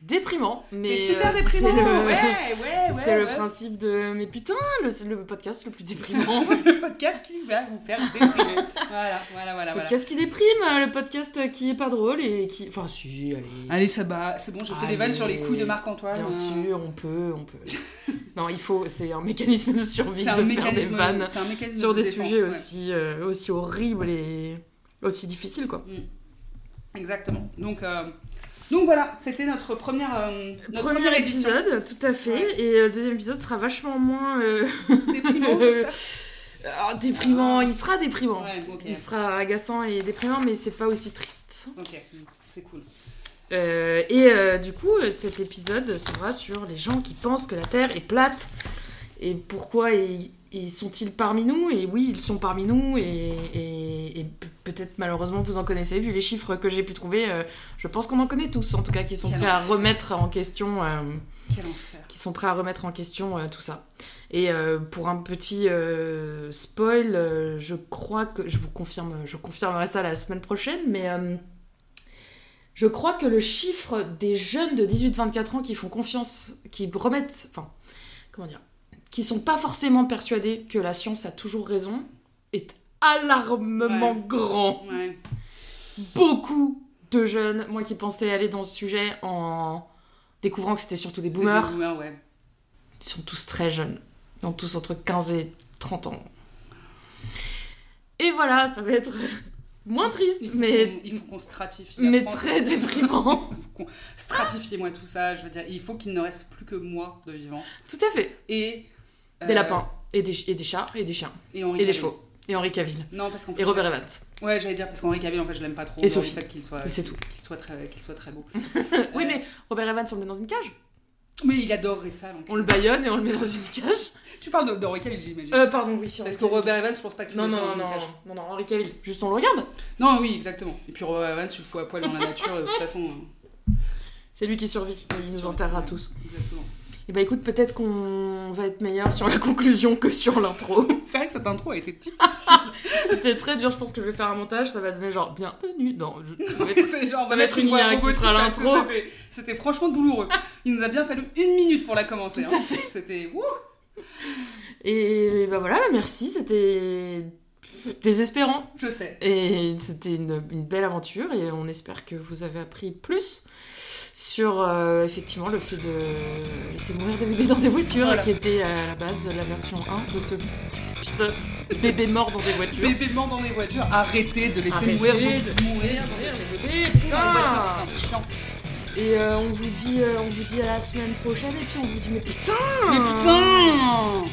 Déprimant, mais c'est super euh, déprimant. c'est le- Ouais, ouais, ouais. C'est le principe de. Mais putain, le- c'est le podcast le plus déprimant. le podcast qui va vous faire déprimer. voilà, voilà, voilà. le voilà. podcast qui déprime, le podcast qui est pas drôle et qui. Enfin, si, allez. Allez, ça va. C'est bon, j'ai fait des vannes sur les couilles de Marc-Antoine. Bien euh, sûr, on peut, on peut. non, il faut. C'est un mécanisme de survie C'est un de faire des vannes un sur de des défense, sujets aussi, euh, aussi horribles et aussi difficiles, quoi. Exactement. Donc, euh, donc voilà, c'était notre première, euh, notre Premier première édition. épisode, tout à fait. Ouais. Et euh, le deuxième épisode sera vachement moins. euh, Déprimant, ah, déprimant, il sera déprimant. Ouais. Il sera agaçant et déprimant, mais c'est pas aussi triste. Ok, c'est cool. Et du coup, cet épisode sera sur les gens qui pensent que la Terre est plate et pourquoi ils, ils sont-ils parmi nous? Et oui, ils sont parmi nous et, et- et pe- peut-être malheureusement vous en connaissez, vu les chiffres que j'ai pu trouver, euh, je pense qu'on en connaît tous, en tout cas, qui sont Quel prêts à remettre en question. euh, Quel enfer. qui sont prêts à remettre en question euh, tout ça. Et euh, pour un petit spoil, je crois que je vous confirme, je confirmerai ça la semaine prochaine, mais je crois que le chiffre des jeunes de 18-24 ans qui font confiance, qui remettent, enfin, comment dire, qui sont pas forcément persuadés que la science a toujours raison, est alarmement Ouais. grand Ouais. beaucoup de jeunes, moi qui pensais aller dans ce sujet en découvrant que c'était surtout des boomers, des boomers, ouais. ils sont tous très jeunes. Ils ont tous entre 15 et 30 ans. Et voilà, ça va être moins triste, Il mais, il faut qu'on stratifie. la mais France. très déprimant. Stratifie-moi tout ça. Je veux dire, il faut qu'il ne reste plus que moi de vivante. Tout à fait. Et. Des euh, lapins, et des, et des chats, et des chiens, Et, et des chevaux, et Henri Cavill, Non, parce qu'en et Robert Evans. Ouais, j'allais dire parce qu'Henri Cavill, en fait, je l'aime pas trop. Et dans Sophie. Le fait qu'il soit, Et c'est tout. qu'il soit très, qu'il soit très beau. Oui, mais Robert Evans, on le met dans une cage. Mais il adorerait ça. donc. On le baillonne et on le met dans une cage. Tu parles d'Henri Cavill, j'imagine. Euh, pardon, oui, parce que Robert Evans, je pense pas que tu. Non, le non, mettrais non, dans une cage. non, non, Henri Cavill. Juste on le regarde. Non, oui, exactement. Et puis Robert Evans, tu le fous à poil dans la nature, de toute façon. euh, C'est lui qui survit. Il nous enterrera tous. Exactement. Et bah écoute, peut-être qu'on va être meilleur sur la conclusion que sur l'intro. C'est vrai que cette intro a été difficile. C'était très dur, je pense que je vais faire un montage, ça va donner genre bienvenue dans. je- ça va être- C'est genre, Ça va être une IA qui fera l'intro. c'était- franchement douloureux. Il nous a bien fallu une minute pour la commencer. Tout à hein. fait. C'était. Wouh Et bah voilà, merci, c'était. désespérant. Je sais. Et c'était une, une belle aventure et on espère que vous avez appris plus sur euh, effectivement le fait de laisser mourir des bébés dans des voitures, Voilà. qui était à la base la version 1 de ce petit épisode. Bébés morts dans des voitures. Bébés morts dans des voitures, arrêtez de laisser Arrêtez mourir, de mourir, mourir mourir les bébés, putain c'est chiant. Et euh, on vous dit euh, on vous dit à la semaine prochaine et puis on vous dit mais putain Mais putain